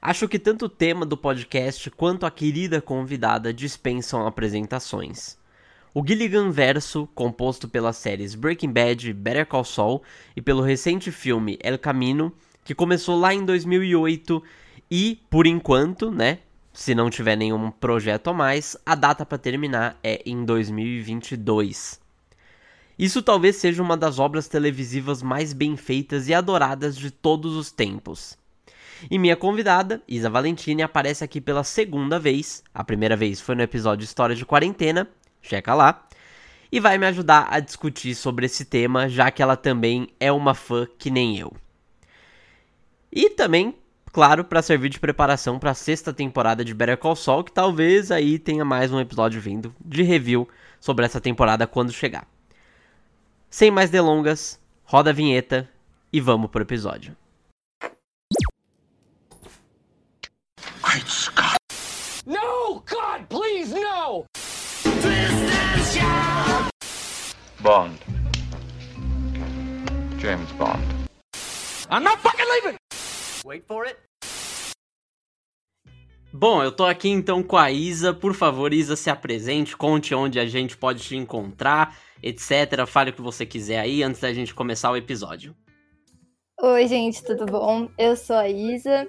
Acho que tanto o tema do podcast quanto a querida convidada dispensam apresentações. O Gilligan Verso, composto pelas séries Breaking Bad Better Call Saul e pelo recente filme El Camino, que começou lá em 2008 e, por enquanto, né, se não tiver nenhum projeto a mais, a data para terminar é em 2022. Isso talvez seja uma das obras televisivas mais bem feitas e adoradas de todos os tempos. E minha convidada, Isa Valentini, aparece aqui pela segunda vez. A primeira vez foi no episódio História de Quarentena, checa lá. E vai me ajudar a discutir sobre esse tema, já que ela também é uma fã que nem eu. E também, claro, para servir de preparação para a sexta temporada de Better Call Saul, que talvez aí tenha mais um episódio vindo de review sobre essa temporada quando chegar. Sem mais delongas, roda a vinheta e vamos pro episódio. Bond. James Bond. I'm not fucking leaving! Wait for it. Bom, eu tô aqui então com a Isa. Por favor, Isa, se apresente, conte onde a gente pode te encontrar, etc. Fale o que você quiser aí antes da gente começar o episódio. Oi, gente, tudo bom? Eu sou a Isa.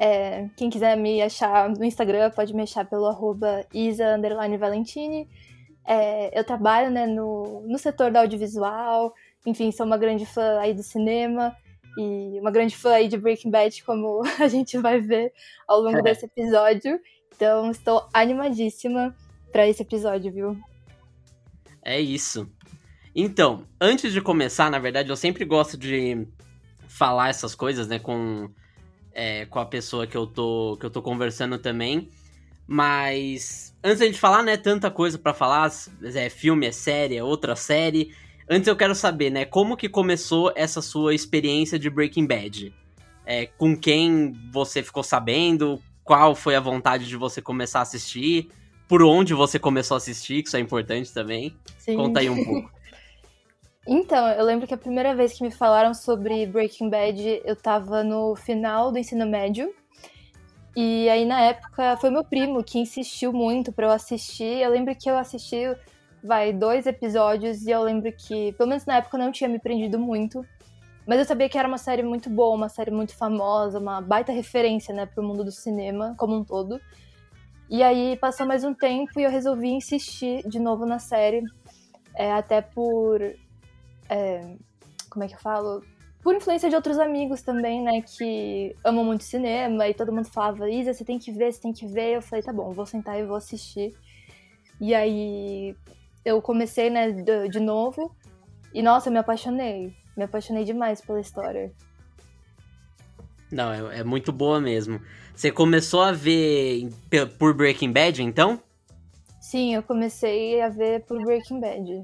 É, quem quiser me achar no Instagram pode me achar pelo arroba Isa Valentini. É, eu trabalho né, no, no setor da audiovisual, enfim, sou uma grande fã aí do cinema e uma grande fã aí de Breaking Bad, como a gente vai ver ao longo é. desse episódio. Então, estou animadíssima para esse episódio, viu? É isso. Então, antes de começar, na verdade, eu sempre gosto de falar essas coisas, né, com, é, com a pessoa que eu, tô, que eu tô conversando também. Mas antes da gente falar, né, tanta coisa para falar, é filme, é série, é outra série. Antes eu quero saber, né, como que começou essa sua experiência de Breaking Bad? É, com quem você ficou sabendo? Qual foi a vontade de você começar a assistir? Por onde você começou a assistir, que isso é importante também. Sim. Conta aí um pouco. Então, eu lembro que a primeira vez que me falaram sobre Breaking Bad, eu tava no final do ensino médio. E aí, na época, foi meu primo que insistiu muito para eu assistir. Eu lembro que eu assisti, vai, dois episódios, e eu lembro que, pelo menos na época, não tinha me prendido muito. Mas eu sabia que era uma série muito boa, uma série muito famosa, uma baita referência, né, pro mundo do cinema como um todo. E aí passou mais um tempo e eu resolvi insistir de novo na série, é, até por é, como é que eu falo? Por influência de outros amigos também, né, que amam muito cinema e todo mundo falava, Isa, você tem que ver, você tem que ver. Eu falei, tá bom, vou sentar e vou assistir. E aí eu comecei, né, de, de novo e nossa, eu me apaixonei. Me apaixonei demais pela história. Não, é, é muito boa mesmo. Você começou a ver por Breaking Bad, então? Sim, eu comecei a ver por Breaking Bad.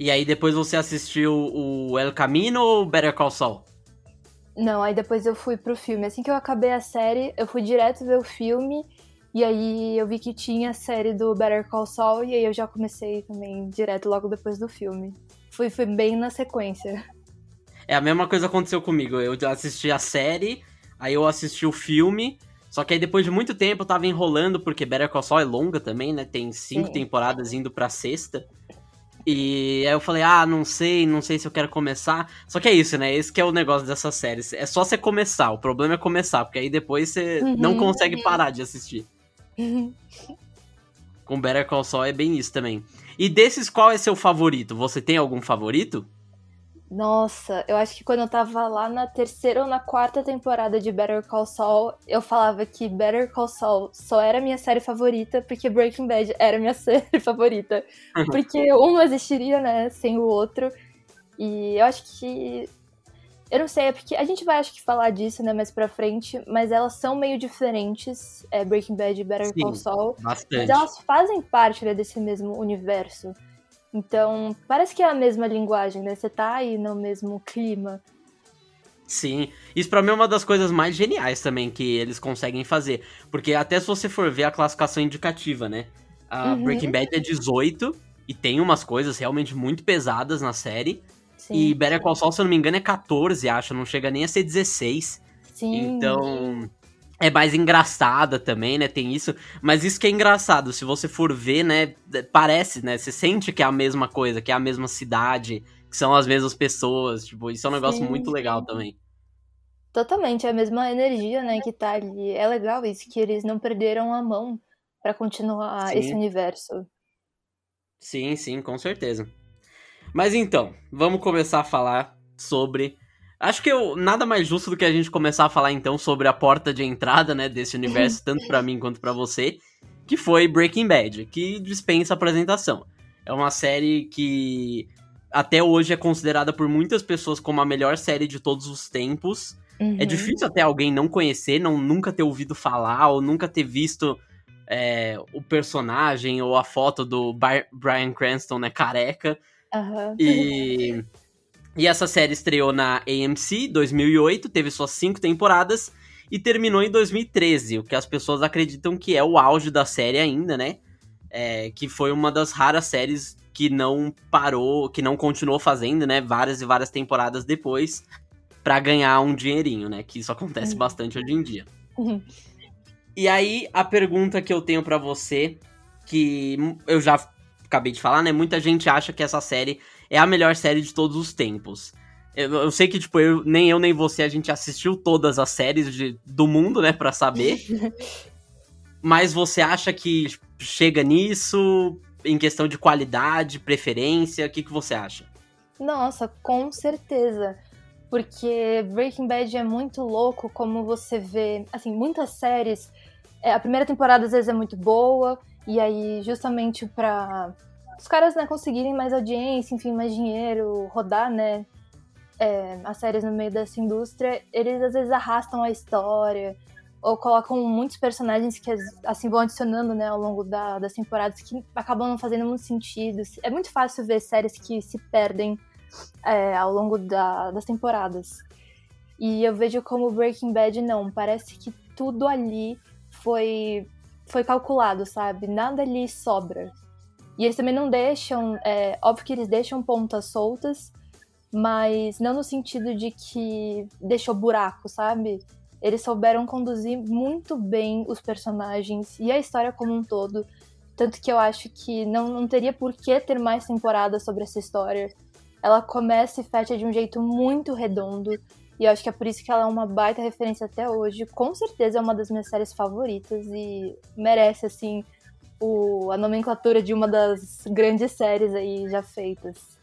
E aí depois você assistiu o El Camino ou Better Call Saul? Não, aí depois eu fui pro filme. Assim que eu acabei a série, eu fui direto ver o filme. E aí eu vi que tinha a série do Better Call Saul. E aí eu já comecei também direto logo depois do filme. Fui, fui bem na sequência. É, a mesma coisa aconteceu comigo. Eu assisti a série, aí eu assisti o filme. Só que aí depois de muito tempo eu tava enrolando, porque Better Call Saul é longa também, né? Tem cinco Sim. temporadas indo pra sexta. E aí eu falei, ah, não sei, não sei se eu quero começar. Só que é isso, né? Esse que é o negócio dessa série. É só você começar. O problema é começar, porque aí depois você uhum. não consegue parar de assistir. Uhum. Com Better Call Saul é bem isso também. E desses, qual é seu favorito? Você tem algum favorito? Nossa, eu acho que quando eu tava lá na terceira ou na quarta temporada de Better Call Saul, eu falava que Better Call Saul só era minha série favorita porque Breaking Bad era minha série favorita. Porque um não existiria, né, sem o outro. E eu acho que. Eu não sei, é porque a gente vai, acho que, falar disso, né, mais pra frente, mas elas são meio diferentes, é, Breaking Bad e Better Sim, Call Saul. Bastante. Mas elas fazem parte né, desse mesmo universo. Então, parece que é a mesma linguagem, né? Você tá aí no mesmo clima. Sim, isso pra mim é uma das coisas mais geniais também que eles conseguem fazer. Porque até se você for ver a classificação indicativa, né? A uhum. Breaking Bad é 18 e tem umas coisas realmente muito pesadas na série. Sim. E Better Call Saul, se eu não me engano, é 14, acho, não chega nem a ser 16. Sim. Então, é mais engraçada também, né? Tem isso. Mas isso que é engraçado, se você for ver, né? Parece, né? Você sente que é a mesma coisa, que é a mesma cidade, que são as mesmas pessoas. Tipo, isso é um negócio Sim. muito legal também. Totalmente, é a mesma energia, né, que tá ali. É legal isso, que eles não perderam a mão pra continuar Sim. esse universo. Sim, sim, com certeza. Mas então, vamos começar a falar sobre. Acho que eu, nada mais justo do que a gente começar a falar então sobre a porta de entrada, né, desse universo, tanto pra mim quanto pra você, que foi Breaking Bad, que dispensa apresentação. É uma série que até hoje é considerada por muitas pessoas como a melhor série de todos os tempos. Uhum. É difícil até alguém não conhecer, não nunca ter ouvido falar ou nunca ter visto é, o personagem ou a foto do Bar- Bryan Cranston, né, careca. Aham. E, e essa série estreou na AMC 2008, teve suas cinco temporadas e terminou em 2013, o que as pessoas acreditam que é o auge da série ainda, né? É, que foi uma das raras séries que não parou, que não continuou fazendo, né? Várias e várias temporadas depois pra ganhar um dinheirinho, né? Que isso acontece Uhum. bastante hoje em dia. Uhum. E aí, a pergunta que eu tenho pra você, que eu já acabei de falar, né? Muita gente acha que essa série é a melhor série de todos os tempos. Eu, eu sei que, tipo, eu- nem eu nem você, a gente assistiu todas as séries de- do mundo, né, pra saber. Mas você acha que chega nisso em questão de qualidade, preferência? O que, que você acha? Nossa, com certeza. Porque Breaking Bad é muito louco como você vê, assim, muitas séries. é, a primeira temporada às vezes é muito boa, e aí justamente pra os caras né, conseguirem mais audiência, enfim, mais dinheiro, rodar, né, é, as séries no meio dessa indústria, eles às vezes arrastam a história, ou colocam muitos personagens que assim vão adicionando, né, ao longo da- das temporadas que acabam não fazendo muito sentido. É muito fácil ver séries que se perdem é, ao longo da- das temporadas. E eu vejo como Breaking Bad não, parece que tudo ali foi foi calculado, sabe? Nada ali sobra. E eles também não deixam, é, óbvio que eles deixam pontas soltas, mas não no sentido de que deixou buraco, sabe? Eles souberam conduzir muito bem os personagens e a história como um todo. Tanto que eu acho que não, não teria por que ter mais temporadas sobre essa história. Ela começa e fecha de um jeito muito redondo. E eu acho que é por isso que ela é uma baita referência até hoje. Com certeza é uma das minhas séries favoritas e merece, assim, o, a nomenclatura de uma das grandes séries aí já feitas.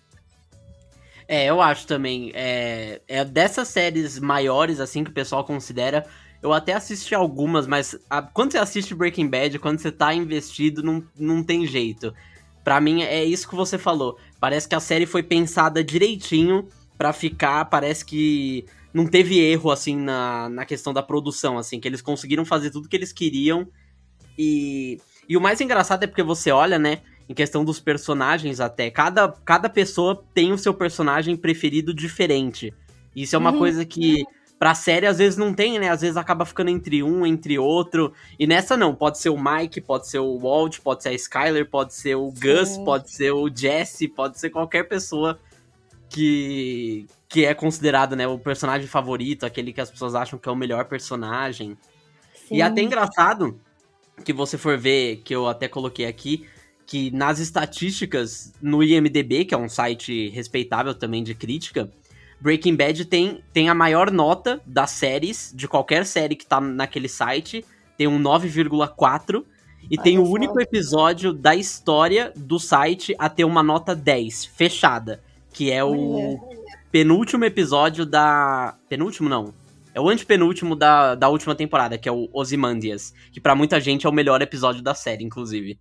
É, eu acho também. É, é dessas séries maiores, assim, que o pessoal considera. Eu até assisti algumas, mas a- quando você assiste Breaking Bad, quando você tá investido, não, não tem jeito. Pra mim, é isso que você falou. Parece que a série foi pensada direitinho pra ficar. Parece que não teve erro, assim, na, na questão da produção, assim, que eles conseguiram fazer tudo que eles queriam. E, e o mais engraçado é porque você olha, né? em questão dos personagens até. Cada, cada pessoa tem o seu personagem preferido diferente. Isso é uma Uhum. coisa que pra série às vezes não tem, né? Às vezes acaba ficando entre um, entre outro. E nessa não, pode ser o Mike, pode ser o Walt, pode ser a Skyler, pode ser o Gus, Sim. pode ser o Jesse, pode ser qualquer pessoa que que é considerado, né, o personagem favorito, aquele que as pessoas acham que é o melhor personagem. E é até engraçado que você for ver, que eu até coloquei aqui, que nas estatísticas no IMDB, que é um site respeitável também de crítica, Breaking Bad tem, tem a maior nota das séries, de qualquer série que tá naquele site, tem um 9,4, e tem o único episódio da história do site a ter uma nota 10, fechada, que é o penúltimo episódio da... Penúltimo, não. É o antepenúltimo da, da última temporada, que é o Ozymandias, que pra muita gente é o melhor episódio da série, inclusive.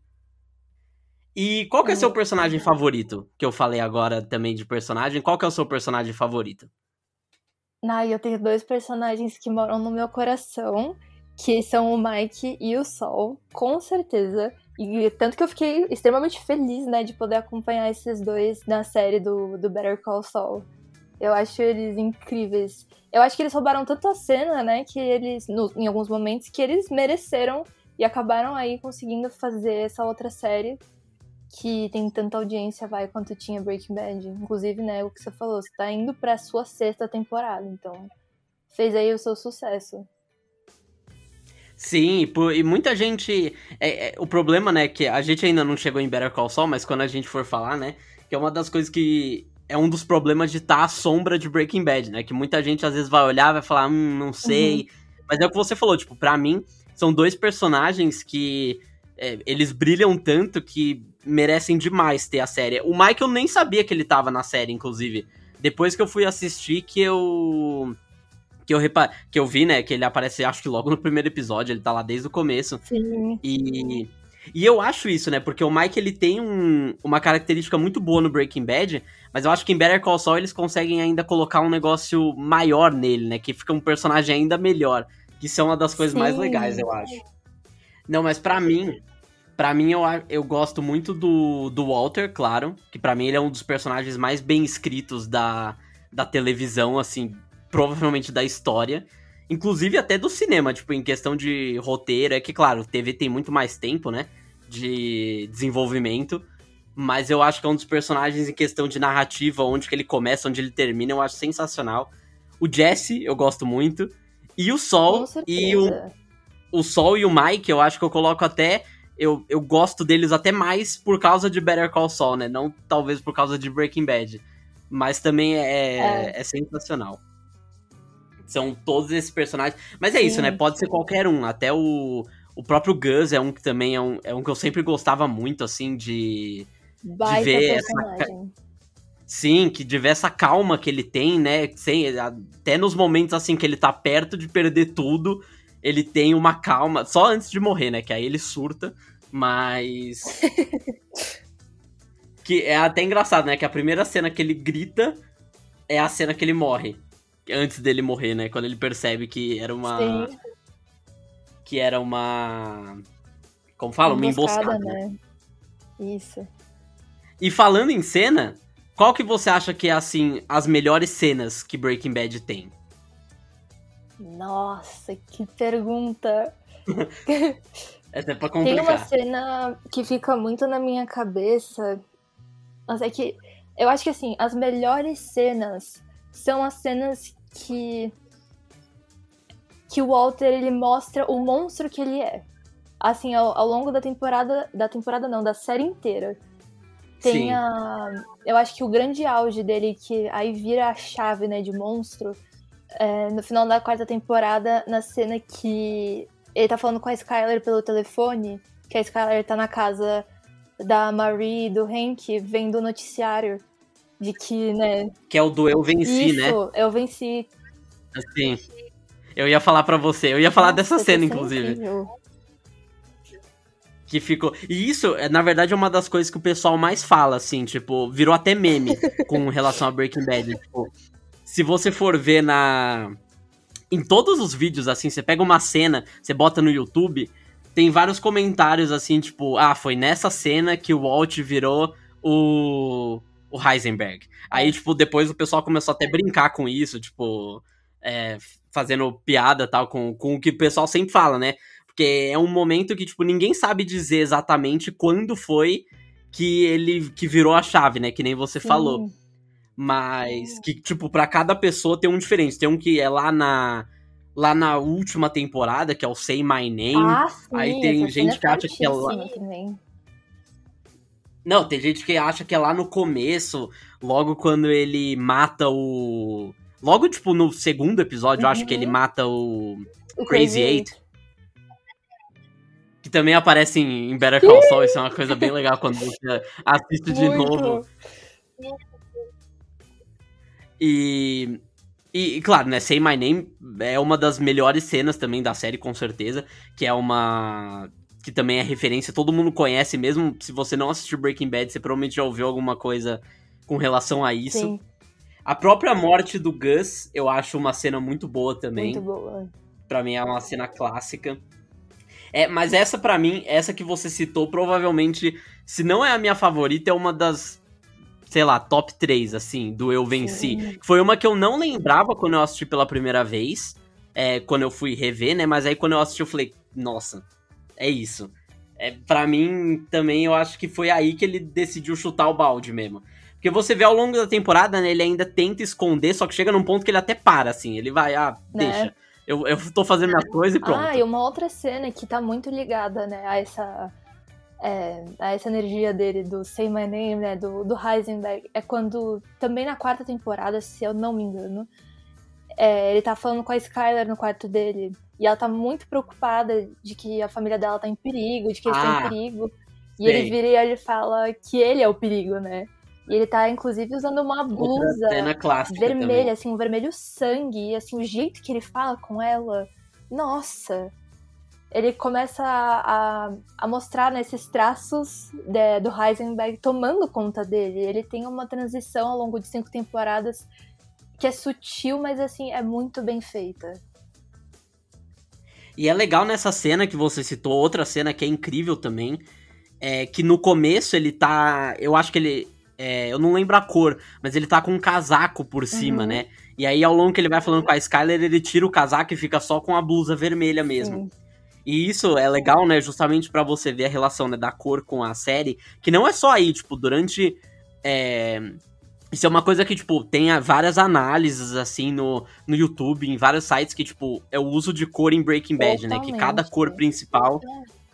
E qual que é Uhum. seu personagem favorito? Que eu falei agora também de personagem. Qual que é o seu personagem favorito? Ah, eu tenho dois personagens que moram no meu coração, que são o Mike e o Sol, com certeza. E tanto que eu fiquei extremamente feliz, né, de poder acompanhar esses dois na série do, do Better Call Saul. Eu acho eles incríveis. Eu acho que eles roubaram tanto a cena, né, que eles, no- em alguns momentos, que eles mereceram e acabaram aí conseguindo fazer essa outra série que tem tanta audiência, vai, quanto tinha Breaking Bad. Inclusive, né, o que você falou, você tá indo pra sua sexta temporada, então fez aí o seu sucesso. Sim, e muita gente. É, é, o problema, né, que a gente ainda não chegou em Better Call Saul, mas quando a gente for falar, né, que é uma das coisas que é um dos problemas de estar tá à sombra de Breaking Bad, né? Que muita gente às vezes vai olhar, vai falar, hum, não sei. Uhum. Mas é o que você falou, tipo, pra mim, são dois personagens que é, eles brilham tanto que merecem demais ter a série. O Michael nem sabia que ele tava na série, inclusive. Depois que eu fui assistir, que eu. Que eu, repa... que eu vi, né, que ele aparece, acho que logo no primeiro episódio, ele tá lá desde o começo. Sim. E. E eu acho isso, né? Porque o Mike ele tem um, uma característica muito boa no Breaking Bad, mas eu acho que em Better Call Saul eles conseguem ainda colocar um negócio maior nele, né? Que fica um personagem ainda melhor. Que é uma das coisas Sim. mais legais, eu acho. Não, mas para mim, para mim eu, eu gosto muito do, do Walter, claro, que para mim ele é um dos personagens mais bem escritos da, da televisão, assim, provavelmente da história. Inclusive até do cinema, tipo, em questão de roteiro, é que, claro, TV tem muito mais tempo, né? De desenvolvimento. Mas eu acho que é um dos personagens em questão de narrativa, onde que ele começa, onde ele termina, eu acho sensacional. O Jesse, eu gosto muito. E o Sol e o, o Sol e o Mike, eu acho que eu coloco até. Eu, eu gosto deles até mais por causa de Better Call Saul, né? Não talvez por causa de Breaking Bad. Mas também é, é. é sensacional. São todos esses personagens. Mas é Sim. isso, né? Pode ser qualquer um. Até o, o próprio Gus é um que também é um, é um que eu sempre gostava muito, assim, de, de ver essa. Sim, que de ver essa calma que ele tem, né? Sem, até nos momentos assim que ele tá perto de perder tudo, ele tem uma calma. Só antes de morrer, né? Que aí ele surta, mas. que é até engraçado, né? Que a primeira cena que ele grita é a cena que ele morre antes dele morrer, né? Quando ele percebe que era uma. Sim. Que era uma. Como fala? Uma emboscada. Uma emboscada né? Isso. E falando em cena, qual que você acha que é, assim, as melhores cenas que Breaking Bad tem? Nossa, que pergunta! Essa é pra complicar. Tem uma cena que fica muito na minha cabeça, mas é que eu acho que, assim, as melhores cenas são as cenas que que o Walter ele mostra o monstro que ele é. Assim, ao, ao longo da temporada, da temporada não, da série inteira. Tem Sim. a. Eu acho que o grande auge dele, que aí vira a chave, né, de monstro, é, no final da quarta temporada, na cena que ele tá falando com a Skyler pelo telefone, que a Skyler tá na casa da Marie e do Hank, vendo o noticiário de que, né? Que é o do Eu Venci, Isso, né? Eu Venci. Assim. Eu ia falar para você, eu ia falar Nossa, dessa cena, inclusive. Incrível. Que ficou. E isso, é, na verdade, é uma das coisas que o pessoal mais fala, assim, tipo, virou até meme com relação a Breaking Bad. Tipo, se você for ver na. Em todos os vídeos, assim, você pega uma cena, você bota no YouTube, tem vários comentários assim, tipo, ah, foi nessa cena que o Walt virou o o Heisenberg. Aí, é. tipo, depois o pessoal começou até a brincar com isso, tipo, é, fazendo piada tal, com, com o que o pessoal sempre fala, né? Porque é um momento que, tipo, ninguém sabe dizer exatamente quando foi que ele que virou a chave, né? Que nem você Sim. falou. Mas que, tipo, para cada pessoa tem um diferente. Tem um que é lá na lá na última temporada, que é o Say My Name. Ah, sim, Aí tem gente que acha que é lá. Também. Não, tem gente que acha que é lá no começo, logo quando ele mata o. Logo, tipo, no segundo episódio, uhum. eu acho que ele uhum. mata o, o Crazy Eight. Que também aparece em, em Better Call Saul, isso é uma coisa bem legal quando você assiste de Muito. novo. E, e, claro, né, Say My Name é uma das melhores cenas também da série, com certeza. Que é uma que também é referência, todo mundo conhece, mesmo se você não assistiu Breaking Bad, você provavelmente já ouviu alguma coisa com relação a isso. Sim. A própria morte do Gus, eu acho uma cena muito boa também. Muito boa. Pra mim é uma cena clássica. É, mas essa para mim, essa que você citou, provavelmente, se não é a minha favorita, é uma das, sei lá, top 3, assim, do Eu Venci. Sim. Foi uma que eu não lembrava quando eu assisti pela primeira vez, é, quando eu fui rever, né? Mas aí quando eu assisti eu falei, nossa, é isso. É, para mim, também, eu acho que foi aí que ele decidiu chutar o balde mesmo. Porque você vê ao longo da temporada, né, ele ainda tenta esconder, só que chega num ponto que ele até para, assim. Ele vai, ah, Né? deixa. Eu, eu tô fazendo minha coisa e pronto. Ah, e uma outra cena que tá muito ligada, né, a essa, é, a essa energia dele do Say My Name, né, do, do Heisenberg, é quando, também na quarta temporada, se eu não me engano, é, ele tá falando com a Skyler no quarto dele, e ela tá muito preocupada de que a família dela tá em perigo, de que eles estão Ah, em perigo, e sei. ele vira e ele fala que ele é o perigo, né, e ele tá, inclusive, usando uma blusa vermelho, também. assim, um vermelho sangue, e assim, o jeito que ele fala com ela, nossa. Ele começa a, a, a mostrar né, esses traços de- do Heisenberg tomando conta dele. Ele tem uma transição ao longo de cinco temporadas que é sutil, mas assim, é muito bem feita. E é legal nessa cena que você citou, outra cena que é incrível também, é que no começo ele tá. Eu acho que ele. é, eu não lembro a cor, mas ele tá com um casaco por cima, Uhum. né? E aí, ao longo que ele vai falando com a Skyler, ele tira o casaco e fica só com a blusa vermelha mesmo. Sim. E isso é legal, né? Justamente pra você ver a relação né, da cor com a série. Que não é só aí, tipo, durante. é, Isso é uma coisa que, tipo, tem a- várias análises, assim, no, no YouTube, em vários sites, que, tipo, é o uso de cor em Breaking Bad, né? Que cada Totalmente. cor principal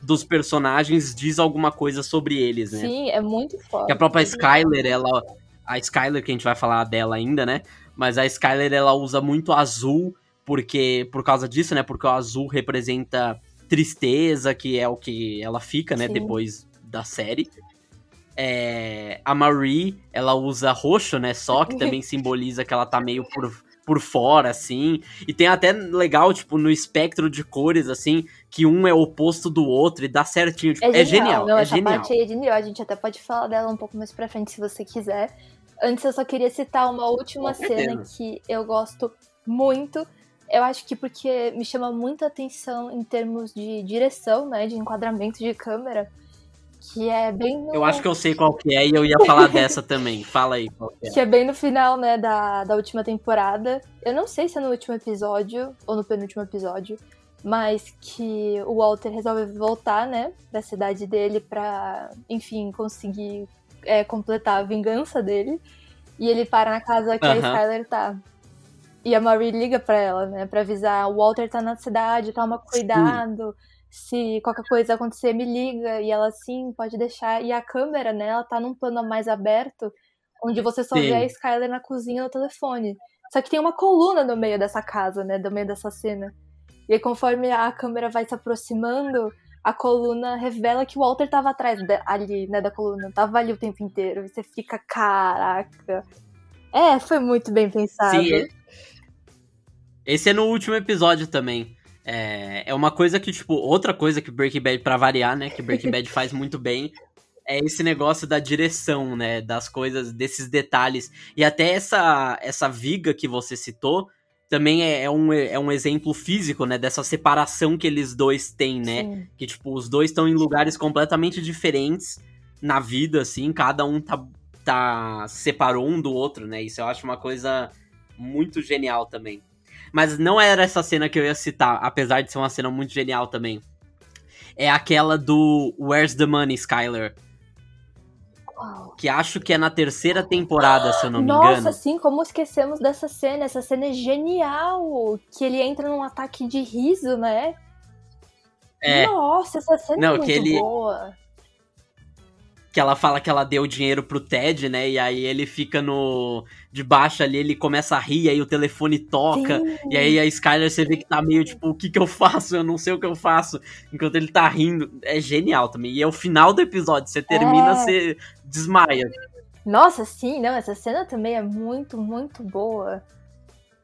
dos personagens diz alguma coisa sobre eles, né? Sim, é muito forte. Que a própria Skyler, ela. A Skyler, que a gente vai falar dela ainda, né? Mas a Skyler, ela usa muito azul, porque. Por causa disso, né? Porque o azul representa tristeza, que é o que ela fica, né? Sim. Depois da série. É, a Marie, ela usa roxo, né? Só, que também simboliza que ela tá meio por, por fora, assim. E tem até legal, tipo, no espectro de cores, assim, que um é oposto do outro e dá certinho. Tipo, é, genial, Não, é essa genial. parte aí é genial. A gente até pode falar dela um pouco mais pra frente, se você quiser. Antes, eu só queria citar uma última cena que eu gosto muito. Eu acho que porque me chama muita atenção em termos de direção, né? De enquadramento de câmera. Que é bem no, Eu acho que eu sei qual que é e eu ia falar dessa também. Fala aí qual que é. que é bem no final, né, da, da última temporada. Eu não sei se é no último episódio ou no penúltimo episódio, mas que o Walter resolve voltar, né, pra cidade dele pra, enfim, conseguir é, completar a vingança dele. E ele para na casa que a Aham. Skyler tá. E a Marie liga pra ela, né, pra avisar: o Walter tá na cidade, toma cuidado. Se qualquer coisa acontecer, me liga. E ela, sim, pode deixar. E a câmera, né, ela tá num plano mais aberto, onde você só Sim. vê a Skyler na cozinha no telefone. Só que tem uma coluna no meio dessa casa, né, no meio dessa cena. E aí, conforme a câmera vai se aproximando, a coluna revela que o Walter tava atrás da- ali, né, da coluna. Tava ali o tempo inteiro. E você fica, caraca. É, foi muito bem pensado. Sim, esse é no último episódio também. É, é uma coisa que, tipo, outra coisa que Breaking Bad, pra variar, né, que Breaking Bad faz muito bem, é esse negócio da direção, né, das coisas, desses detalhes. E até essa, essa viga que você citou, também é, é um, é um exemplo físico, né, dessa separação que eles dois têm, né, Sim. que, tipo, os dois estão em lugares completamente diferentes na vida, assim, cada um tá, tá separou um do outro, né? Isso eu acho uma coisa muito genial também. Mas não era essa cena que eu ia citar, apesar de ser uma cena muito genial também. É aquela do Where's the Money, Skyler? Que acho que é na terceira temporada, se eu não me Nossa, engano. sim, como esquecemos dessa cena? Essa cena é genial! Que ele entra num ataque de riso, né? É. Nossa, essa cena Não, é muito ele- boa. Que ela fala que ela deu dinheiro pro Ted, né? E aí ele fica no. De baixo ali, ele começa a rir, aí o telefone toca. Sim. E aí a Skyler você vê que tá meio tipo, o que que eu faço? Eu não sei o que eu faço. Enquanto ele tá rindo. É genial também. E é o final do episódio. Você termina, É. você desmaia. Nossa, sim, não, essa cena também é muito, muito boa.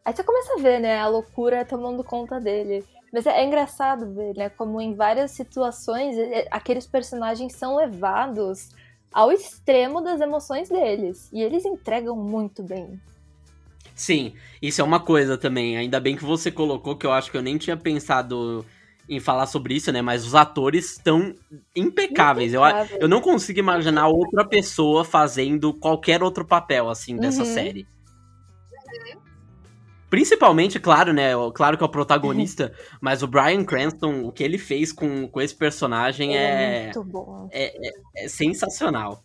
Aí você começa a ver, né, a loucura tomando conta dele. Mas é, é engraçado ver, né, como em várias situações é, aqueles personagens são levados ao extremo das emoções deles. E eles entregam muito bem. Sim, isso é uma coisa também. Ainda bem que você colocou, que eu acho que eu nem tinha pensado em falar sobre isso, né? Mas os atores estão impecáveis. Eu, Impecável. eu não consigo imaginar outra pessoa fazendo qualquer outro papel, assim, dessa Uhum. série. Principalmente, claro, né? Claro que é o protagonista, mas o Brian Cranston, o que ele fez com, com esse personagem Ele é, muito bom. é sensacional.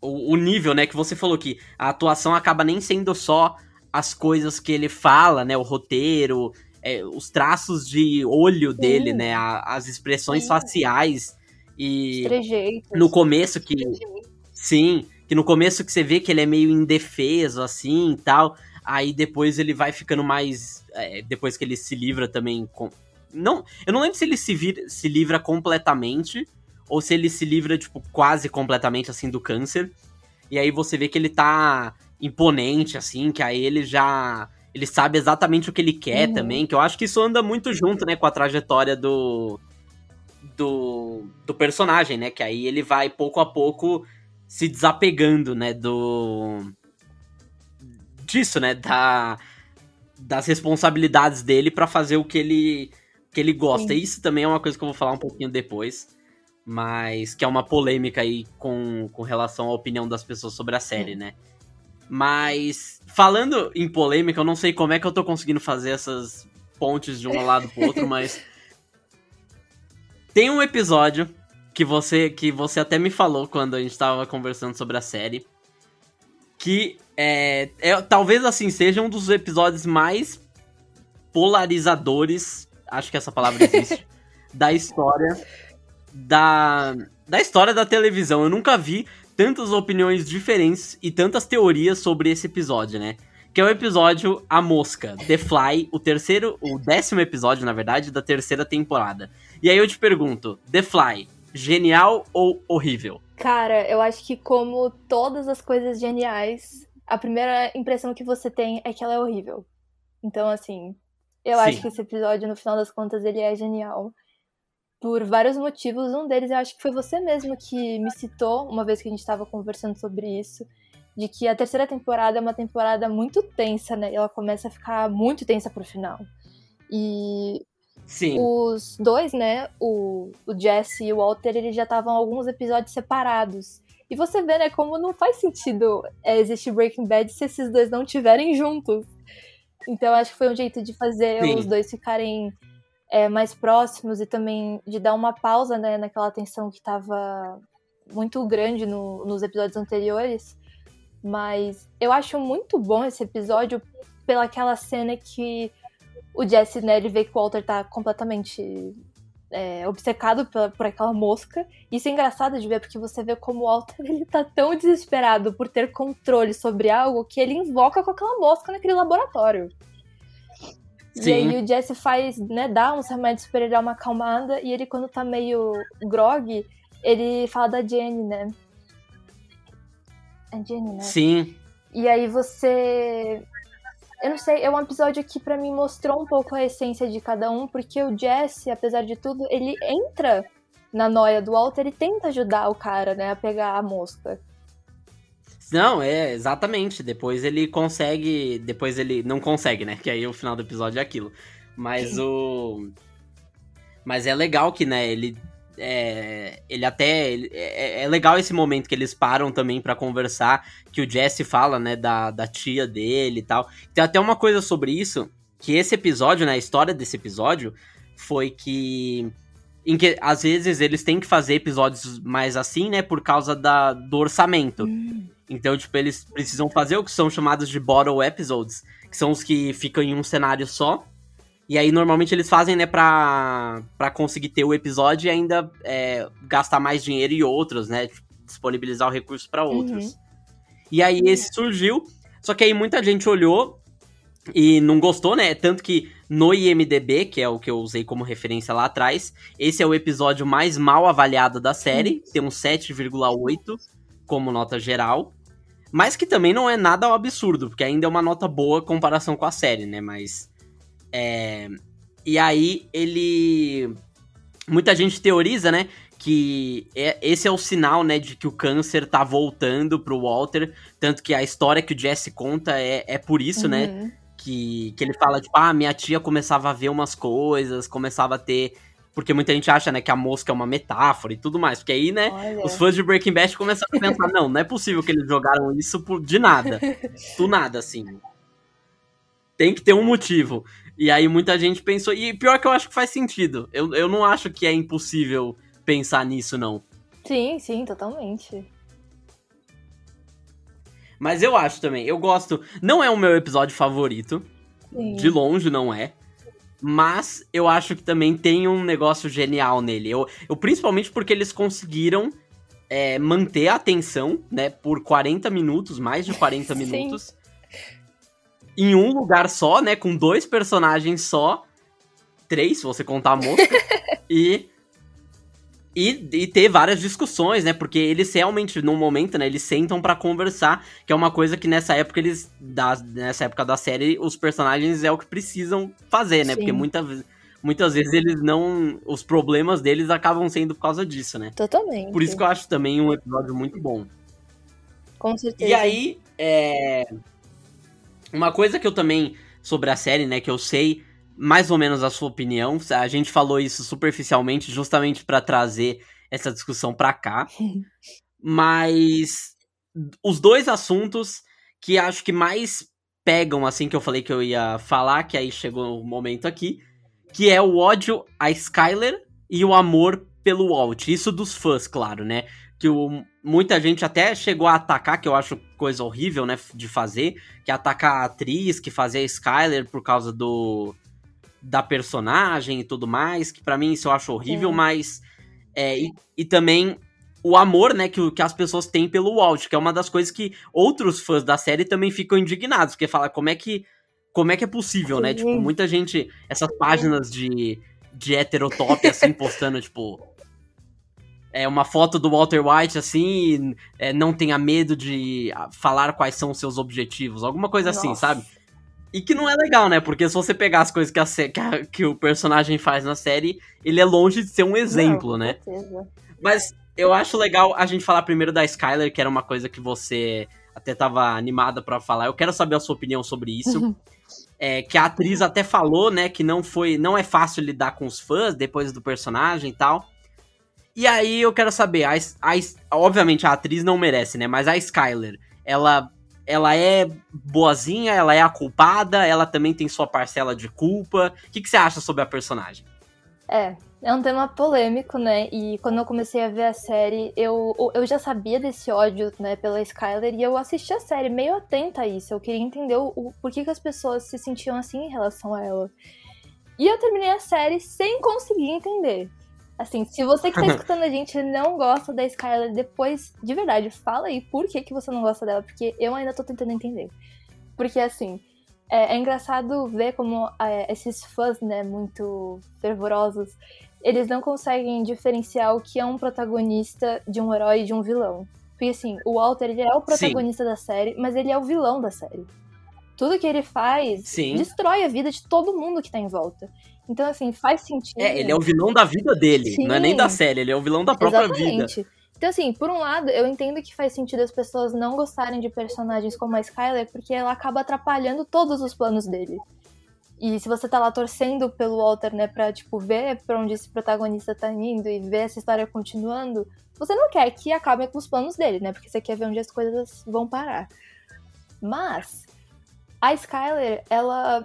o, o nível, né, que você falou que a atuação acaba nem sendo só as coisas que ele fala, né, o roteiro, é, os traços de olho dele, né, a, as expressões sim. faciais e no começo que sim, que no começo que você vê que ele é meio indefeso assim, e tal, aí depois ele vai ficando mais é, depois que ele se livra também com não, eu não lembro se ele se, vir, se livra completamente ou se ele se livra tipo quase completamente assim do câncer. E aí você vê que ele tá imponente assim, que aí ele já ele sabe exatamente o que ele quer uhum. também, que eu acho que isso anda muito junto, né, com a trajetória do do, do personagem, né, que aí ele vai pouco a pouco se desapegando, né, do disso, né, da das responsabilidades dele para fazer o que ele que ele gosta. Sim. Isso também é uma coisa que eu vou falar um pouquinho depois, mas que é uma polêmica aí com, com relação à opinião das pessoas sobre a série, Sim. né? Mas falando em polêmica, eu não sei como é que eu tô conseguindo fazer essas pontes de um lado pro outro, mas tem um episódio que você que você até me falou quando a gente tava conversando sobre a série que é, é talvez assim seja um dos episódios mais polarizadores acho que essa palavra existe, da história da, da história da televisão. Eu nunca vi tantas opiniões diferentes e tantas teorias sobre esse episódio, né? Que é o episódio A Mosca, The Fly, o terceiro, o décimo episódio, na verdade, da terceira temporada. E aí eu te pergunto, The Fly, genial ou horrível? Cara, eu acho que como todas as coisas geniais, a primeira impressão que você tem é que ela é horrível. Então, assim, eu Sim. acho que esse episódio, no final das contas, ele é genial. Por vários motivos. Um deles, eu acho que foi você mesmo que me citou, uma vez que a gente estava conversando sobre isso, de que a terceira temporada é uma temporada muito tensa, né? Ela começa a ficar muito tensa pro final. E Sim. os dois, né? O, o Jesse e o Walter, eles já estavam alguns episódios separados. E você vê, né, como não faz sentido é, existir Breaking Bad se esses dois não estiverem juntos. Então acho que foi um jeito de fazer Sim. os dois ficarem é, mais próximos e também de dar uma pausa né, naquela tensão que estava muito grande no, nos episódios anteriores. Mas eu acho muito bom esse episódio pelaquela cena que o Jesse, né, ele vê que o Walter tá completamente é, obcecado por, por, aquela mosca. Isso é engraçado de ver, porque você vê como o Walter ele tá tão desesperado por ter controle sobre algo que ele invoca com aquela mosca naquele laboratório. Sim. E aí o Jesse faz, né, dá uns remédios pra ele dar uma acalmada, e ele, quando tá meio grog, ele fala da Jenny, né? É Jenny, né? Sim. E aí você eu não sei, é um episódio que para mim mostrou um pouco a essência de cada um, porque o Jesse, apesar de tudo, ele entra na noia do Walter e tenta ajudar o cara, né, a pegar a mosca. Não, é, exatamente. Depois ele consegue. Depois ele não consegue, né? Que aí o final do episódio é aquilo. Mas o. Mas é legal que, né, ele é, ele até. Ele, é, é, legal esse momento que eles param também para conversar, que o Jesse fala, né, da, da tia dele e tal. Tem até uma coisa sobre isso, que esse episódio, né, a história desse episódio foi que. Em que às vezes eles têm que fazer episódios mais assim, né, por causa da, do orçamento. Hum. Então, tipo, eles precisam fazer o que são chamados de bottle episodes, que são os que ficam em um cenário só. E aí, normalmente, eles fazem, né, pra, pra conseguir ter o episódio e ainda é, gastar mais dinheiro e outros, né? Disponibilizar o recurso para outros. Uhum. E aí, esse surgiu. Só que aí muita gente olhou e não gostou, né? Tanto que no IMDB, que é o que eu usei como referência lá atrás, esse é o episódio mais mal avaliado da série. Tem um 7,8 como nota geral. Mas que também não é nada absurdo, porque ainda é uma nota boa em comparação com a série, né? Mas é, e aí ele. Muita gente teoriza, né? Que é, esse é o sinal, né, de que o câncer tá voltando pro Walter. Tanto que a história que o Jesse conta é, é por isso, né, uhum. né? Que, que ele fala, tipo, ah, minha tia começava a ver umas coisas, começava a ter porque muita gente acha, né, que a mosca é uma metáfora e tudo mais. Porque aí, né, Olha. os fãs de Breaking Bad começam a pensar, não, não é possível que eles jogaram isso por, de nada. do nada, assim. Tem que ter um motivo. E aí muita gente pensou. E pior que eu acho que faz sentido. Eu, eu não acho que é impossível pensar nisso, não. Sim, sim, totalmente. Mas eu acho também, eu gosto. Não é o meu episódio favorito. Sim. De longe não é. Mas eu acho que também tem um negócio genial nele. Eu, eu principalmente porque eles conseguiram é, manter a atenção, né, por 40 minutos, mais de 40 Sim. Em um lugar só, né, com dois personagens só. Três, se você contar a mosca. e, e. E ter várias discussões, né? Porque eles realmente, num momento, né? Eles sentam pra conversar, que é uma coisa que nessa época eles. Da, nessa época da série, os personagens é o que precisam fazer, né? Sim. Porque muita, muitas vezes eles não. Os problemas deles acabam sendo por causa disso, né? Totalmente. Por isso que eu acho também um episódio muito bom. Com certeza. E aí, é... Uma coisa que eu também, sobre a série, né, que eu sei mais ou menos a sua opinião, a gente falou isso superficialmente justamente pra trazer essa discussão pra cá, mas os dois assuntos que acho que mais pegam, assim, que eu falei que eu ia falar, que aí chegou o momento aqui, que é o ódio a Skyler e o amor pelo Walt. Isso dos fãs, claro, né? Que o, muita gente até chegou a atacar, que eu acho coisa horrível, né, de fazer, que é atacar a atriz que fazia a Skyler por causa do da personagem e tudo mais, que pra mim isso eu acho horrível, Sim. mas é, e, e também o amor, né, que, que as pessoas têm pelo Walt, que é uma das coisas que outros fãs da série também ficam indignados, porque fala como é que como é que é possível, né? Sim. Tipo, muita gente essas páginas de de heterotop assim postando tipo é uma foto do Walter White assim, é, não tenha medo de ah, falar quais são os seus objetivos, alguma coisa assim, Nossa. sabe? E que não é legal, né? Porque se você pegar as coisas que, a que, a- que o personagem faz na série, ele é longe de ser um exemplo, Não, né? Certeza. Mas eu acho legal a gente falar primeiro da Skyler, que era uma coisa que você até tava animada pra falar. Eu quero saber a sua opinião sobre isso. É, que a atriz até falou, né, que não foi, não é fácil lidar com os fãs depois do personagem e tal. E aí eu quero saber, a, a obviamente a atriz não merece, né, mas a Skyler, ela ela é boazinha, ela é a culpada, ela também tem sua parcela de culpa. O que, que você acha sobre a personagem? É, é um tema polêmico, né? E quando eu comecei a ver a série, eu, eu já sabia desse ódio, né, pela Skyler, e eu assisti a série meio atenta a isso. Eu queria entender o, o por que, que as pessoas se sentiam assim em relação a ela. E eu terminei a série sem conseguir entender. Assim, se você que tá escutando a gente não gosta da Skyler, depois, de verdade, fala aí por que, que você não gosta dela, porque eu ainda tô tentando entender. Porque, assim, é, é engraçado ver como é, esses fãs, né, muito fervorosos, eles não conseguem diferenciar o que é um protagonista de um herói e de um vilão. Porque, assim, o Walter, ele é o protagonista da série, mas ele é o vilão da série. Tudo que ele faz Sim. destrói a vida de todo mundo que tá em volta. Então, assim, faz sentido. É, ele é o vilão da vida dele, não é nem Sim. da série, ele é o vilão da própria vida. Exatamente. Então, assim, por um lado, eu entendo que faz sentido as pessoas não gostarem de personagens como a Skyler, porque ela acaba atrapalhando todos os planos dele. E se você tá lá torcendo pelo Walter, né, pra, tipo, ver pra onde esse protagonista tá indo e ver essa história continuando, você não quer que acabem com os planos dele, né, porque você quer ver onde as coisas vão parar. Mas, a Skyler, ela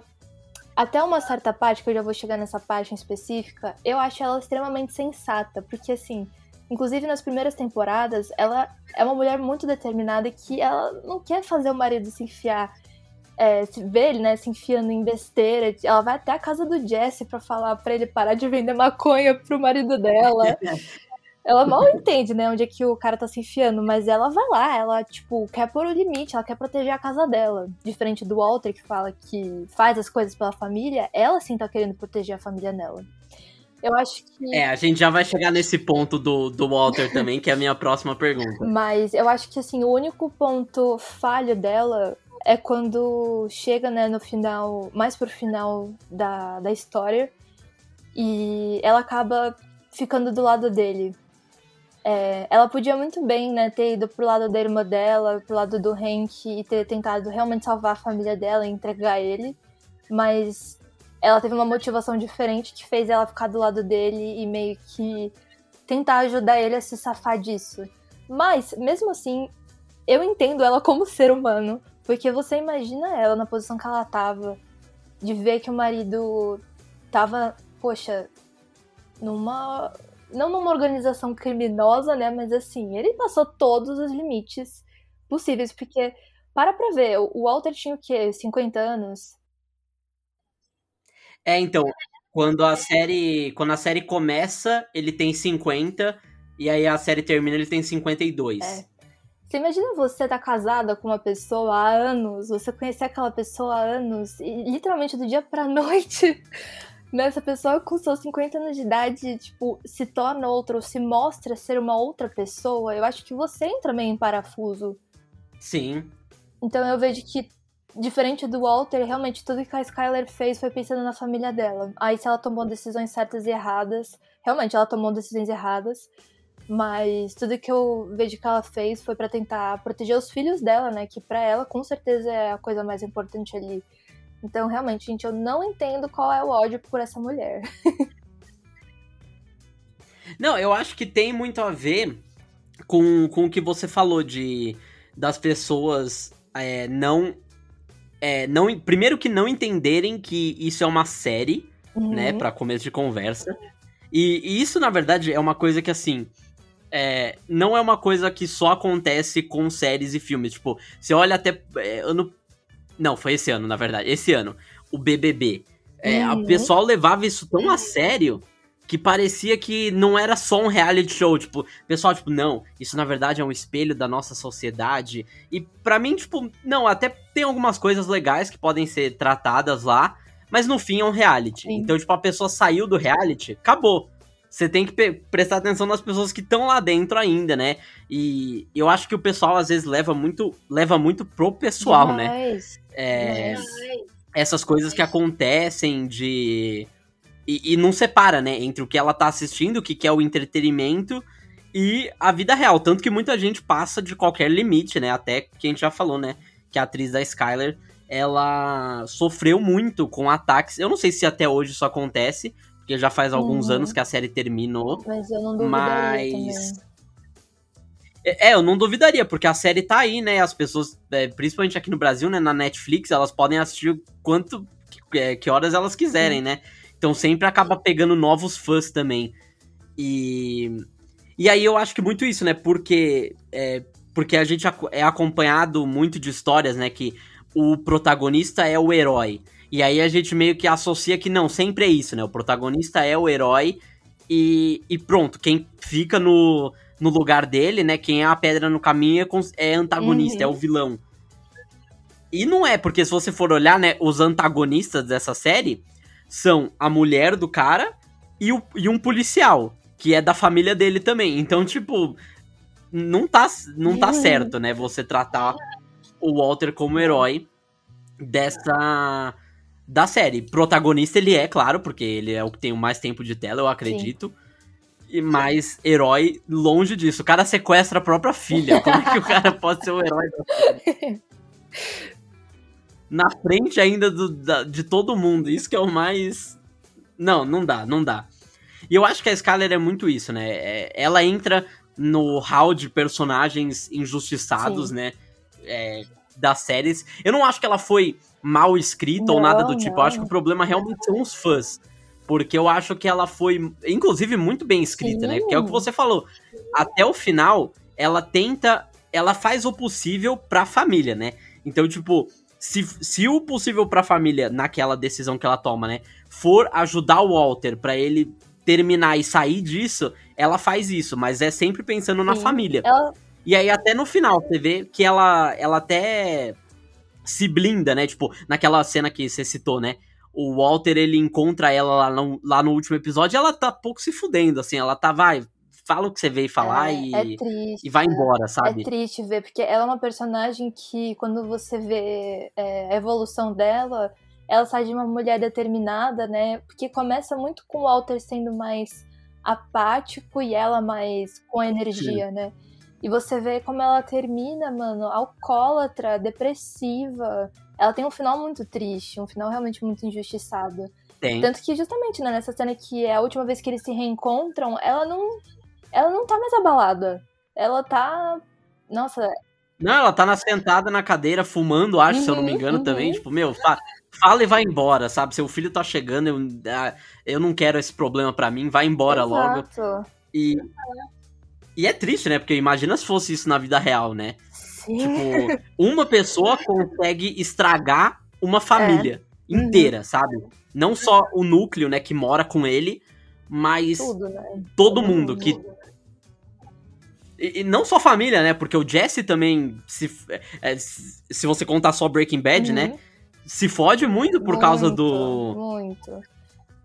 até uma certa parte, que eu já vou chegar nessa parte específica, eu acho ela extremamente sensata, porque assim, inclusive nas primeiras temporadas, ela é uma mulher muito determinada que ela não quer fazer o marido se enfiar, é, se ver ele, né, se enfiando em besteira. Ela vai até a casa do Jesse pra falar pra ele parar de vender maconha pro marido dela. Ela mal entende, né, onde é que o cara tá se enfiando, mas ela vai lá, ela, tipo, quer pôr o limite, ela quer proteger a casa dela. Diferente do Walter, que fala que faz as coisas pela família, ela sim tá querendo proteger a família dela. Eu acho que. É, a gente já vai chegar nesse ponto do, do Walter também, que é a minha próxima pergunta. Mas eu acho que, assim, o único ponto falho dela é quando chega, né, no final, mais pro final da, da história, e ela acaba ficando do lado dele. É, ela podia muito bem, né, ter ido pro lado da irmã dela, pro lado do Hank e ter tentado realmente salvar a família dela e entregar ele, mas ela teve uma motivação diferente que fez ela ficar do lado dele e meio que tentar ajudar ele a se safar disso. Mas, mesmo assim, eu entendo ela como ser humano, porque você imagina ela na posição que ela tava, de ver que o marido tava, poxa, numa não numa organização criminosa, né? Mas assim, ele passou todos os limites possíveis, porque para pra ver, o Walter tinha o quê? 50 anos? É, então, quando a série, quando a série começa, ele tem 50 e aí a série termina, ele tem 52. É. Você imagina você tá casada com uma pessoa há anos, você conhecer aquela pessoa há anos, e literalmente do dia pra noite, né, essa pessoa com seus 50 anos de idade, tipo, se torna outra ou se mostra ser uma outra pessoa, eu acho que você entra meio em parafuso. Sim. Então eu vejo que, diferente do Walter, realmente tudo que a Skyler fez foi pensando na família dela. Aí se ela tomou decisões certas e erradas, realmente ela tomou decisões erradas, mas tudo que eu vejo que ela fez foi para tentar proteger os filhos dela, né? Que para ela com certeza é a coisa mais importante ali. Então, realmente, gente, eu não entendo qual é o ódio por essa mulher. não, eu acho que tem muito a ver com, com o que você falou de das pessoas é, não é, não primeiro que não entenderem que isso é uma série, né, uhum. né, para começo de conversa. E, e, isso na verdade é uma coisa que assim é, não é uma coisa que só acontece com séries e filmes. Tipo, você olha até é, ano. Não, foi esse ano, na verdade. Esse ano. O BBB. É, uhum. O pessoal levava isso tão a sério que parecia que não era só um reality show. Tipo, o pessoal, tipo, não, isso na verdade é um espelho da nossa sociedade. E para mim, tipo, não, até tem algumas coisas legais que podem ser tratadas lá. Mas no fim é um reality. Sim. Então, tipo, a pessoa saiu do reality, acabou você tem que prestar atenção nas pessoas que estão lá dentro ainda, né? E eu acho que o pessoal às vezes leva muito, leva muito pro pessoal, né? É, essas coisas que acontecem de. E, e, não separa, né? Entre o que ela tá assistindo, o que é o entretenimento e a vida real. Tanto que muita gente passa de qualquer limite, né? Até que a gente já falou, né? Que a atriz da Skyler, ela sofreu muito com ataques. Eu não sei se até hoje isso acontece, porque já faz alguns uhum. anos que a série terminou. Mas eu não duvidaria mas... É, eu não duvidaria, porque a série tá aí, né? As pessoas, é, principalmente aqui no Brasil, né, na Netflix, elas podem assistir quanto que, é, que horas elas quiserem, né? Então sempre acaba pegando novos fãs também. E e aí eu acho que muito isso, né? Porque é, porque a gente é acompanhado muito de histórias, né, que o protagonista é o herói. E aí a gente meio que associa que não, sempre é isso, né? O protagonista é o herói e, e pronto, quem fica no, no lugar dele, né? Quem é a pedra no caminho é, é antagonista, uhum. é o vilão. E não é, porque se você for olhar, né, os antagonistas dessa série são a mulher do cara e, o, e um policial, que é da família dele também. Então, tipo, não tá, não tá uhum. certo, né, você tratar o Walter como herói dessa da série. Protagonista ele é, claro, porque ele é o que tem mais tempo de tela, eu acredito. Sim. E mais herói, longe disso. O cara sequestra a própria filha. Como é que o cara pode ser o herói? Na frente ainda do, da, de todo mundo. Isso que é o mais. Não, não dá, não dá. E eu acho que a Skyler é muito isso, né? É, ela entra no hall de personagens injustiçados, Sim. né? É, das séries. Eu não acho que ela foi mal escrita não, ou nada do tipo. Não. Eu acho que o problema realmente são os fãs. Porque eu acho que ela foi, inclusive, muito bem escrita, Sim. né? Porque é o que você falou. Até o final, ela tenta. Ela faz o possível pra família, né? Então, tipo, se, se o possível pra família, naquela decisão que ela toma, né? For ajudar o Walter para ele terminar e sair disso, ela faz isso, mas é sempre pensando Sim. na família. Ela... E aí, até no final, você vê que ela, ela até se blinda, né? Tipo, naquela cena que você citou, né? O Walter, ele encontra ela lá no, lá no último episódio e ela tá pouco se fudendo, assim. Ela tá, vai, fala o que você veio falar é, e, é triste, e vai embora, sabe? É triste ver, porque ela é uma personagem que, quando você vê é, a evolução dela, ela sai de uma mulher determinada, né? Porque começa muito com o Walter sendo mais apático e ela mais com energia, Sim. né? E você vê como ela termina, mano, alcoólatra, depressiva. Ela tem um final muito triste, um final realmente muito injustiçado. Tem. Tanto que justamente, né, nessa cena que é a última vez que eles se reencontram, ela não. Ela não tá mais abalada. Ela tá. Nossa. Não, ela tá na, sentada na cadeira, fumando, acho, uhum, se eu não me uhum, engano, uhum. também. Tipo, meu, fa fala e vai embora, sabe? Seu filho tá chegando, eu, ah, eu não quero esse problema para mim, vai embora Exato. logo. E. E é triste, né? Porque imagina se fosse isso na vida real, né? Sim. Tipo, uma pessoa consegue estragar uma família É. Uhum. inteira, sabe? Não só o núcleo, né, que mora com ele, mas Tudo, né? todo mundo que e, e não só família, né? Porque o Jesse também se é, se se você contar só Breaking Bad, né, Uhum. se fode muito por causa Muito, do Muito.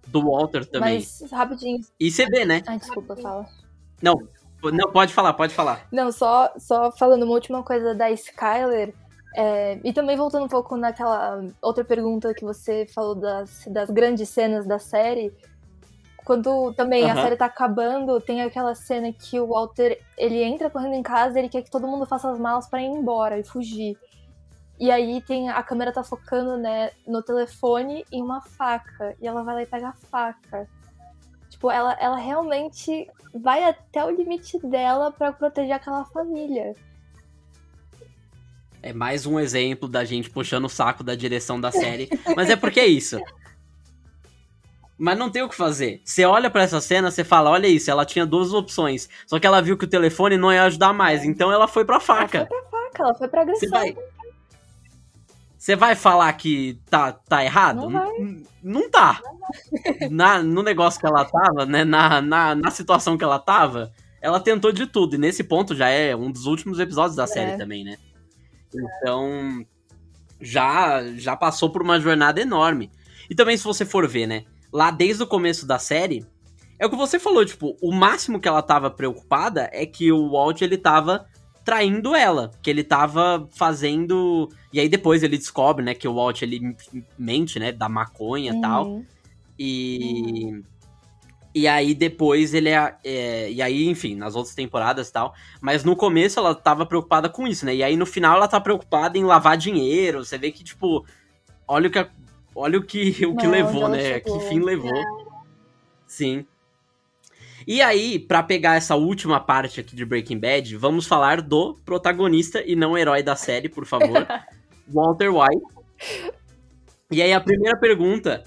do Walter também. Mas, rapidinho. E você vê, né? Ai, desculpa, fala. Não, não pode falar, pode falar. Não, só, só falando uma última coisa da Skyler. é, e também voltando um pouco naquela outra pergunta que você falou das, das grandes cenas da série. Quando também a Aham. série tá acabando, tem aquela cena que o Walter ele entra correndo em casa ele quer que todo mundo faça as malas pra ir embora e fugir. E aí tem a câmera tá focando, né, no telefone e uma faca. E ela vai lá e pega a faca. Tipo, ela, ela realmente vai até o limite dela pra proteger aquela família. É mais um exemplo da gente puxando o saco da direção da série. Mas é porque é isso. Mas não tem o que fazer. Você olha pra essa cena, você fala, olha isso, ela tinha duas opções. Só que ela viu que o telefone não ia ajudar mais, então ela foi pra faca. Ela foi pra faca, ela foi pra Você agressão. vai. Você vai falar que tá, tá errado? Não vai. N- Não tá. Na, no negócio que ela tava, né? Na, na, na situação que ela tava, ela tentou de tudo. E nesse ponto já é um dos últimos episódios da série É. também, né? Então. Já, já passou por uma jornada enorme. E também, se você for ver, né? Lá desde o começo da série, é o que você falou, tipo, o máximo que ela tava preocupada é que o Walt ele tava traindo ela, que ele tava fazendo, e aí depois ele descobre, né, que o Walt ele mente, né, da maconha e tal, Uhum. e e aí depois ele é, é, e aí, enfim, nas outras temporadas e tal, mas no começo ela tava preocupada com isso, né? E aí no final ela tá preocupada em lavar dinheiro, você vê que tipo, olha o que olha o que o que Não, levou, né? chegou. Que fim levou. Sim. E aí, pra pegar essa última parte aqui de Breaking Bad, vamos falar do protagonista e não herói da série, por favor, Walter White. E aí a primeira pergunta,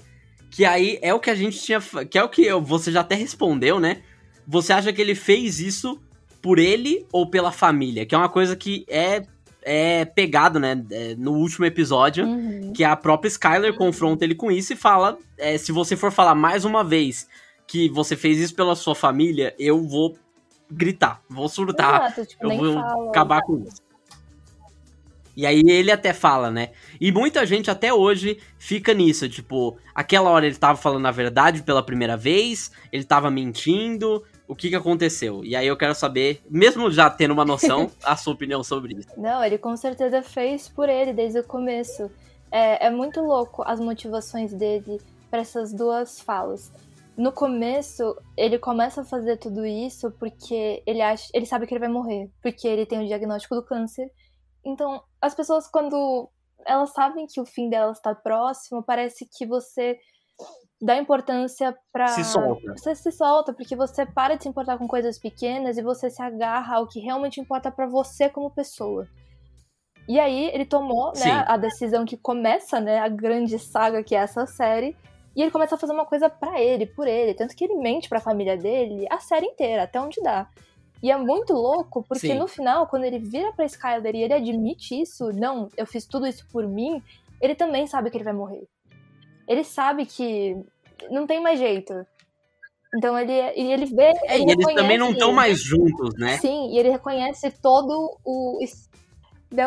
que aí é o que a gente tinha, que é o que você já até respondeu, né? Você acha que ele fez isso por ele ou pela família? Que é uma coisa que é é pegado, né, é, no último episódio, Uhum. que a própria Skyler confronta ele com isso e fala: é, se você for falar mais uma vez que você fez isso pela sua família, eu vou gritar, vou surtar, Exato, tipo, eu vou fala. acabar com isso. E aí ele até fala, né? E muita gente até hoje fica nisso, tipo, aquela hora ele tava falando a verdade pela primeira vez, ele tava mentindo, o que que aconteceu? E aí eu quero saber, mesmo já tendo uma noção, a sua opinião sobre isso. Não, ele com certeza fez por ele desde o começo. É, é muito louco as motivações dele para essas duas falas. No começo, ele começa a fazer tudo isso porque ele acha, ele sabe que ele vai morrer, porque ele tem o diagnóstico do câncer. Então, as pessoas quando elas sabem que o fim delas está próximo, parece que você dá importância pra. Se solta. Você se solta porque você para de se importar com coisas pequenas e você se agarra ao que realmente importa pra você como pessoa. E aí ele tomou, né, a decisão que começa, né, a grande saga que é essa série, e ele começa a fazer uma coisa pra ele, por ele, tanto que ele mente pra família dele a série inteira, até onde dá. E é muito louco, porque Sim. no final, quando ele vira pra Skyler e ele admite isso, não, eu fiz tudo isso por mim, ele também sabe que ele vai morrer. Ele sabe que não tem mais jeito. Então ele, e ele vê. É, ele e eles também não estão mais juntos, né? Sim, e ele reconhece todo o.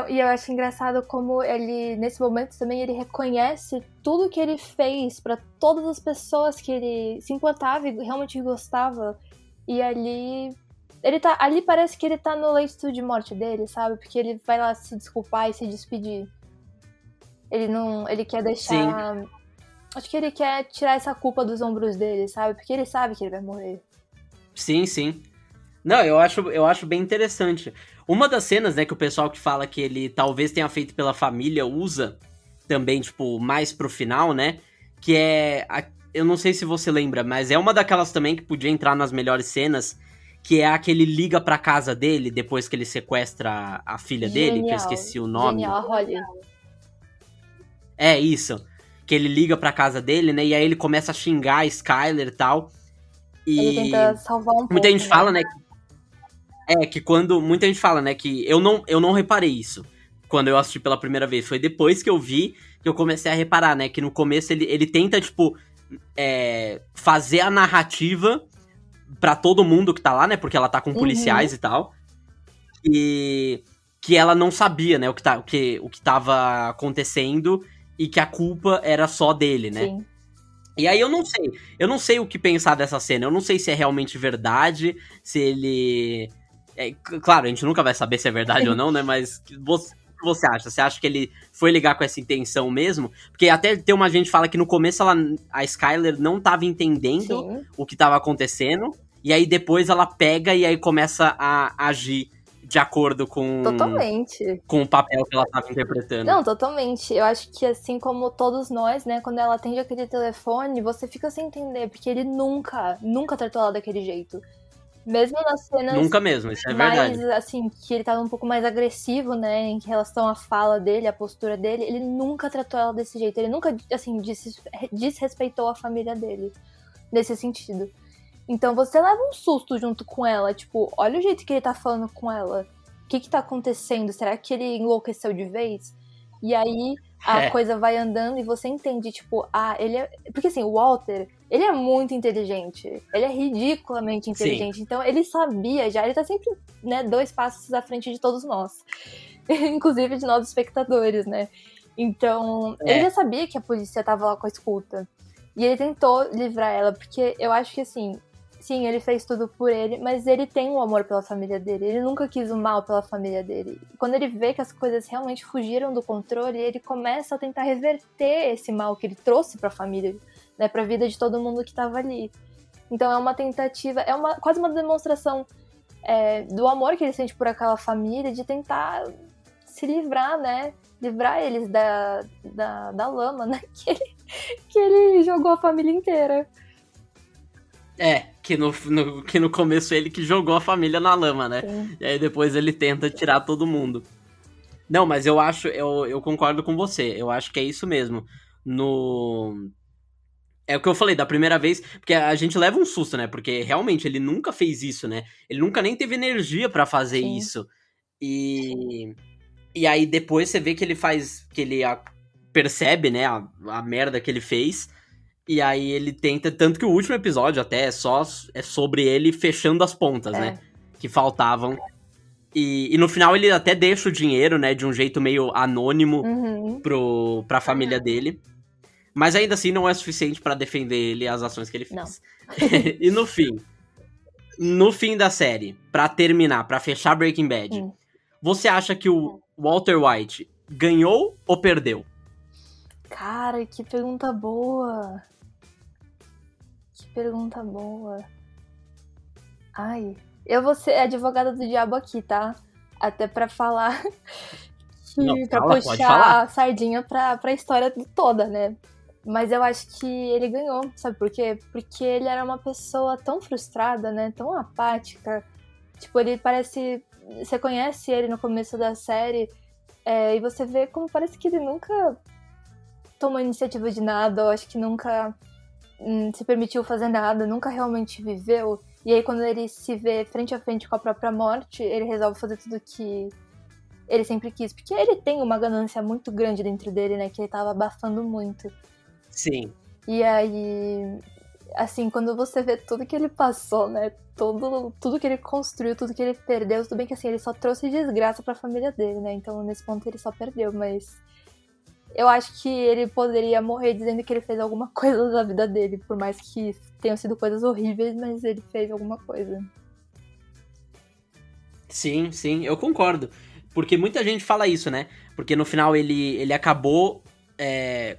E eu acho engraçado como ele, nesse momento também, ele reconhece tudo que ele fez pra todas as pessoas que ele se importava e realmente gostava. E ali. Ele tá. Ali parece que ele tá no leito de morte dele, sabe? Porque ele vai lá se desculpar e se despedir. Ele não. Ele quer deixar. Acho que ele quer tirar essa culpa dos ombros dele, sabe? Porque ele sabe que ele vai morrer. Sim, sim. Não, eu acho, eu acho bem interessante. Uma das cenas, né, que o pessoal que fala que ele talvez tenha feito pela família usa também, tipo, mais pro final, né? Que é. a- eu não sei se você lembra, mas é uma daquelas também que podia entrar nas melhores cenas. Que é aquele liga pra casa dele depois que ele sequestra a, a filha dele, que eu Genial, esqueci o nome. Genial, a Holly. É isso. Que ele liga pra casa dele, né? E aí ele começa a xingar a Skyler e tal. E. Ele tenta salvar um pouco. Muita gente né? fala, né? que- É, que quando. Muita gente fala, né, que eu não, eu não reparei isso quando eu assisti pela primeira vez. Foi depois que eu vi que eu comecei a reparar, né? Que no começo ele, ele tenta, tipo, é, fazer a narrativa para todo mundo que tá lá, né? Porque ela tá com uhum. policiais uhum. e tal. E que ela não sabia, né, o que, tá, o, que, o que tava acontecendo e que a culpa era só dele, né? Sim. E aí eu não sei. Eu não sei o que pensar dessa cena. Eu não sei se é realmente verdade, se ele. É, claro, a gente nunca vai saber se é verdade ou não, né? Mas você, o que você acha? Você acha que ele foi ligar com essa intenção mesmo? Porque até tem uma gente que fala que no começo ela, a Skyler não tava entendendo Sim. o que tava acontecendo. E aí depois ela pega e aí começa a agir de acordo com. Totalmente. Com o papel que ela estava interpretando. Não, totalmente. Eu acho que assim como todos nós, né, quando ela atende aquele telefone, você fica sem entender, porque ele nunca, nunca tratou ela daquele jeito. Mesmo nas cenas. Nunca mesmo, isso é mais, verdade. assim, que ele tava um pouco mais agressivo, né, em relação à fala dele, à postura dele, ele nunca tratou ela desse jeito. Ele nunca, assim, desrespeitou a família dele. Nesse sentido. Então você leva um susto junto com ela, tipo, olha o jeito que ele tá falando com ela. O que que tá acontecendo? Será que ele enlouqueceu de vez? E aí a é. coisa vai andando e você entende, tipo, ah, ele é. Porque assim, o Walter, ele é muito inteligente. Ele é ridiculamente inteligente. Sim. Então ele sabia já, ele tá sempre, né, dois passos à frente de todos nós. Inclusive de nós espectadores, né? Então, é. ele já sabia que a polícia tava lá com a escuta. E ele tentou livrar ela, porque eu acho que assim, sim, ele fez tudo por ele, mas ele tem um amor pela família dele. Ele nunca quis o mal pela família dele. Quando ele vê que as coisas realmente fugiram do controle, ele começa a tentar reverter esse mal que ele trouxe para a família, né, para a vida de todo mundo que estava ali. Então é uma tentativa, é uma quase uma demonstração é, do amor que ele sente por aquela família, de tentar se livrar, né? Livrar eles da, da, da lama, né? Que ele, que ele jogou a família inteira. É, que no, no, que no começo ele que jogou a família na lama, né? Sim. E aí depois ele tenta tirar todo mundo. Não, mas eu acho, eu, eu concordo com você. Eu acho que é isso mesmo. No. É o que eu falei da primeira vez, porque a gente leva um susto, né? Porque realmente ele nunca fez isso, né? Ele nunca nem teve energia para fazer Sim. isso. E. E aí depois você vê que ele faz. que ele a, percebe, né? A, a merda que ele fez. E aí ele tenta. Tanto que o último episódio até é só é sobre ele fechando as pontas, é. né? Que faltavam. E, e, no final ele até deixa o dinheiro, né? De um jeito meio anônimo uhum. pro, pra família dele. Mas ainda assim não é suficiente para defender ele as ações que ele fez. e no fim. No fim da série, para terminar, para fechar Breaking Bad, hum. você acha que o Walter White ganhou ou perdeu? Cara, que pergunta boa. Que pergunta boa. Ai, eu vou ser advogada do diabo aqui, tá? Até para falar que Não, pra fala, puxar a sardinha pra, pra história toda, né? Mas eu acho que ele ganhou, sabe por quê? Porque ele era uma pessoa tão frustrada, né? Tão apática. Tipo, ele parece. Você conhece ele no começo da série é, e você vê como parece que ele nunca tomou iniciativa de nada, eu acho que nunca Hum, se permitiu fazer nada, nunca realmente viveu. E aí, quando ele se vê frente a frente com a própria morte, ele resolve fazer tudo que ele sempre quis. Porque ele tem uma ganância muito grande dentro dele, né? Que ele tava abafando muito. Sim. E aí, assim, quando você vê tudo que ele passou, né? Tudo, tudo que ele construiu, tudo que ele perdeu, tudo bem que assim, ele só trouxe desgraça pra família dele, né? Então, nesse ponto, ele só perdeu, mas eu acho que ele poderia morrer dizendo que ele fez alguma coisa da vida dele, por mais que tenham sido coisas horríveis, mas ele fez alguma coisa. Sim, sim, eu concordo. Porque muita gente fala isso, né? Porque no final ele, ele acabou é,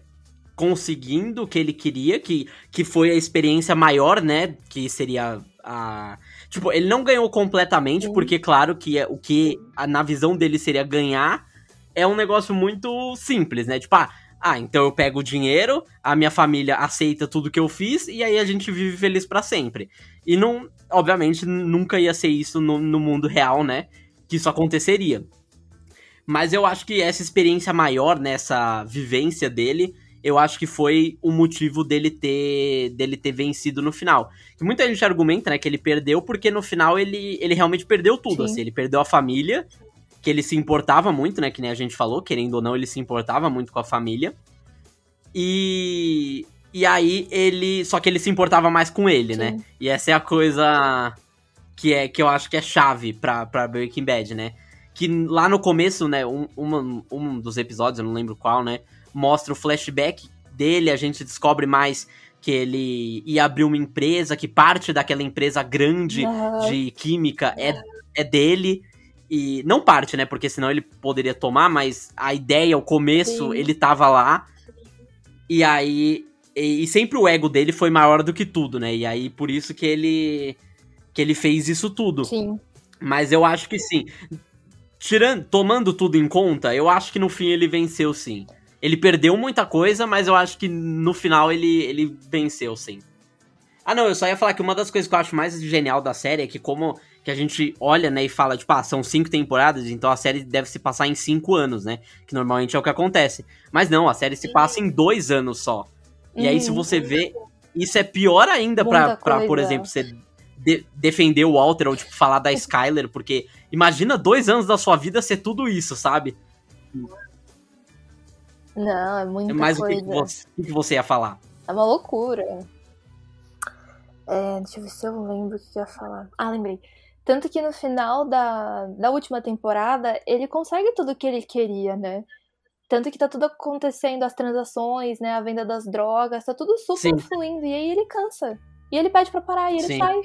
conseguindo o que ele queria, que, que foi a experiência maior, né? Que seria a. Tipo, ele não ganhou completamente, sim. porque, claro, que é, o que na visão dele seria ganhar é um negócio muito simples, né? Tipo, ah, ah, então eu pego o dinheiro, a minha família aceita tudo que eu fiz e aí a gente vive feliz para sempre. E não, obviamente, nunca ia ser isso no, no, mundo real, né? Que isso aconteceria. Mas eu acho que essa experiência maior nessa vivência dele, eu acho que foi o motivo dele ter dele ter vencido no final. Que muita gente argumenta, né, que ele perdeu porque no final ele, ele realmente perdeu tudo, Sim. assim, ele perdeu a família, que ele se importava muito, né, que nem a gente falou, querendo ou não, ele se importava muito com a família. E e aí ele, só que ele se importava mais com ele, né? Sim. E essa é a coisa que é que eu acho que é chave pra, pra Breaking Bad, né? Que lá no começo, né, um, uma- um dos episódios, eu não lembro qual, né? Mostra o flashback dele, a gente descobre mais que ele ia abrir uma empresa, que parte daquela empresa grande Aham. de química é, é dele. E não parte, né? Porque senão ele poderia tomar, mas a ideia, o começo, Sim. ele tava lá. E aí. E, e sempre o ego dele foi maior do que tudo, né? E aí por isso que ele. que ele fez isso tudo. Sim. Mas eu acho que sim. Tirando, tomando tudo em conta, eu acho que no fim ele venceu sim. Ele perdeu muita coisa, mas eu acho que no final ele, ele venceu sim. Ah, não, eu só ia falar que uma das coisas que eu acho mais genial da série é que como que a gente olha, né, e fala, tipo, ah, são cinco temporadas, então a série deve se passar em cinco anos, né? Que normalmente é o que acontece. Mas não, a série se passa em dois anos só. E aí, se Uhum. você vê, isso é pior ainda pra, pra, por exemplo, você de- defender o Walter ou, tipo, falar da Skyler, porque imagina dois anos da sua vida ser tudo isso, sabe? Não, é muita Mas o que, coisa. que você, o que que você ia falar? É uma loucura. É, deixa eu ver se eu lembro o que eu ia falar. Ah, lembrei. Tanto que no final da, da última temporada, ele consegue tudo o que ele queria, né? Tanto que tá tudo acontecendo, as transações, né? A venda das drogas, tá tudo super Sim. fluindo. E aí ele cansa. E ele pede pra parar e ele Sim. sai.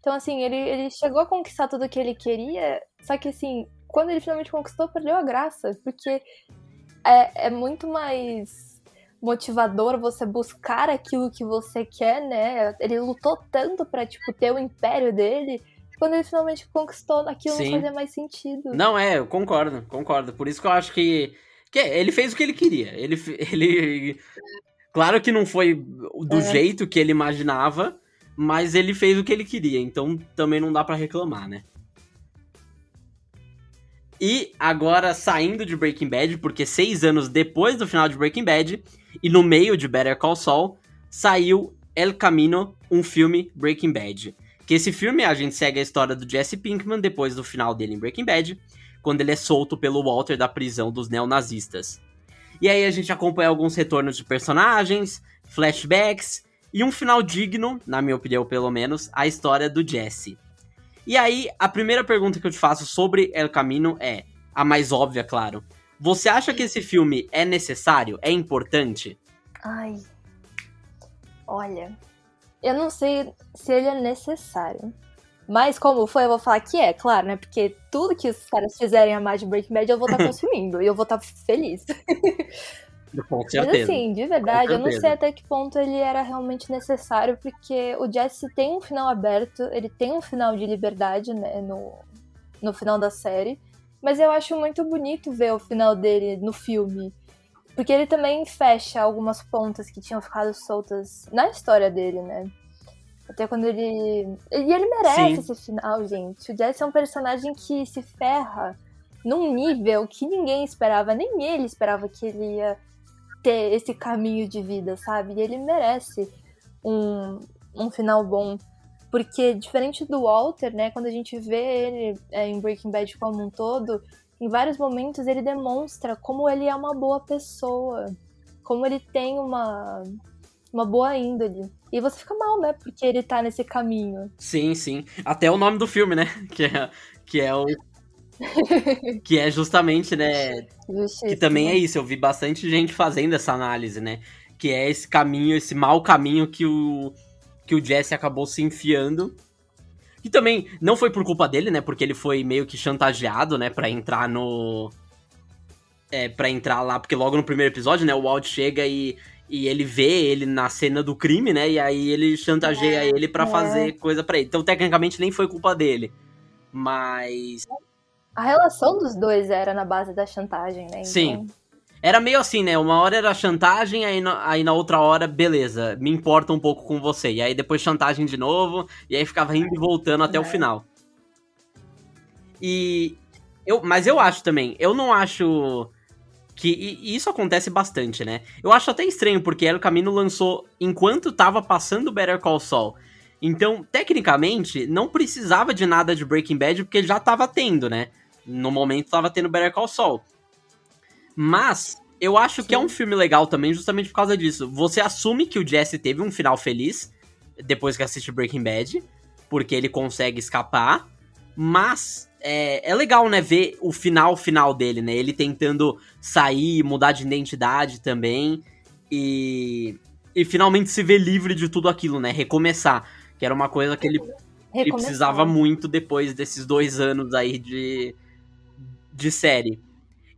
Então, assim, ele, ele chegou a conquistar tudo o que ele queria, só que, assim, quando ele finalmente conquistou, perdeu a graça. Porque é, é muito mais motivador você buscar aquilo que você quer, né? Ele lutou tanto pra, tipo, ter o império dele. Quando ele finalmente conquistou, aquilo Sim. não fazia mais sentido. Não, é, eu concordo, concordo. Por isso que eu acho que. que ele fez o que ele queria. Ele. ele claro que não foi do É. jeito que ele imaginava, mas ele fez o que ele queria. Então também não dá pra reclamar, né? E agora, saindo de Breaking Bad, porque seis anos depois do final de Breaking Bad, e no meio de Better Call Saul, saiu El Camino, um filme Breaking Bad. Que esse filme a gente segue a história do Jesse Pinkman depois do final dele em Breaking Bad, quando ele é solto pelo Walter da prisão dos neonazistas. E aí a gente acompanha alguns retornos de personagens, flashbacks e um final digno, na minha opinião pelo menos, a história do Jesse. E aí, a primeira pergunta que eu te faço sobre El Camino é, a mais óbvia, claro. Você acha que esse filme é necessário? É importante? Ai. Olha. Eu não sei se ele é necessário. Mas como foi, eu vou falar que é, claro, né? Porque tudo que os caras fizerem a mais de Breaking Bad eu vou estar consumindo. e eu vou estar feliz. Com Mas certeza. assim, de verdade, eu não sei até que ponto ele era realmente necessário, porque o Jesse tem um final aberto, ele tem um final de liberdade, né, no, no final da série. Mas eu acho muito bonito ver o final dele no filme. Porque ele também fecha algumas pontas que tinham ficado soltas na história dele, né? Até quando ele. E ele merece Sim. esse final, gente. O Jesse é um personagem que se ferra num nível que ninguém esperava, nem ele esperava que ele ia ter esse caminho de vida, sabe? E ele merece um, um final bom. Porque, diferente do Walter, né, quando a gente vê ele é, em Breaking Bad como um todo, em vários momentos ele demonstra como ele é uma boa pessoa, como ele tem uma, uma boa índole. E você fica mal, né, porque ele tá nesse caminho. Sim, sim. Até o nome do filme, né? Que é, que é o. que é justamente, né? Que também é isso. Eu vi bastante gente fazendo essa análise, né? Que é esse caminho, esse mau caminho que o, que o Jesse acabou se enfiando. E também não foi por culpa dele, né? Porque ele foi meio que chantageado, né? Pra entrar no. É, pra entrar lá. Porque logo no primeiro episódio, né? O Walt chega e, e ele vê ele na cena do crime, né? E aí ele chantageia ele pra é. fazer coisa pra ele. Então, tecnicamente, nem foi culpa dele. Mas. A relação dos dois era na base da chantagem, né? Sim. Era meio assim, né? Uma hora era chantagem, aí na, aí na outra hora, beleza, me importa um pouco com você. E aí depois chantagem de novo, e aí ficava indo e voltando até o É. final. E. Eu, mas eu acho também, eu não acho Que, e, e isso acontece bastante, né? Eu acho até estranho, porque El Camino lançou enquanto tava passando Better Call Saul. Então, tecnicamente, não precisava de nada de Breaking Bad, porque já tava tendo, né? No momento tava tendo Better Call Saul. Mas, eu acho Sim. que é um filme legal também, justamente por causa disso. Você assume que o Jesse teve um final feliz, depois que assiste Breaking Bad, porque ele consegue escapar, mas é, é, legal, né, ver o final final dele, né? Ele tentando sair, mudar de identidade também e, e finalmente se ver livre de tudo aquilo, né? Recomeçar, que era uma coisa que ele, ele precisava muito depois desses dois anos aí de, de série.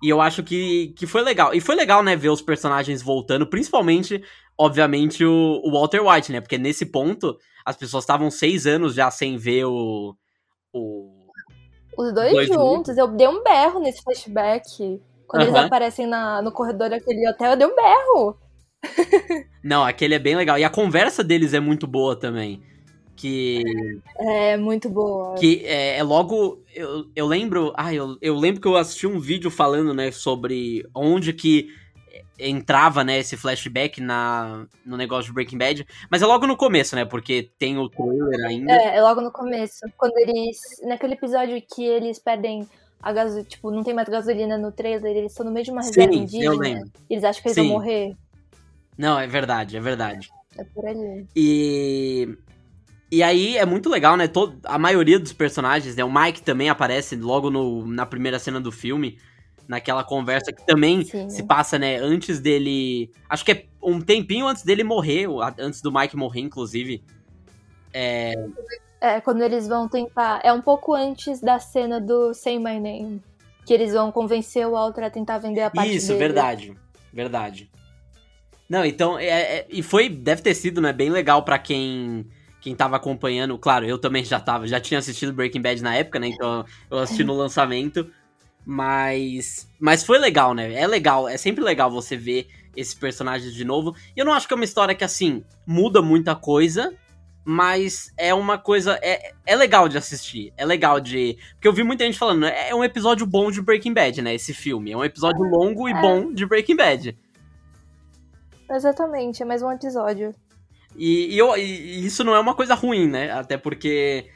E eu acho que, que foi legal. E foi legal, né, ver os personagens voltando, principalmente, obviamente, o, o Walter White, né? Porque nesse ponto, as pessoas estavam seis anos já sem ver o. o os dois, dois juntos. Eu dei um berro nesse flashback. Quando eles aparecem na, no corredor daquele hotel, eu dei um berro. Não, aquele é bem legal. E a conversa deles é muito boa também. Que. É, muito boa. Que é, é logo. Eu, eu lembro. Ah, eu, eu lembro que eu assisti um vídeo falando, né, sobre onde que entrava, né, esse flashback na, no negócio de Breaking Bad. Mas é logo no começo, né? Porque tem o trailer ainda. É, é logo no começo. Quando eles. Naquele episódio que eles perdem a gasolina. Tipo, não tem mais gasolina no trailer, eles estão no meio de uma reserva Sim, indígena. Eu lembro. Eles acham que eles Sim. vão morrer. Não, é verdade, é verdade. É por ali. E. E aí é muito legal, né? Todo, a maioria dos personagens, né? O Mike também aparece logo no, na primeira cena do filme naquela conversa que também Sim. se passa, né, antes dele. Acho que é um tempinho antes dele morrer, antes do Mike morrer, inclusive. É. É, quando eles vão tentar. É um pouco antes da cena do Say My Name. Que eles vão convencer o Walter a tentar vender a parte Isso, dele. verdade. Verdade. Não, então. É, é, e foi. Deve ter sido, né? Bem legal para quem. Quem tava acompanhando, claro, eu também já tava, já tinha assistido Breaking Bad na época, né? Então eu assisti no lançamento. Mas. Mas foi legal, né? É legal, é sempre legal você ver esses personagens de novo. E eu não acho que é uma história que, assim, muda muita coisa. Mas é uma coisa. É, é legal de assistir. É legal de. Porque eu vi muita gente falando, é um episódio bom de Breaking Bad, né? Esse filme. É um episódio longo e é. bom de Breaking Bad. Exatamente, é mais um episódio. E, e, eu, e isso não é uma coisa ruim, né? Até porque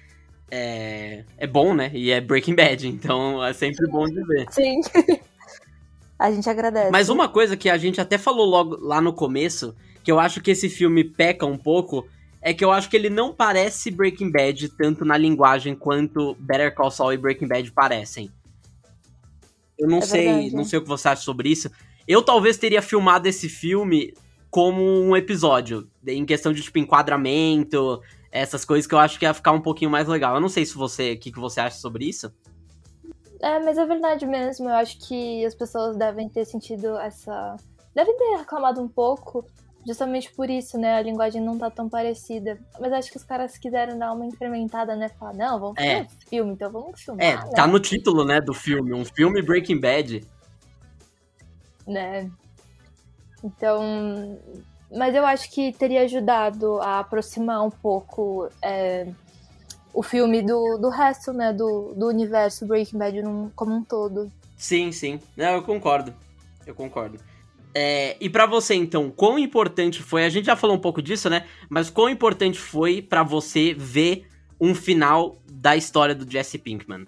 é, é bom, né? E é Breaking Bad, então é sempre bom de ver. Sim. a gente agradece. Mas uma coisa que a gente até falou logo lá no começo, que eu acho que esse filme peca um pouco, é que eu acho que ele não parece Breaking Bad tanto na linguagem quanto Better Call Saul e Breaking Bad parecem. Eu não é sei, verdade. não sei o que você acha sobre isso. Eu talvez teria filmado esse filme como um episódio, em questão de tipo enquadramento, essas coisas que eu acho que ia ficar um pouquinho mais legal. Eu não sei se você, o que, que você acha sobre isso. É, mas é verdade mesmo. Eu acho que as pessoas devem ter sentido essa. Devem ter reclamado um pouco, justamente por isso, né? A linguagem não tá tão parecida. Mas acho que os caras quiseram dar uma incrementada, né? Falar, não, vamos fazer é. um filme, então vamos filmar. É, né? tá no título, né, do filme. Um filme Breaking Bad. Né? Então, mas eu acho que teria ajudado a aproximar um pouco é, o filme do, do resto, né? Do, do universo Breaking Bad num, como um todo. Sim, sim. Eu concordo. Eu concordo. É, e para você, então, quão importante foi? A gente já falou um pouco disso, né? Mas quão importante foi para você ver um final da história do Jesse Pinkman?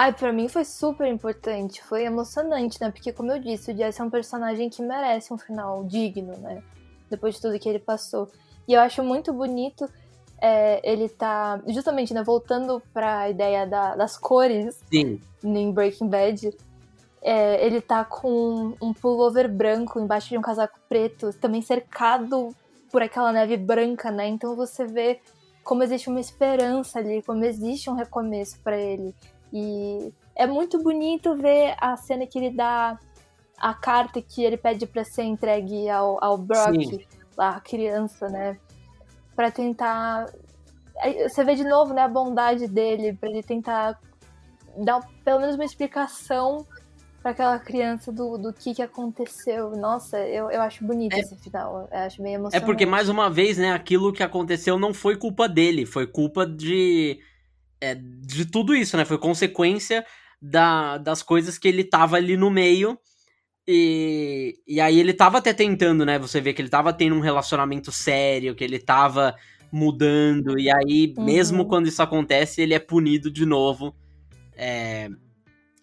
Ai, pra mim foi super importante, foi emocionante, né? Porque, como eu disse, o Jesse é um personagem que merece um final digno, né? depois de tudo que ele passou. E eu acho muito bonito é, ele tá, justamente, né, voltando pra ideia da, das cores Sim. em Breaking Bad. É, ele tá com um pullover branco embaixo de um casaco preto, também cercado por aquela neve branca, né? Então você vê como existe uma esperança ali, como existe um recomeço para ele. E é muito bonito ver a cena que ele dá a carta que ele pede para ser entregue ao, ao Brock, Sim. lá, a criança, né? Para tentar. Você vê de novo, né, a bondade dele, para ele tentar dar pelo menos uma explicação para aquela criança do, do que, que aconteceu. Nossa, eu, eu acho bonito é, esse final. Eu acho meio emocionante. É porque, mais uma vez, né, aquilo que aconteceu não foi culpa dele, foi culpa de. É, de tudo isso, né? Foi consequência da, das coisas que ele tava ali no meio E, e aí ele tava até tentando, né? Você vê que ele tava tendo um relacionamento sério, que ele tava mudando, e aí, uhum. mesmo quando isso acontece, ele é punido de novo. É...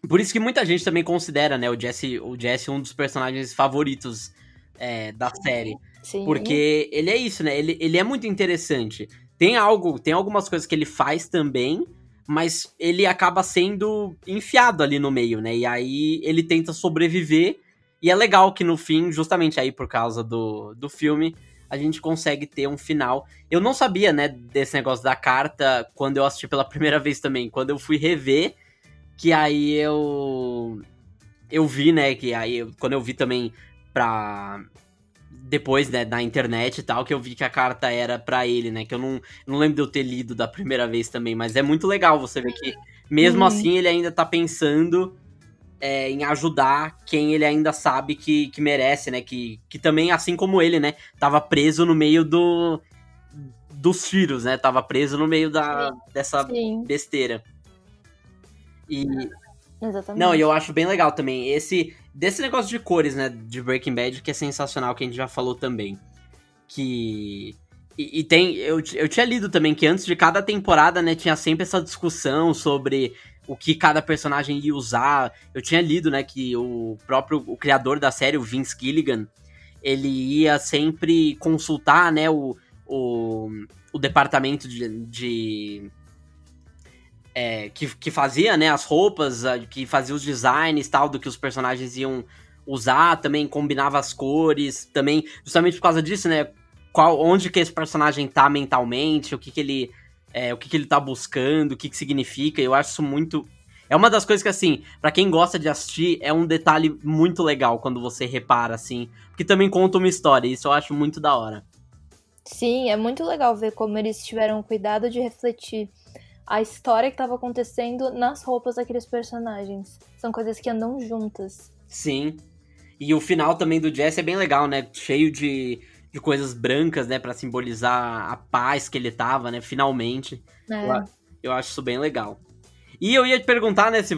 Por isso que muita gente também considera, né, o Jesse, o Jesse um dos personagens favoritos é, da série. Sim. Porque ele é isso, né? Ele, ele é muito interessante. Tem algo, tem algumas coisas que ele faz também, mas ele acaba sendo enfiado ali no meio, né? E aí ele tenta sobreviver. E é legal que no fim, justamente aí por causa do, do filme, a gente consegue ter um final. Eu não sabia, né, desse negócio da carta quando eu assisti pela primeira vez também. Quando eu fui rever, que aí eu. Eu vi, né, que aí quando eu vi também pra. Depois, né, na internet e tal, que eu vi que a carta era para ele, né? Que eu não, não lembro de eu ter lido da primeira vez também, mas é muito legal você ver que, mesmo uhum. assim, ele ainda tá pensando é, em ajudar quem ele ainda sabe que, que merece, né? Que, que também, assim como ele, né? Tava preso no meio do dos tiros, né? Tava preso no meio da, Sim. dessa Sim. besteira. E. Exatamente. Não, e eu acho bem legal também. Esse. Desse negócio de cores, né? De Breaking Bad, que é sensacional, que a gente já falou também. Que. E, e, tem. Eu, eu tinha lido também que antes de cada temporada, né, tinha sempre essa discussão sobre o que cada personagem ia usar. Eu tinha lido, né, que o próprio o criador da série, o Vince Gilligan, ele ia sempre consultar, né, o, o, o departamento de, de é, que, que fazia, né, as roupas, que fazia os designs tal, do que os personagens iam usar, também combinava as cores, também, justamente por causa disso, né, qual, onde que esse personagem tá mentalmente, o que que ele é, o que, que ele tá buscando, o que, que significa. Eu acho isso muito. É uma das coisas que, assim, para quem gosta de assistir, é um detalhe muito legal quando você repara, assim. Porque também conta uma história, isso eu acho muito da hora. Sim, é muito legal ver como eles tiveram cuidado de refletir a história que estava acontecendo nas roupas daqueles personagens. São coisas que andam juntas. Sim. E o final também do Jesse é bem legal, né? Cheio de de coisas brancas, né, para simbolizar a paz que ele tava, né, finalmente. É. Eu, eu, acho isso bem legal. E eu ia te perguntar, né, se,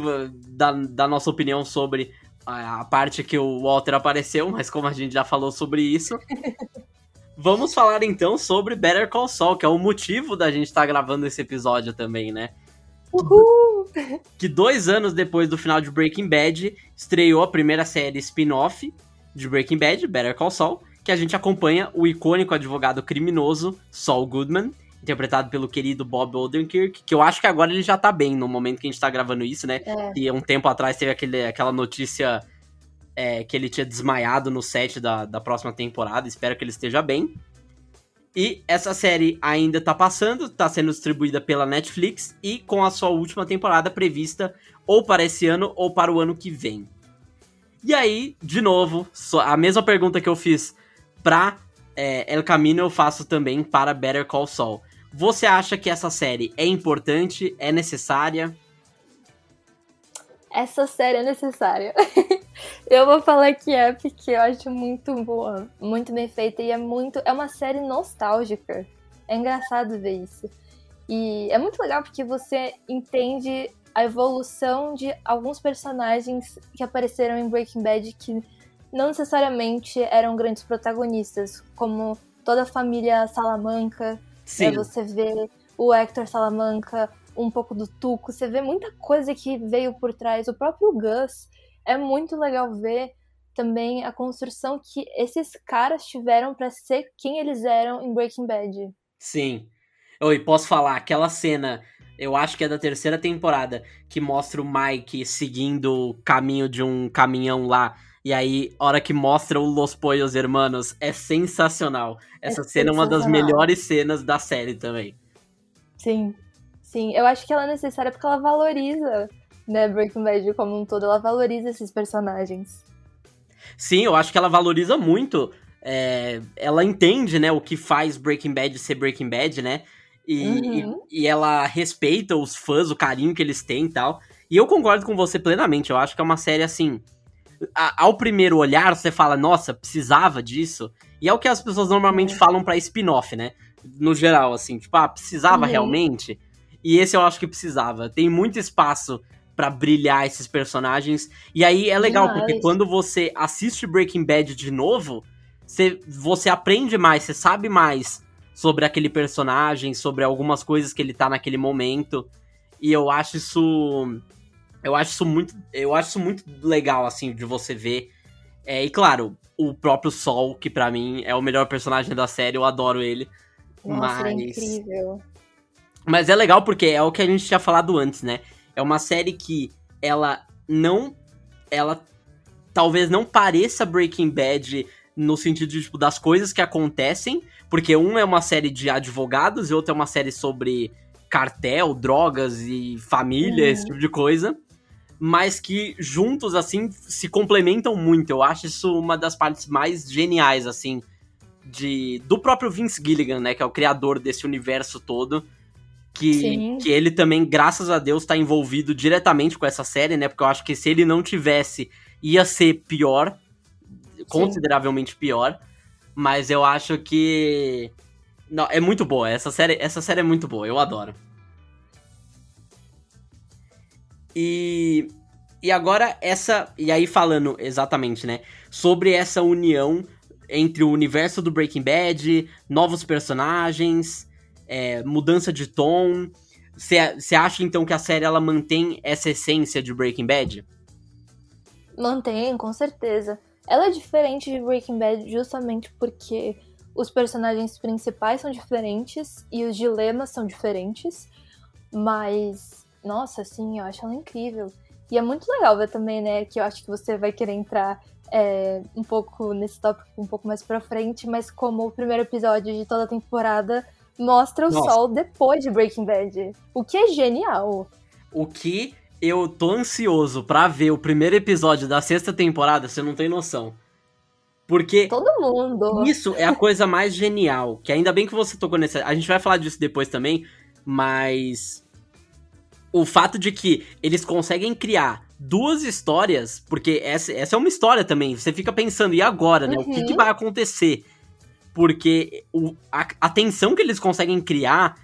da, da nossa opinião sobre a, a parte que o Walter apareceu, mas como a gente já falou sobre isso, vamos falar então sobre Better Call Saul, que é o motivo da gente estar tá gravando esse episódio também, né? Uhul! Que dois anos depois do final de Breaking Bad, estreou a primeira série spin-off de Breaking Bad, Better Call Saul, que a gente acompanha o icônico advogado criminoso Saul Goodman, interpretado pelo querido Bob Odenkirk, que eu acho que agora ele já tá bem no momento que a gente tá gravando isso, né? É. E um tempo atrás teve aquele, aquela notícia é, que ele tinha desmaiado no set da, da próxima temporada, espero que ele esteja bem. E essa série ainda tá passando, tá sendo distribuída pela Netflix e com a sua última temporada prevista ou para esse ano ou para o ano que vem. E aí, de novo, a mesma pergunta que eu fiz pra é, El Camino eu faço também para Better Call Saul. Você acha que essa série é importante, é necessária? Essa série é necessária. eu vou falar que é porque eu acho muito boa, muito bem feita e é muito, é uma série nostálgica. É engraçado ver isso. E é muito legal porque você entende a evolução de alguns personagens que apareceram em Breaking Bad que não necessariamente eram grandes protagonistas, como toda a família Salamanca. Sim. Né, você vê o Hector Salamanca, um pouco do Tuco, você vê muita coisa que veio por trás. O próprio Gus é muito legal ver também a construção que esses caras tiveram para ser quem eles eram em Breaking Bad. Sim. Oi, posso falar, aquela cena, eu acho que é da terceira temporada, que mostra o Mike seguindo o caminho de um caminhão lá e aí, hora que mostra o Los Pollos Hermanos, é sensacional. Essa é cena é uma das melhores cenas da série também. Sim, sim. Eu acho que ela é necessária porque ela valoriza, né, Breaking Bad como um todo. Ela valoriza esses personagens. Sim, eu acho que ela valoriza muito. É, ela entende, né, o que faz Breaking Bad ser Breaking Bad, né? E, uhum. e, e ela respeita os fãs, o carinho que eles têm e tal. E eu concordo com você plenamente. Eu acho que é uma série assim ao primeiro olhar, você fala, nossa, precisava disso. E é o que as pessoas normalmente uhum. falam pra spin-off, né? No geral, assim, tipo, ah, precisava uhum. realmente? E esse eu acho que precisava. Tem muito espaço para brilhar esses personagens. E aí é legal, porque quando você assiste Breaking Bad de novo, você, você aprende mais, você sabe mais sobre aquele personagem, sobre algumas coisas que ele tá naquele momento. E eu acho isso. Eu acho isso muito. Eu acho isso muito legal, assim, de você ver. É, e claro, o próprio Sol, que pra mim é o melhor personagem da série, eu adoro ele. Nossa, é Mas- incrível. Mas é legal porque é o que a gente tinha falado antes, né? É uma série que ela não. Ela talvez não pareça Breaking Bad no sentido de, tipo, das coisas que acontecem, porque um é uma série de advogados e outro é uma série sobre cartel, drogas e família, Uhum. esse tipo de coisa. Mas que juntos, assim, se complementam muito. Eu acho isso uma das partes mais geniais, assim, de do próprio Vince Gilligan, né? Que é o criador desse universo todo. Que, Sim. que ele também, graças a Deus, tá envolvido diretamente com essa série, né? Porque eu acho que se ele não tivesse, ia ser pior. Consideravelmente pior. Mas eu acho que. Não, é muito boa. Essa série, essa série é muito boa, eu adoro. E. E agora essa. E aí falando exatamente, né? Sobre essa união entre o universo do Breaking Bad, novos personagens, é, mudança de tom. Você acha então que a série ela mantém essa essência de Breaking Bad? Mantém, com certeza. Ela é diferente de Breaking Bad justamente porque os personagens principais são diferentes e os dilemas são diferentes. Mas, nossa, assim, eu acho ela incrível. E é muito legal ver também, né, que eu acho que você vai querer entrar é, um pouco nesse tópico um pouco mais pra frente, mas como o primeiro episódio de toda a temporada mostra o Nossa. sol depois de Breaking Bad. O que é genial. O que eu tô ansioso pra ver o primeiro episódio da sexta temporada, você não tem noção. Porque Todo mundo. Isso é a coisa mais genial. Que ainda bem que você tocou nesse. A gente vai falar disso depois também, mas. O fato de que eles conseguem criar duas histórias, porque essa, essa é uma história também. Você fica pensando, e agora, né? O que, Uhum. que vai acontecer? Porque o, a, a tensão que eles conseguem criar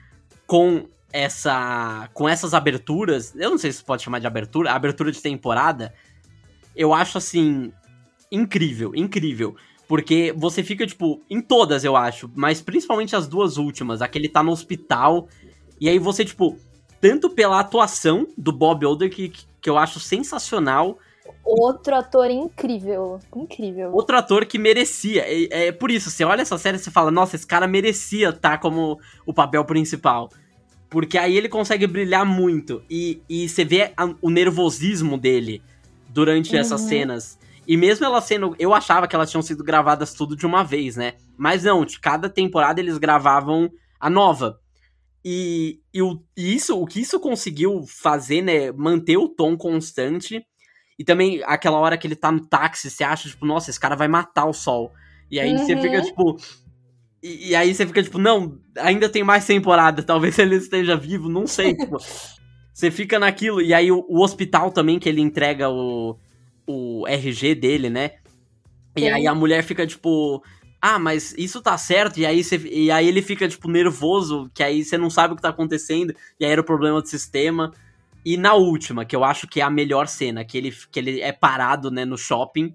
com essa. com essas aberturas. Eu não sei se pode chamar de abertura, abertura de temporada. Eu acho assim. Incrível, incrível. Porque você fica, tipo, em todas, eu acho. Mas principalmente as duas últimas. A que ele tá no hospital. E aí você, tipo, tanto pela atuação do Bob Odenkirk, que eu acho sensacional. Outro ator incrível. Incrível. Outro ator que merecia. É, é por isso, você olha essa série e você fala, nossa, esse cara merecia estar como o papel principal. Porque aí ele consegue brilhar muito. E, e você vê a- o nervosismo dele durante essas Uhum. cenas. E mesmo elas sendo. Eu achava que elas tinham sido gravadas tudo de uma vez, né? Mas não, de cada temporada eles gravavam a nova. E, e, o, e isso, o que isso conseguiu fazer, né? Manter o tom constante. E também aquela hora que ele tá no táxi, você acha, tipo, nossa, esse cara vai matar o sol. E aí você Uhum. fica, tipo. E, e aí você fica, tipo, não, ainda tem mais temporada, talvez ele esteja vivo, não sei, tipo. Você fica naquilo. E aí o, o hospital também, que ele entrega o, o RG dele, né? E aí a mulher fica, tipo. Ah, mas isso tá certo. E aí, você, e aí ele fica, tipo, nervoso, que aí você não sabe o que tá acontecendo. E aí era o problema do sistema. E na última, que eu acho que é a melhor cena, que ele, que ele é parado, né, no shopping.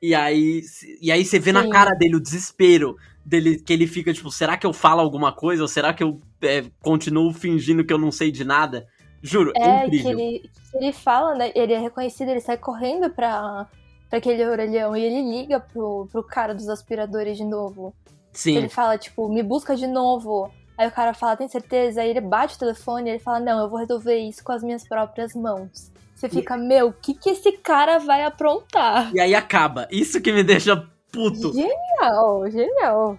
E aí, e aí você vê na Sim. cara dele o desespero dele, que ele fica, tipo, será que eu falo alguma coisa? Ou será que eu é, continuo fingindo que eu não sei de nada? Juro, é, É, que incrível. ele, que ele fala, né? Ele é reconhecido, ele sai correndo pra, pra aquele orelhão e ele liga pro, pro cara dos aspiradores de novo. Sim. Ele fala, tipo, me busca de novo. Aí o cara fala, tem certeza? Aí ele bate o telefone e ele fala, não, eu vou resolver isso com as minhas próprias mãos. Você fica, meu, o que, que esse cara vai aprontar? E aí acaba. Isso que me deixa puto. Genial, genial.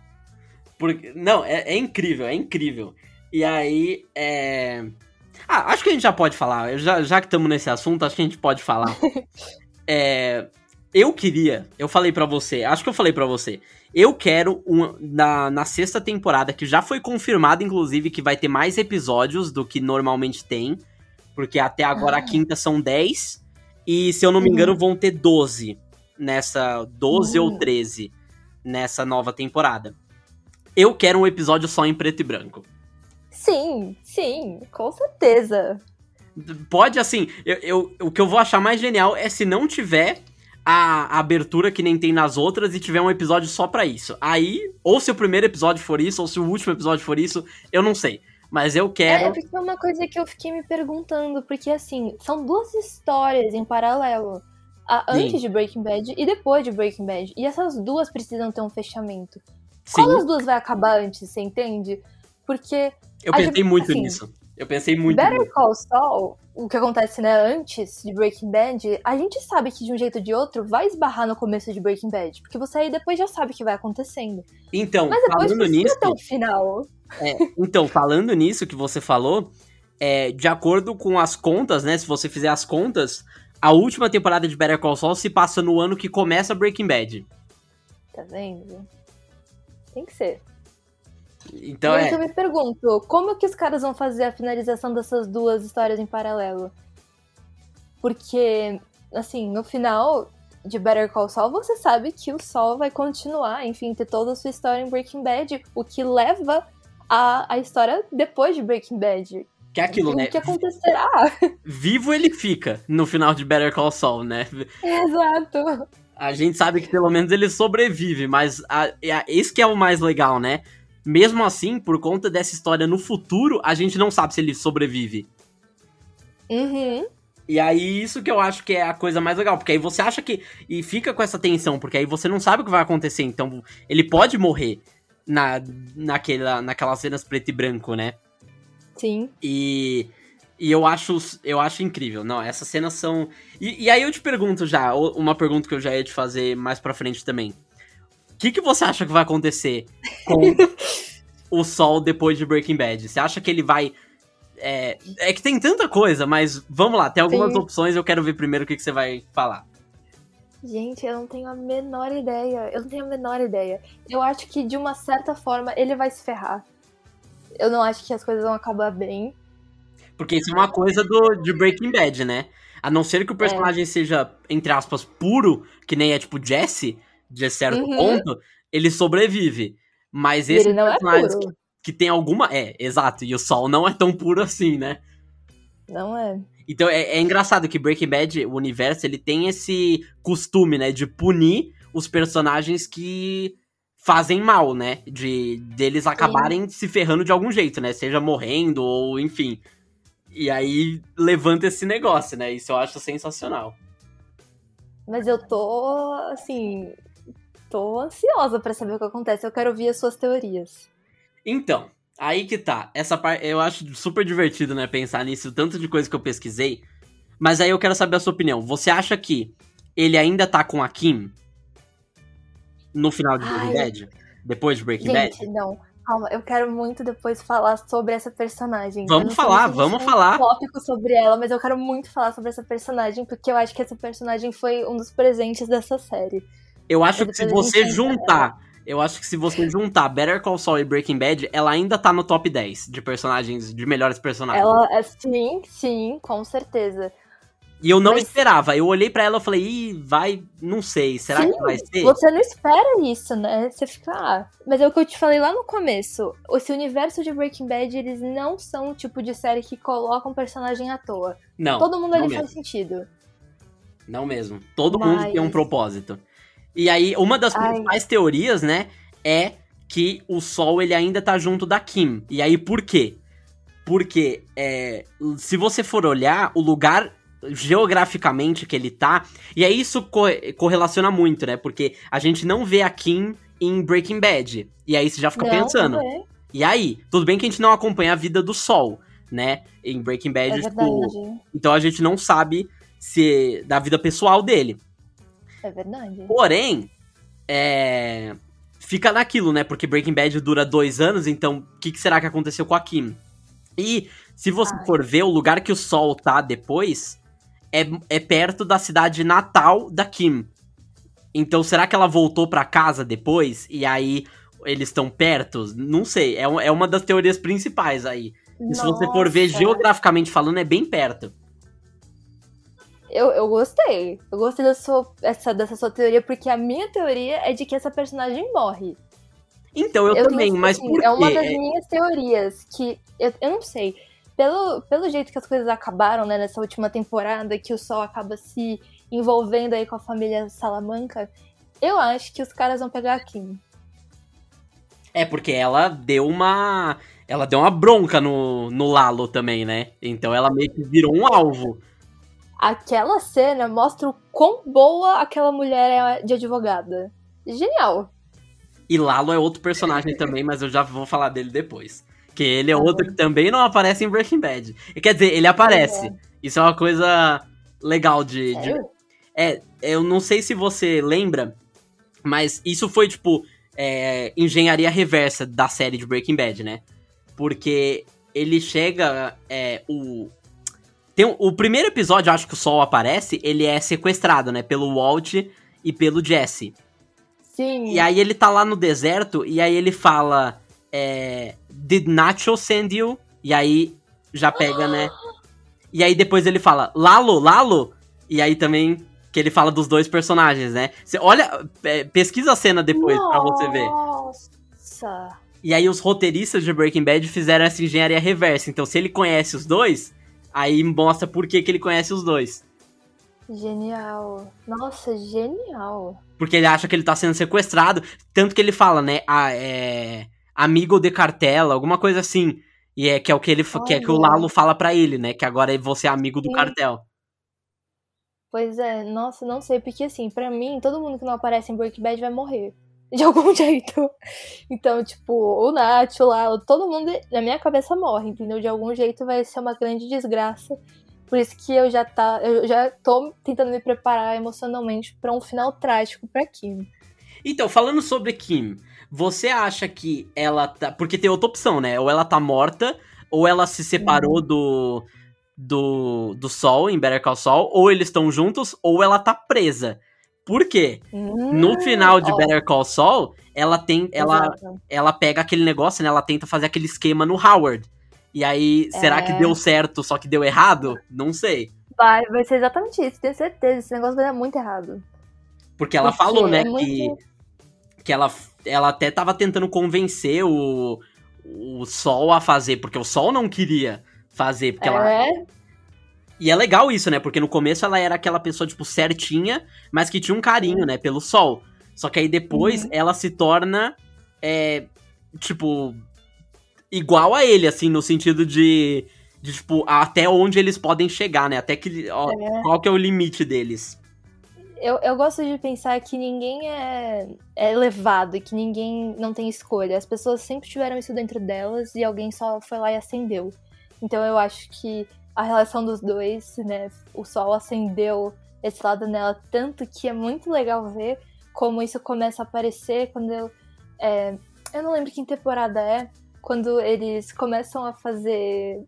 Porque, não, é, é incrível, é incrível. E aí, é. Ah, acho que a gente já pode falar. Já, já que estamos nesse assunto, acho que a gente pode falar. é. Eu queria, eu falei pra você, acho que eu falei pra você. Eu quero um, na, na sexta temporada, que já foi confirmado, inclusive, que vai ter mais episódios do que normalmente tem. Porque até agora a Ah. quinta são 10. E se eu não me Uhum. engano, vão ter 12 nessa. 12 ou Uhum. 13 nessa nova temporada. Eu quero um episódio só em preto e branco. Sim, sim, com certeza. Pode, assim, eu, eu, o que eu vou achar mais genial é se não tiver a, a abertura que nem tem nas outras e tiver um episódio só para isso. Aí, ou se o primeiro episódio for isso, ou se o último episódio for isso, eu não sei. Mas eu quero. É, é porque é uma coisa que eu fiquei me perguntando, porque assim, são duas histórias em paralelo. A antes Sim. de Breaking Bad e depois de Breaking Bad. E essas duas precisam ter um fechamento. Sim. Qual das duas vai acabar antes, você entende? Porque. Eu pensei muito assim, nisso. Eu pensei muito. Better nisso. Call Saul, o que acontece, né, antes de Breaking Bad, a gente sabe que de um jeito ou de outro vai esbarrar no começo de Breaking Bad. Porque você aí depois já sabe o que vai acontecendo. Então, Mas depois falando nisso. Até o final. É, então, falando nisso que você falou, é, de acordo com as contas, né? Se você fizer as contas, a última temporada de Better Call Saul se passa no ano que começa Breaking Bad. Tá vendo? Tem que ser. Então e é. eu me pergunto, como que os caras vão fazer a finalização dessas duas histórias em paralelo? Porque, assim, no final de Better Call Saul, você sabe que o Sol vai continuar, enfim, ter toda a sua história em Breaking Bad, o que leva a, a história depois de Breaking Bad. Que é aquilo, né? O que acontecerá? Vivo ele fica no final de Better Call Saul, né? Exato. A gente sabe que pelo menos ele sobrevive, mas a, a, esse que é o mais legal, né? Mesmo assim, por conta dessa história no futuro, a gente não sabe se ele sobrevive. Uhum. E aí, isso que eu acho que é a coisa mais legal, porque aí você acha que. E fica com essa tensão, porque aí você não sabe o que vai acontecer. Então, ele pode morrer na, naquela, naquelas cenas preto e branco, né? Sim. E, e eu acho eu acho incrível. Não, essas cenas são. E, e aí eu te pergunto já, uma pergunta que eu já ia te fazer mais pra frente também. O que, que você acha que vai acontecer com o Sol depois de Breaking Bad? Você acha que ele vai. É, é que tem tanta coisa, mas vamos lá, tem algumas Sim. opções, eu quero ver primeiro o que, que você vai falar. Gente, eu não tenho a menor ideia. Eu não tenho a menor ideia. Eu acho que de uma certa forma ele vai se ferrar. Eu não acho que as coisas vão acabar bem. Porque isso é uma coisa do, de Breaking Bad, né? A não ser que o personagem é. seja, entre aspas, puro, que nem é tipo Jesse, de certo uhum. ponto, ele sobrevive. Mas esse personagem é que, que tem alguma. É, exato. E o Sol não é tão puro assim, né? Não é. Então é, é, engraçado que Breaking Bad, o universo, ele tem esse costume, né, de punir os personagens que fazem mal, né? De deles acabarem Sim. se ferrando de algum jeito, né? Seja morrendo ou enfim. E aí levanta esse negócio, né? Isso eu acho sensacional. Mas eu tô, assim, tô ansiosa para saber o que acontece. Eu quero ouvir as suas teorias. Então, Aí que tá. Essa parte eu acho super divertido, né? Pensar nisso, tanto de coisa que eu pesquisei. Mas aí eu quero saber a sua opinião. Você acha que ele ainda tá com a Kim no final de Breaking Bad? Depois de Breaking Gente, Bad? não. Calma, eu quero muito depois falar sobre essa personagem. Vamos falar, vamos falar. Um tópico sobre ela, mas eu quero muito falar sobre essa personagem, porque eu acho que essa personagem foi um dos presentes dessa série. Eu acho que se você juntar eu acho que se você juntar Better Call Saul e Breaking Bad, ela ainda tá no top 10 de personagens, de melhores personagens. Ela, é, sim, sim, com certeza. E eu não Mas... esperava. Eu olhei para ela e falei, Ih, vai, não sei, será Sim, que vai ser? Você não espera isso, né? Você fica, ah. Mas é o que eu te falei lá no começo. Esse universo de Breaking Bad, eles não são o tipo de série que colocam personagem à toa. Não. Todo mundo ali faz sentido. Não mesmo. Todo Mas... mundo tem um propósito. E aí, uma das Ai. principais teorias, né, é que o Sol ele ainda tá junto da Kim. E aí, por quê? Porque é, se você for olhar, o lugar geograficamente que ele tá, e aí isso co correlaciona muito, né? Porque a gente não vê a Kim em Breaking Bad. E aí você já fica não, pensando. Não e aí, tudo bem que a gente não acompanha a vida do Sol, né? Em Breaking Bad, é tipo, então a gente não sabe se da vida pessoal dele. É verdade. Porém, é... fica naquilo, né? Porque Breaking Bad dura dois anos, então o que, que, será que aconteceu com a Kim? E se você Ai. for ver, o lugar que o Sol tá depois é, é perto da cidade natal da Kim. Então será que ela voltou para casa depois e aí eles estão perto? Não sei, é, é uma das teorias principais aí. E se você for ver geograficamente falando, é bem perto. Eu, eu gostei. Eu gostei da sua, essa, dessa sua teoria, porque a minha teoria é de que essa personagem morre. Então, eu, eu também, mas assim, por É uma das minhas teorias, que eu, eu não sei. pelo, pelo jeito que as coisas acabaram, né, nessa última temporada, que o Sol acaba se envolvendo aí com a família Salamanca, eu acho que os caras vão pegar a Kim. É, porque ela deu uma. Ela deu uma bronca no, no Lalo também, né? Então ela meio que virou um alvo. Aquela cena mostra o quão boa aquela mulher é de advogada. Genial. E Lalo é outro personagem também, mas eu já vou falar dele depois. Que ele é tá outro que também não aparece em Breaking Bad. Quer dizer, ele aparece. É. Isso é uma coisa legal de, de. É, eu não sei se você lembra, mas isso foi, tipo, é, engenharia reversa da série de Breaking Bad, né? Porque ele chega. É, o, tem um, o primeiro episódio, acho que o Sol aparece, ele é sequestrado, né? Pelo Walt e pelo Jesse. Sim. E aí ele tá lá no deserto, e aí ele fala. É, Did Nacho send you? E aí já pega, né? E aí depois ele fala, Lalo, Lalo? E aí também que ele fala dos dois personagens, né? Você olha, é, pesquisa a cena depois Nossa. pra você ver. Nossa! E aí os roteiristas de Breaking Bad fizeram essa engenharia reversa. Então se ele conhece os dois, aí mostra por que, que ele conhece os dois. Genial. Nossa, genial. Porque ele acha que ele tá sendo sequestrado. Tanto que ele fala, né? Ah, é... Amigo de cartela, alguma coisa assim. E é que é o que ele que é que o Lalo fala para ele, né? Que agora você é amigo do Sim. cartel. Pois é, nossa, não sei, porque assim, para mim, todo mundo que não aparece em Breaking Bad vai morrer. De algum jeito. Então, tipo, o Nath, o Lalo, todo mundo, na minha cabeça, morre, entendeu? De algum jeito vai ser uma grande desgraça. Por isso que eu já tá, eu já tô tentando me preparar emocionalmente para um final trágico para Kim. Então, falando sobre Kim, você acha que ela tá, porque tem outra opção, né? Ou ela tá morta, ou ela se separou uhum. do do, do Sol, em Better Call Saul, ou eles estão juntos, ou ela tá presa. Por quê? Hum, no final de ó. Better Call Saul, ela tem. Ela, ela pega aquele negócio, né? Ela tenta fazer aquele esquema no Howard. E aí, é... será que é. deu certo, só que deu errado? Não sei. Vai, vai ser exatamente isso, tenho certeza. Esse negócio vai dar muito errado. Porque ela Porque falou, né, é muito... que, que ela, ela até tava tentando convencer o, o Sol a fazer, porque o Sol não queria fazer, porque é. ela. E é legal isso, né? Porque no começo ela era aquela pessoa, tipo, certinha, mas que tinha um carinho, né, pelo sol. Só que aí depois uhum. ela se torna, é, tipo, igual a ele, assim, no sentido de, de, tipo, até onde eles podem chegar, né? Até que, ó, é. qual que é o limite deles. Eu, eu gosto de pensar que ninguém é, é levado e que ninguém não tem escolha. As pessoas sempre tiveram isso dentro delas e alguém só foi lá e acendeu. Então eu acho que a relação dos dois, né? O sol acendeu esse lado nela tanto que é muito legal ver como isso começa a aparecer quando eu. É, eu não lembro que temporada é, quando eles começam a fazer.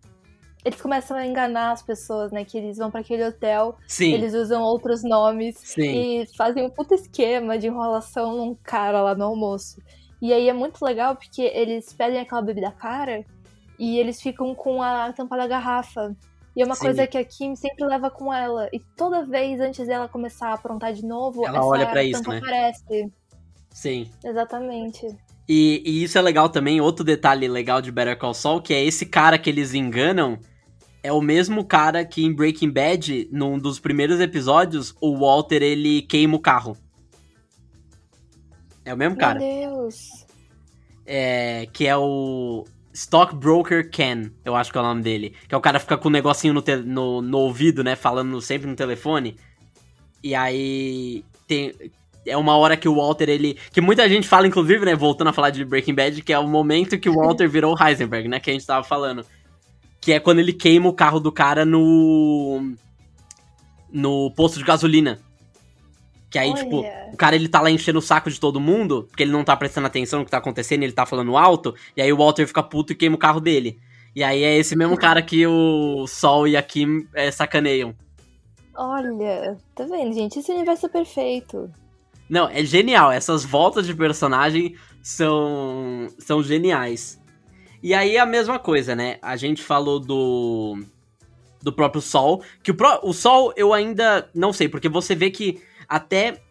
Eles começam a enganar as pessoas, né? Que eles vão para aquele hotel, Sim. eles usam outros nomes Sim. e fazem um puta esquema de enrolação num cara lá no almoço. E aí é muito legal porque eles pedem aquela bebida cara e eles ficam com a tampa da garrafa. E é uma Sim. coisa que a Kim sempre leva com ela. E toda vez antes dela começar a aprontar de novo, ela olha para isso, né? aparece. Sim. Exatamente. E, e, isso é legal também, outro detalhe legal de Better Call Saul, que é esse cara que eles enganam, é o mesmo cara que em Breaking Bad, num dos primeiros episódios, o Walter ele queima o carro. É o mesmo cara. Meu Deus. É, que é o Stockbroker Ken, eu acho que é o nome dele. Que é o cara que fica com o um negocinho no, no, no, ouvido, né? Falando sempre no telefone. E aí. Tem, é uma hora que o Walter, ele. Que muita gente fala, inclusive, né? Voltando a falar de Breaking Bad, que é o momento que o Walter virou Heisenberg, né? Que a gente tava falando. Que é quando ele queima o carro do cara no. No posto de gasolina. Que aí, tipo, Olha. tipo, o cara ele tá lá enchendo o saco de todo mundo, porque ele não tá prestando atenção no que tá acontecendo, ele tá falando alto, e aí o Walter fica puto e queima o carro dele. E aí é esse mesmo cara que o Sol e a Kim é, sacaneiam. Olha, tá vendo, gente? Esse universo é perfeito. Não, é genial. Essas voltas de personagem são, são geniais. E aí a mesma coisa, né? A gente falou do do próprio Sol, que o, pro, o Sol eu ainda não sei, porque você vê que até.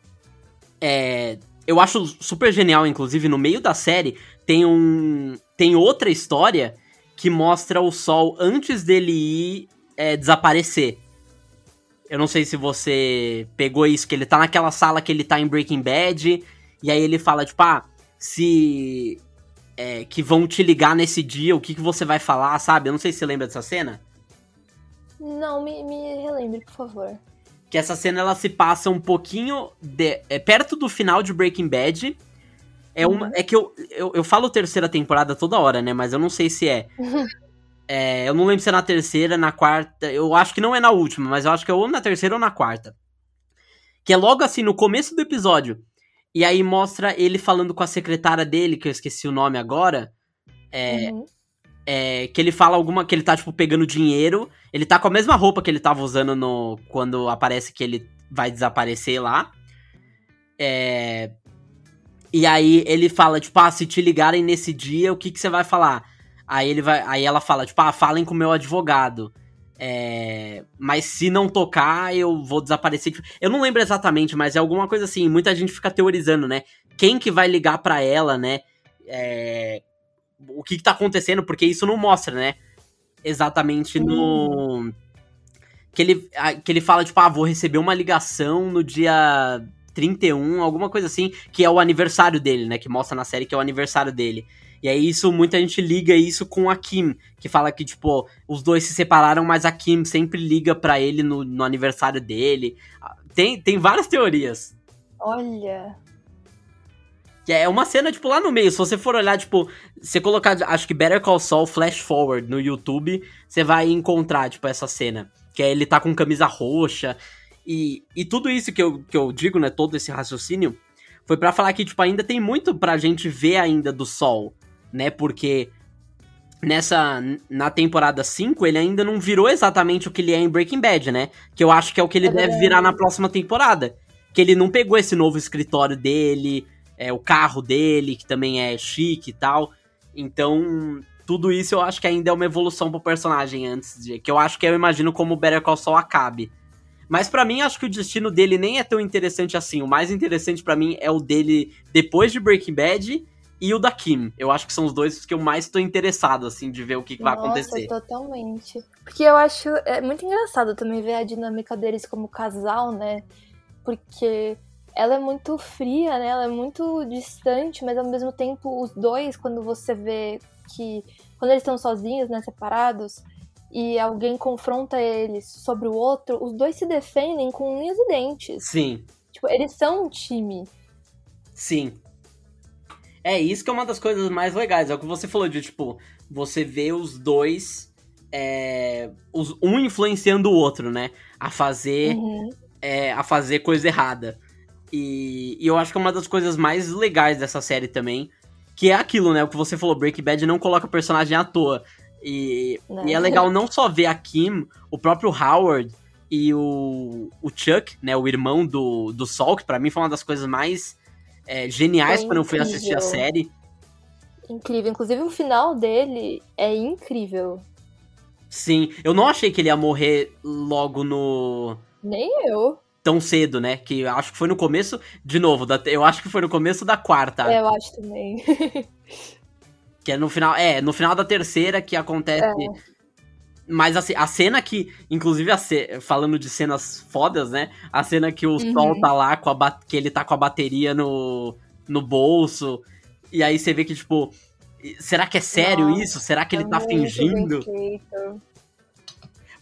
É, eu acho super genial, inclusive, no meio da série tem um. Tem outra história que mostra o Sol antes dele ir é, desaparecer. Eu não sei se você pegou isso, que ele tá naquela sala que ele tá em Breaking Bad, e aí ele fala, tipo, ah, se. É, que vão te ligar nesse dia, o que, que você vai falar, sabe? Eu não sei se você lembra dessa cena. Não, me, me relembre, por favor. Que essa cena ela se passa um pouquinho de, é, perto do final de Breaking Bad. É, uma, uhum. é que eu, eu, eu falo terceira temporada toda hora, né? Mas eu não sei se é. é. Eu não lembro se é na terceira, na quarta. Eu acho que não é na última, mas eu acho que é ou na terceira ou na quarta. Que é logo assim, no começo do episódio. E aí mostra ele falando com a secretária dele, que eu esqueci o nome agora. É, uhum. É, que ele fala alguma. Que ele tá, tipo, pegando dinheiro. Ele tá com a mesma roupa que ele tava usando no. Quando aparece que ele vai desaparecer lá. É. E aí ele fala, tipo, ah, se te ligarem nesse dia, o que, que você vai falar? Aí ele vai. Aí ela fala, tipo, ah, falem com o meu advogado. É, mas se não tocar, eu vou desaparecer. Eu não lembro exatamente, mas é alguma coisa assim. Muita gente fica teorizando, né? Quem que vai ligar para ela, né? É, o que, que tá acontecendo, porque isso não mostra, né? Exatamente no. Que ele, que ele fala, tipo, ah, vou receber uma ligação no dia 31, alguma coisa assim, que é o aniversário dele, né? Que mostra na série que é o aniversário dele. E aí isso, muita gente liga isso com a Kim, que fala que, tipo, os dois se separaram, mas a Kim sempre liga para ele no, no aniversário dele. Tem, tem várias teorias. Olha. É uma cena, tipo, lá no meio. Se você for olhar, tipo, você colocar, acho que Better Call Saul Flash Forward no YouTube, você vai encontrar, tipo, essa cena. Que é ele tá com camisa roxa. E, e tudo isso que eu, que eu digo, né, todo esse raciocínio, foi para falar que, tipo, ainda tem muito pra gente ver ainda do Sol né? Porque nessa na temporada 5 ele ainda não virou exatamente o que ele é em Breaking Bad, né? Que eu acho que é o que ele é deve virar na próxima temporada. Que ele não pegou esse novo escritório dele, é, o carro dele, que também é chique e tal. Então, tudo isso eu acho que ainda é uma evolução pro personagem antes de. Que eu acho que eu imagino como o Better Call Saul acabe. Mas para mim, acho que o destino dele nem é tão interessante assim. O mais interessante para mim é o dele depois de Breaking Bad e o da Kim. Eu acho que são os dois que eu mais estou interessado, assim, de ver o que, que vai acontecer. totalmente. Porque eu acho é muito engraçado também ver a dinâmica deles como casal, né? Porque ela é muito fria, né? Ela é muito distante, mas ao mesmo tempo os dois, quando você vê que quando eles estão sozinhos, né, separados, e alguém confronta eles sobre o outro, os dois se defendem com unhas e dentes. Sim. Tipo, eles são um time. Sim. É, isso que é uma das coisas mais legais. É o que você falou de, tipo, você vê os dois. É, os, um influenciando o outro, né? A fazer. Uhum. É, a fazer coisa errada. E, e, eu acho que é uma das coisas mais legais dessa série também. Que é aquilo, né? O que você falou, Breaking Bad não coloca o personagem à toa. E, e é legal não só ver a Kim, o próprio Howard e o, o Chuck, né? O irmão do, do Sol, que pra mim foi uma das coisas mais é, geniais quando eu fui assistir a série. Incrível. Inclusive o final dele é incrível. Sim, eu não achei que ele ia morrer logo no. Nem eu. Tão cedo, né? Que eu acho que foi no começo. De novo, da, eu acho que foi no começo da quarta. É, eu acho também. que é no final. É, no final da terceira que acontece. É. Mas assim, a cena que, inclusive, ce... falando de cenas fodas, né? A cena que o uhum. Sol tá lá com a que ele tá com a bateria no, no bolso. E aí você vê que, tipo, será que é sério Nossa, isso? Será que ele tá fingindo?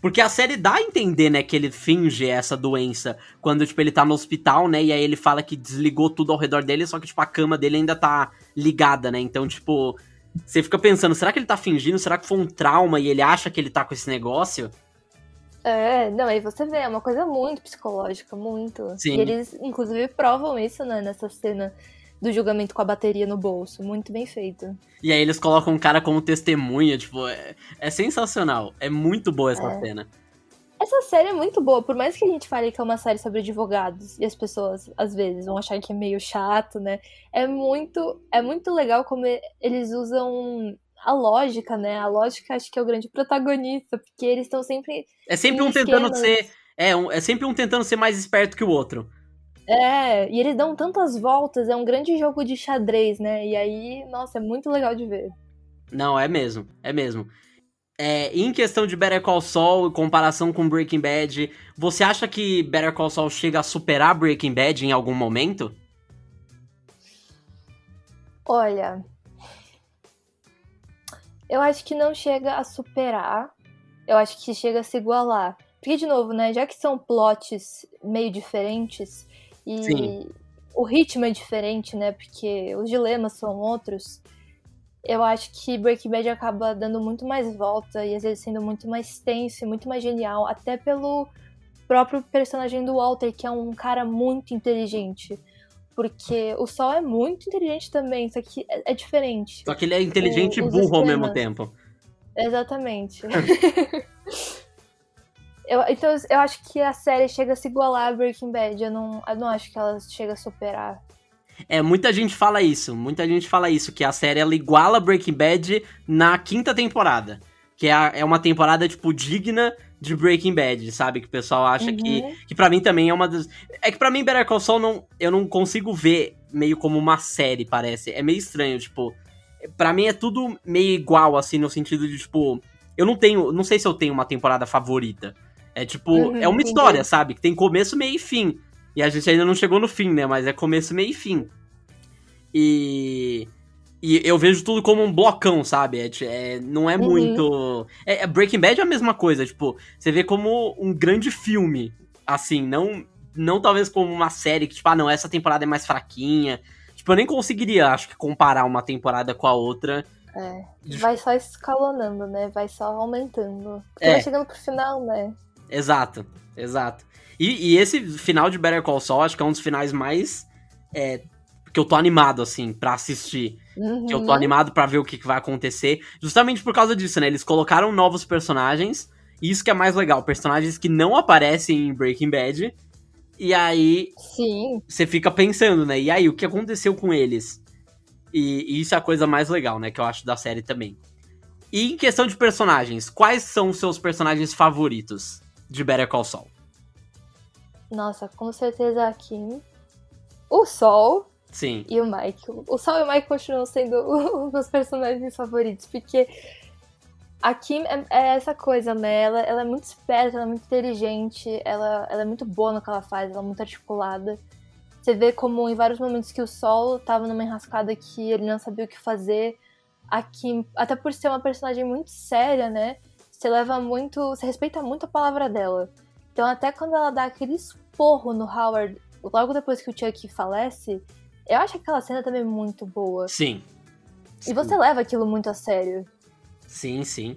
Porque a série dá a entender, né, que ele finge essa doença. Quando, tipo, ele tá no hospital, né? E aí ele fala que desligou tudo ao redor dele, só que, tipo, a cama dele ainda tá ligada, né? Então, tipo, você fica pensando, será que ele tá fingindo? Será que foi um trauma e ele acha que ele tá com esse negócio? É, não, aí você vê, é uma coisa muito psicológica, muito. Sim. E eles, inclusive, provam isso, né, nessa cena do julgamento com a bateria no bolso. Muito bem feito. E aí eles colocam um cara como testemunha, tipo, é, é sensacional. É muito boa essa é. cena. Essa série é muito boa, por mais que a gente fale que é uma série sobre advogados e as pessoas às vezes vão achar que é meio chato, né? É muito, é muito legal como eles usam a lógica, né? A lógica acho que é o grande protagonista, porque eles estão sempre É sempre um esquemas. tentando ser é, um, é sempre um tentando ser mais esperto que o outro. É, e eles dão tantas voltas, é um grande jogo de xadrez, né? E aí, nossa, é muito legal de ver. Não, é mesmo, é mesmo. É, em questão de Better Call Saul, em comparação com Breaking Bad, você acha que Better Call Saul chega a superar Breaking Bad em algum momento? Olha, eu acho que não chega a superar. Eu acho que chega a se igualar. Porque, de novo, né? Já que são plots meio diferentes e Sim. o ritmo é diferente, né? Porque os dilemas são outros eu acho que Breaking Bad acaba dando muito mais volta e às vezes sendo muito mais tenso e muito mais genial, até pelo próprio personagem do Walter, que é um cara muito inteligente. Porque o Sol é muito inteligente também, só que é, é diferente. Só que ele é inteligente o, e burro ao mesmo tempo. Exatamente. eu, então eu acho que a série chega a se igualar a Breaking Bad. Eu não, eu não acho que ela chega a superar. É, muita gente fala isso, muita gente fala isso, que a série ela iguala Breaking Bad na quinta temporada. Que é, é uma temporada, tipo, digna de Breaking Bad, sabe? Que o pessoal acha uhum. que. Que pra mim também é uma das. É que pra mim, Better Call Saul, não, eu não consigo ver meio como uma série, parece. É meio estranho, tipo. Pra mim é tudo meio igual, assim, no sentido de, tipo. Eu não tenho. Não sei se eu tenho uma temporada favorita. É tipo. Uhum, é uma história, sabe? Que tem começo, meio e fim. E a gente ainda não chegou no fim, né? Mas é começo, meio e fim. E. E eu vejo tudo como um blocão, sabe? É, é não é uhum. muito. É, é, Breaking Bad é a mesma coisa, tipo, você vê como um grande filme. Assim, não. Não talvez como uma série que, tipo, ah, não, essa temporada é mais fraquinha. Tipo, eu nem conseguiria, acho que, comparar uma temporada com a outra. É. Vai só escalonando, né? Vai só aumentando. Porque é. vai chegando pro final, né? Exato, exato. E, e, esse final de Better Call Saul, acho que é um dos finais mais. É, que eu tô animado, assim, para assistir. Uhum. Que eu tô uhum. animado para ver o que, que, vai acontecer. Justamente por causa disso, né? Eles colocaram novos personagens. E isso que é mais legal. Personagens que não aparecem em Breaking Bad. E aí. Sim. Você fica pensando, né? E aí, o que aconteceu com eles? E, e isso é a coisa mais legal, né? Que eu acho da série também. E em questão de personagens, quais são os seus personagens favoritos de Better Call Saul? Nossa, com certeza a Kim. O Sol. Sim. E o Mike. O Sol e o Mike continuam sendo os meus personagens favoritos, porque a Kim é, é, essa coisa, né? Ela, ela, é muito esperta, ela é muito inteligente, ela, ela é muito boa no que ela faz, ela é muito articulada. Você vê como em vários momentos que o Sol tava numa enrascada que ele não sabia o que fazer. A Kim, até por ser uma personagem muito séria, né? Você leva muito. Você respeita muito a palavra dela. Então, até quando ela dá aquele esporro no Howard, logo depois que o Chuck falece, eu acho aquela cena também muito boa. Sim. E você leva aquilo muito a sério. Sim, sim.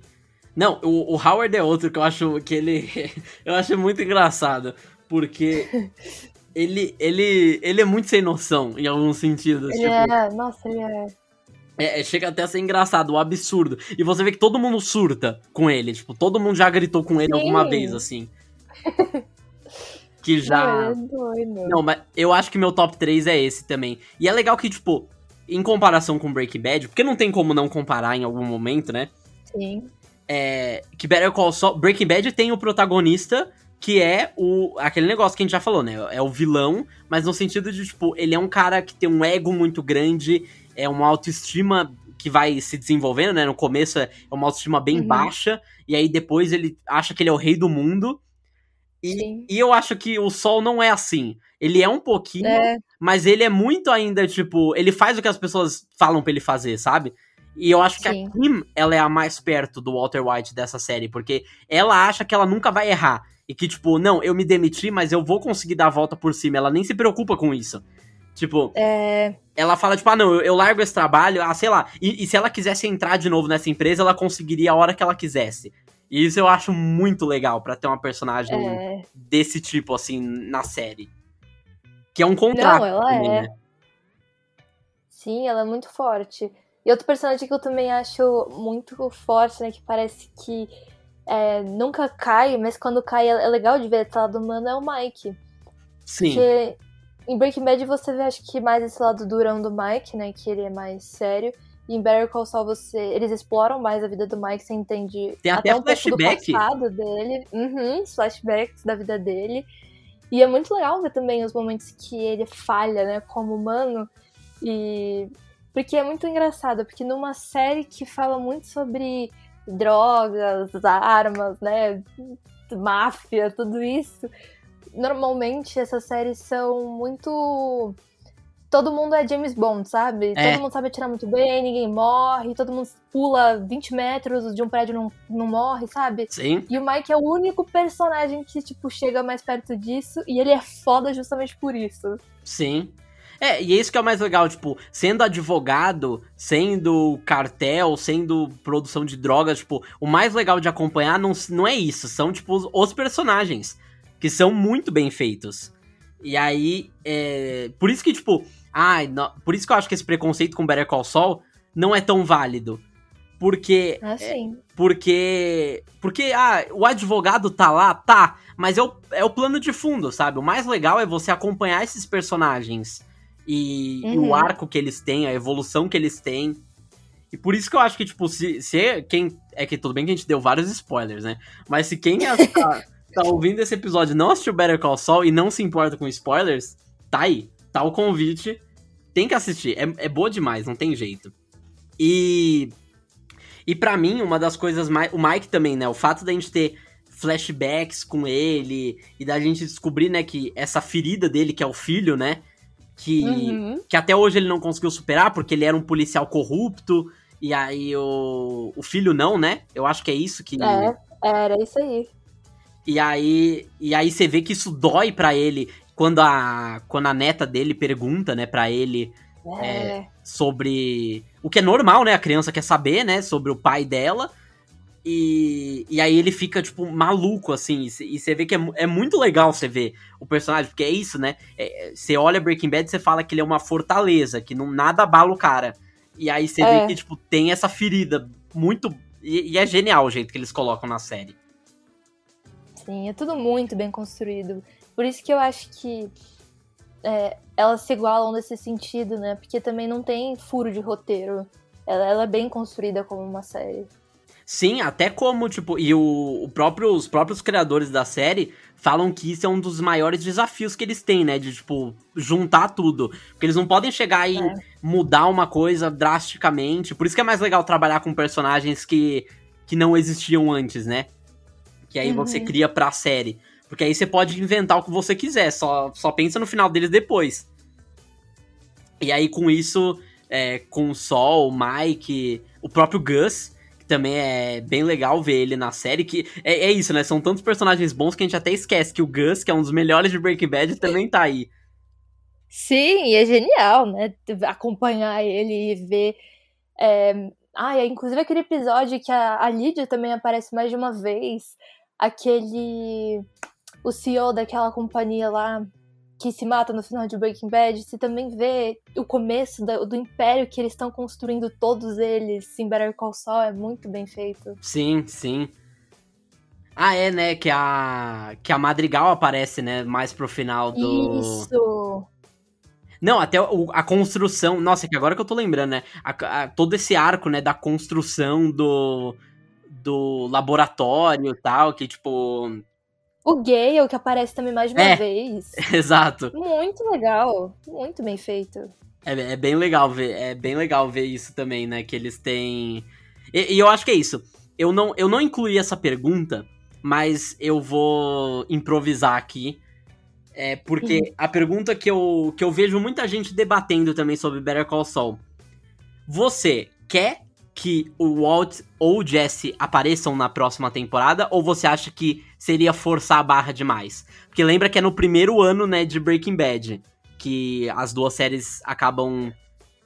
Não, o, o Howard é outro que eu acho que ele. eu acho muito engraçado. Porque ele, ele, ele é muito sem noção, em alguns sentidos. Ele tipo, é, nossa, ele é. É, chega até a ser engraçado, o absurdo. E você vê que todo mundo surta com ele. Tipo, todo mundo já gritou com ele Sim. alguma vez, assim. que já. Não, é Não, mas eu acho que meu top 3 é esse também. E é legal que, tipo, em comparação com Breaking Bad, porque não tem como não comparar em algum momento, né? Sim. É, que Better Call Saul, Breaking Bad tem o protagonista que é o aquele negócio que a gente já falou, né? É o vilão, mas no sentido de tipo, ele é um cara que tem um ego muito grande, é uma autoestima que vai se desenvolvendo, né? No começo é uma autoestima bem uhum. baixa, e aí depois ele acha que ele é o rei do mundo. E, e, eu acho que o Sol não é assim. Ele é um pouquinho, é. mas ele é muito ainda, tipo, ele faz o que as pessoas falam para ele fazer, sabe? E eu acho que Sim. a Kim, ela é a mais perto do Walter White dessa série, porque ela acha que ela nunca vai errar. E que, tipo, não, eu me demiti, mas eu vou conseguir dar a volta por cima. Ela nem se preocupa com isso. Tipo, é... ela fala, tipo, ah, não, eu, eu largo esse trabalho, ah, sei lá. E, e, se ela quisesse entrar de novo nessa empresa, ela conseguiria a hora que ela quisesse. E isso eu acho muito legal para ter uma personagem é... desse tipo, assim, na série. Que é um contrato. Não, ela também, é. Né? Sim, ela é muito forte. E outro personagem que eu também acho muito forte, né? Que parece que é, nunca cai, mas quando cai é legal de ver esse lado humano, é o Mike. Sim. Porque em Breaking Bad você vê, acho que mais esse lado durão do Mike, né? Que ele é mais sério. E em Better Call Saul você, eles exploram mais a vida do Mike, você entende Tem até, até um flashback. pouco do passado dele, uhum, flashbacks da vida dele. E é muito legal ver também os momentos que ele falha, né, como humano. E porque é muito engraçado, porque numa série que fala muito sobre drogas, armas, né? Máfia, tudo isso. Normalmente essas séries são muito todo mundo é James Bond, sabe? É. Todo mundo sabe atirar muito bem, ninguém morre, todo mundo pula 20 metros de um prédio e não, não morre, sabe? Sim. E o Mike é o único personagem que, tipo, chega mais perto disso e ele é foda justamente por isso. Sim. É, e é isso que é o mais legal, tipo, sendo advogado, sendo cartel, sendo produção de drogas, tipo, o mais legal de acompanhar não, não é isso, são, tipo, os personagens, que são muito bem feitos. E aí, é, por isso que, tipo, Ai, não, por isso que eu acho que esse preconceito com Better Call Saul não é tão válido. Porque. Ah, sim. É, porque. Porque, ah, o advogado tá lá, tá. Mas é o, é o plano de fundo, sabe? O mais legal é você acompanhar esses personagens. E, uhum. e o uhum. arco que eles têm, a evolução que eles têm. E por isso que eu acho que, tipo, se, se quem. É que tudo bem que a gente deu vários spoilers, né? Mas se quem tá, tá ouvindo esse episódio não assistiu Better Call Saul e não se importa com spoilers, tá aí tá o convite. Tem que assistir. É, é boa demais, não tem jeito. E. E para mim, uma das coisas mais. O Mike também, né? O fato da gente ter flashbacks com ele e da gente descobrir, né, que essa ferida dele, que é o filho, né? Que, uhum. que até hoje ele não conseguiu superar porque ele era um policial corrupto. E aí o, o filho não, né? Eu acho que é isso que. É, era isso aí. E aí, e aí você vê que isso dói para ele quando a, quando a neta dele pergunta, né, pra ele é. É, sobre. O que é normal, né? A criança quer saber, né? Sobre o pai dela. E, e aí ele fica, tipo, maluco, assim. E você vê que é, é muito legal você ver o personagem, porque é isso, né? É, você olha Breaking Bad e você fala que ele é uma fortaleza, que não nada abala o cara. E aí você vê é. que, tipo, tem essa ferida muito. E, e é genial o jeito que eles colocam na série. Sim, é tudo muito bem construído. Por isso que eu acho que é, elas se igualam nesse sentido, né? Porque também não tem furo de roteiro. Ela, ela é bem construída como uma série. Sim, até como, tipo, e o, o próprio, os próprios criadores da série falam que isso é um dos maiores desafios que eles têm, né? De, tipo, juntar tudo. Porque eles não podem chegar e é. mudar uma coisa drasticamente. Por isso que é mais legal trabalhar com personagens que, que não existiam antes, né? Que aí uhum. você cria pra série. Porque aí você pode inventar o que você quiser, só, só pensa no final deles depois. E aí com isso, é, com o Sol, o Mike, o próprio Gus, que também é bem legal ver ele na série, que é, é isso, né? São tantos personagens bons que a gente até esquece que o Gus, que é um dos melhores de Breaking Bad, também tá aí. Sim, e é genial, né? Acompanhar ele e ver. É... Ah, é, inclusive aquele episódio que a, a Lídia também aparece mais de uma vez. Aquele o CEO daquela companhia lá que se mata no final de Breaking Bad, você também vê o começo do, do império que eles estão construindo todos eles em Better Call Saul, é muito bem feito. Sim, sim. Ah, é, né, que a que a Madrigal aparece, né, mais pro final do Isso. Não, até o, a construção, nossa, que agora que eu tô lembrando, né, a, a, todo esse arco, né, da construção do do laboratório e tal, que tipo o Gale, que aparece também mais de uma é, vez. Exato. Muito legal. Muito bem feito. É, é, bem legal ver, é bem legal ver isso também, né? Que eles têm. E, e, eu acho que é isso. Eu não, eu não incluí essa pergunta, mas eu vou improvisar aqui. É porque uhum. a pergunta que eu, que eu vejo muita gente debatendo também sobre Better Call Saul. Você quer que o Walt ou o Jesse apareçam na próxima temporada? Ou você acha que seria forçar a barra demais? Porque lembra que é no primeiro ano, né, de Breaking Bad que as duas séries acabam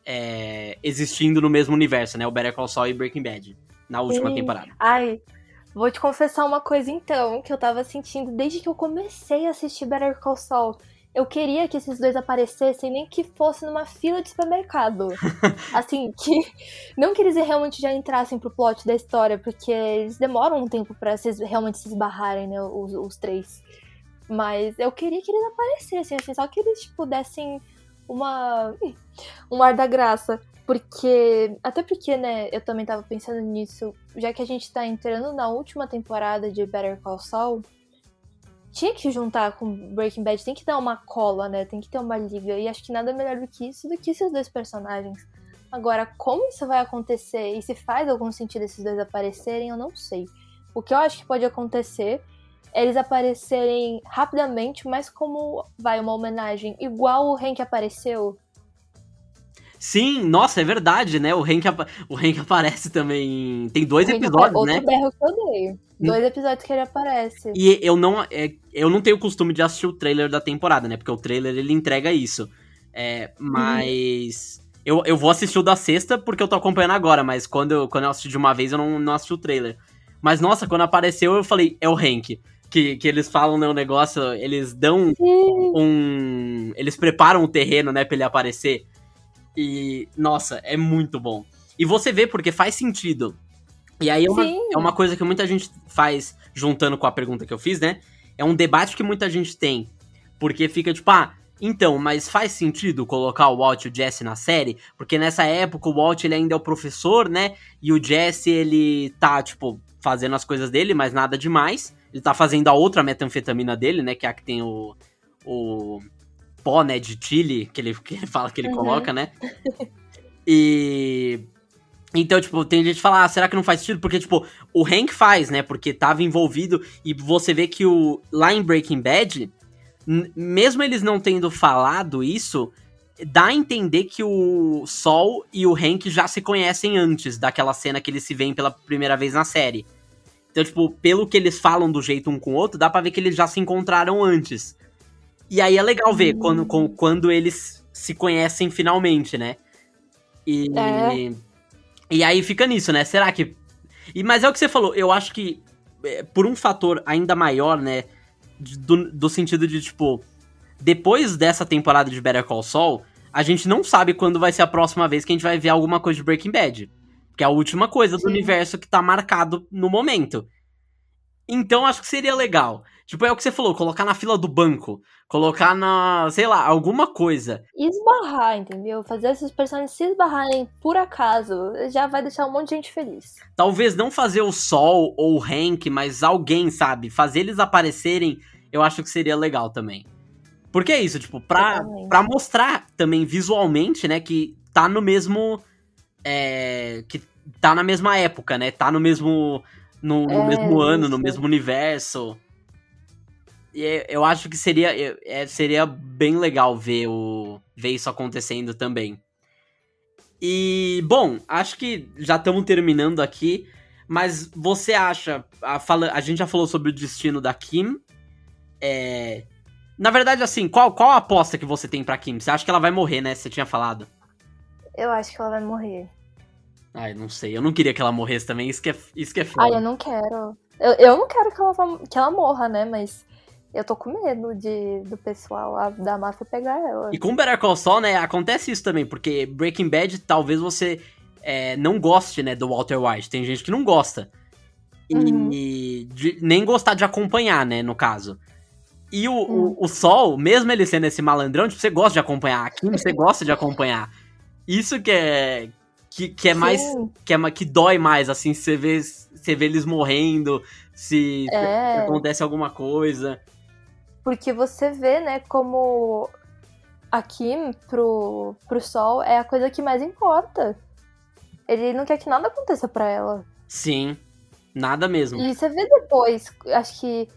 é, existindo no mesmo universo, né? O Better Call Saul e Breaking Bad, na última Sim. temporada. Ai, vou te confessar uma coisa então, que eu tava sentindo desde que eu comecei a assistir Better Call Saul eu queria que esses dois aparecessem, nem que fosse numa fila de supermercado. assim, que. Não que eles realmente já entrassem pro plot da história, porque eles demoram um tempo para realmente se esbarrarem, né? Os, os, três. Mas eu queria que eles aparecessem, assim, só que eles, tipo, dessem uma. um ar da graça. Porque. Até porque, né, eu também tava pensando nisso, já que a gente tá entrando na última temporada de Better Call Saul tinha que juntar com Breaking Bad, tem que dar uma cola, né? Tem que ter uma liga. E acho que nada melhor do que isso, do que esses dois personagens. Agora, como isso vai acontecer e se faz algum sentido esses dois aparecerem, eu não sei. O que eu acho que pode acontecer é eles aparecerem rapidamente, mas como vai uma homenagem igual o Hank apareceu. Sim, nossa, é verdade, né? O Hank, o Hank aparece também. Tem dois episódios, outro né? Outro berro que eu dei. Dois episódios que ele aparece. E eu não, é, eu não tenho o costume de assistir o trailer da temporada, né? Porque o trailer ele entrega isso. É, mas. Uhum. Eu, eu vou assistir o da sexta porque eu tô acompanhando agora, mas quando eu, quando eu assisti de uma vez eu não, não assisti o trailer. Mas nossa, quando apareceu eu falei, é o Hank. Que, que eles falam, né, um negócio, eles dão um. Eles preparam o terreno, né, pra ele aparecer. E, nossa, é muito bom. E você vê porque faz sentido. E aí é uma, é uma coisa que muita gente faz, juntando com a pergunta que eu fiz, né? É um debate que muita gente tem. Porque fica tipo, ah, então, mas faz sentido colocar o Walt e o Jesse na série? Porque nessa época o Walt ele ainda é o professor, né? E o Jesse ele tá, tipo, fazendo as coisas dele, mas nada demais. Ele tá fazendo a outra metanfetamina dele, né? Que é a que tem o. o pó, né, de chile, que ele, que ele fala que ele uhum. coloca, né? E. Então, tipo, tem gente que fala, ah, será que não faz sentido? Porque, tipo, o Hank faz, né? Porque tava envolvido. E você vê que o. Lá em Breaking Bad, mesmo eles não tendo falado isso, dá a entender que o Sol e o Hank já se conhecem antes daquela cena que eles se veem pela primeira vez na série. Então, tipo, pelo que eles falam do jeito um com o outro, dá pra ver que eles já se encontraram antes. E aí é legal ver uhum. quando, quando eles se conhecem finalmente, né? E, é. e aí fica nisso, né? Será que. E, mas é o que você falou, eu acho que é, por um fator ainda maior, né? Do, do sentido de, tipo, depois dessa temporada de Better Call Saul, a gente não sabe quando vai ser a próxima vez que a gente vai ver alguma coisa de Breaking Bad. Que é a última coisa Sim. do universo que tá marcado no momento. Então acho que seria legal. Tipo, é o que você falou, colocar na fila do banco. Colocar na, sei lá, alguma coisa. Esbarrar, entendeu? Fazer esses personagens se esbarrarem por acaso já vai deixar um monte de gente feliz. Talvez não fazer o Sol ou o Hank, mas alguém, sabe? Fazer eles aparecerem, eu acho que seria legal também. Porque é isso, tipo, pra, pra mostrar também visualmente, né, que tá no mesmo. É, que tá na mesma época, né? Tá no mesmo. No, no é, mesmo ano, isso. no mesmo universo. E eu acho que seria, é, seria bem legal ver, o, ver isso acontecendo também. E, bom, acho que já estamos terminando aqui. Mas você acha. A, fala, a gente já falou sobre o destino da Kim. É, na verdade, assim, qual, qual a aposta que você tem pra Kim? Você acha que ela vai morrer, né? Você tinha falado. Eu acho que ela vai morrer. Ai, não sei. Eu não queria que ela morresse também. Isso que é, isso que é foda. Ai, eu não quero. Eu, eu não quero que ela, que ela morra, né? Mas eu tô com medo de, do pessoal da máfia pegar ela. E com Better Call Saul, né, acontece isso também, porque Breaking Bad talvez você é, não goste, né, do Walter White. Tem gente que não gosta. E, uhum. de, nem gostar de acompanhar, né, no caso. E o, uhum. o, o, Sol, mesmo ele sendo esse malandrão, tipo, você gosta de acompanhar. Aqui você gosta de acompanhar. Isso que é. Que, que é Sim. mais. Que, é, que dói mais, assim, você vê, você vê eles morrendo, se, é. se acontece alguma coisa. Porque você vê, né, como a Kim pro, pro Sol é a coisa que mais importa. Ele não quer que nada aconteça para ela. Sim, nada mesmo. E você vê depois, acho que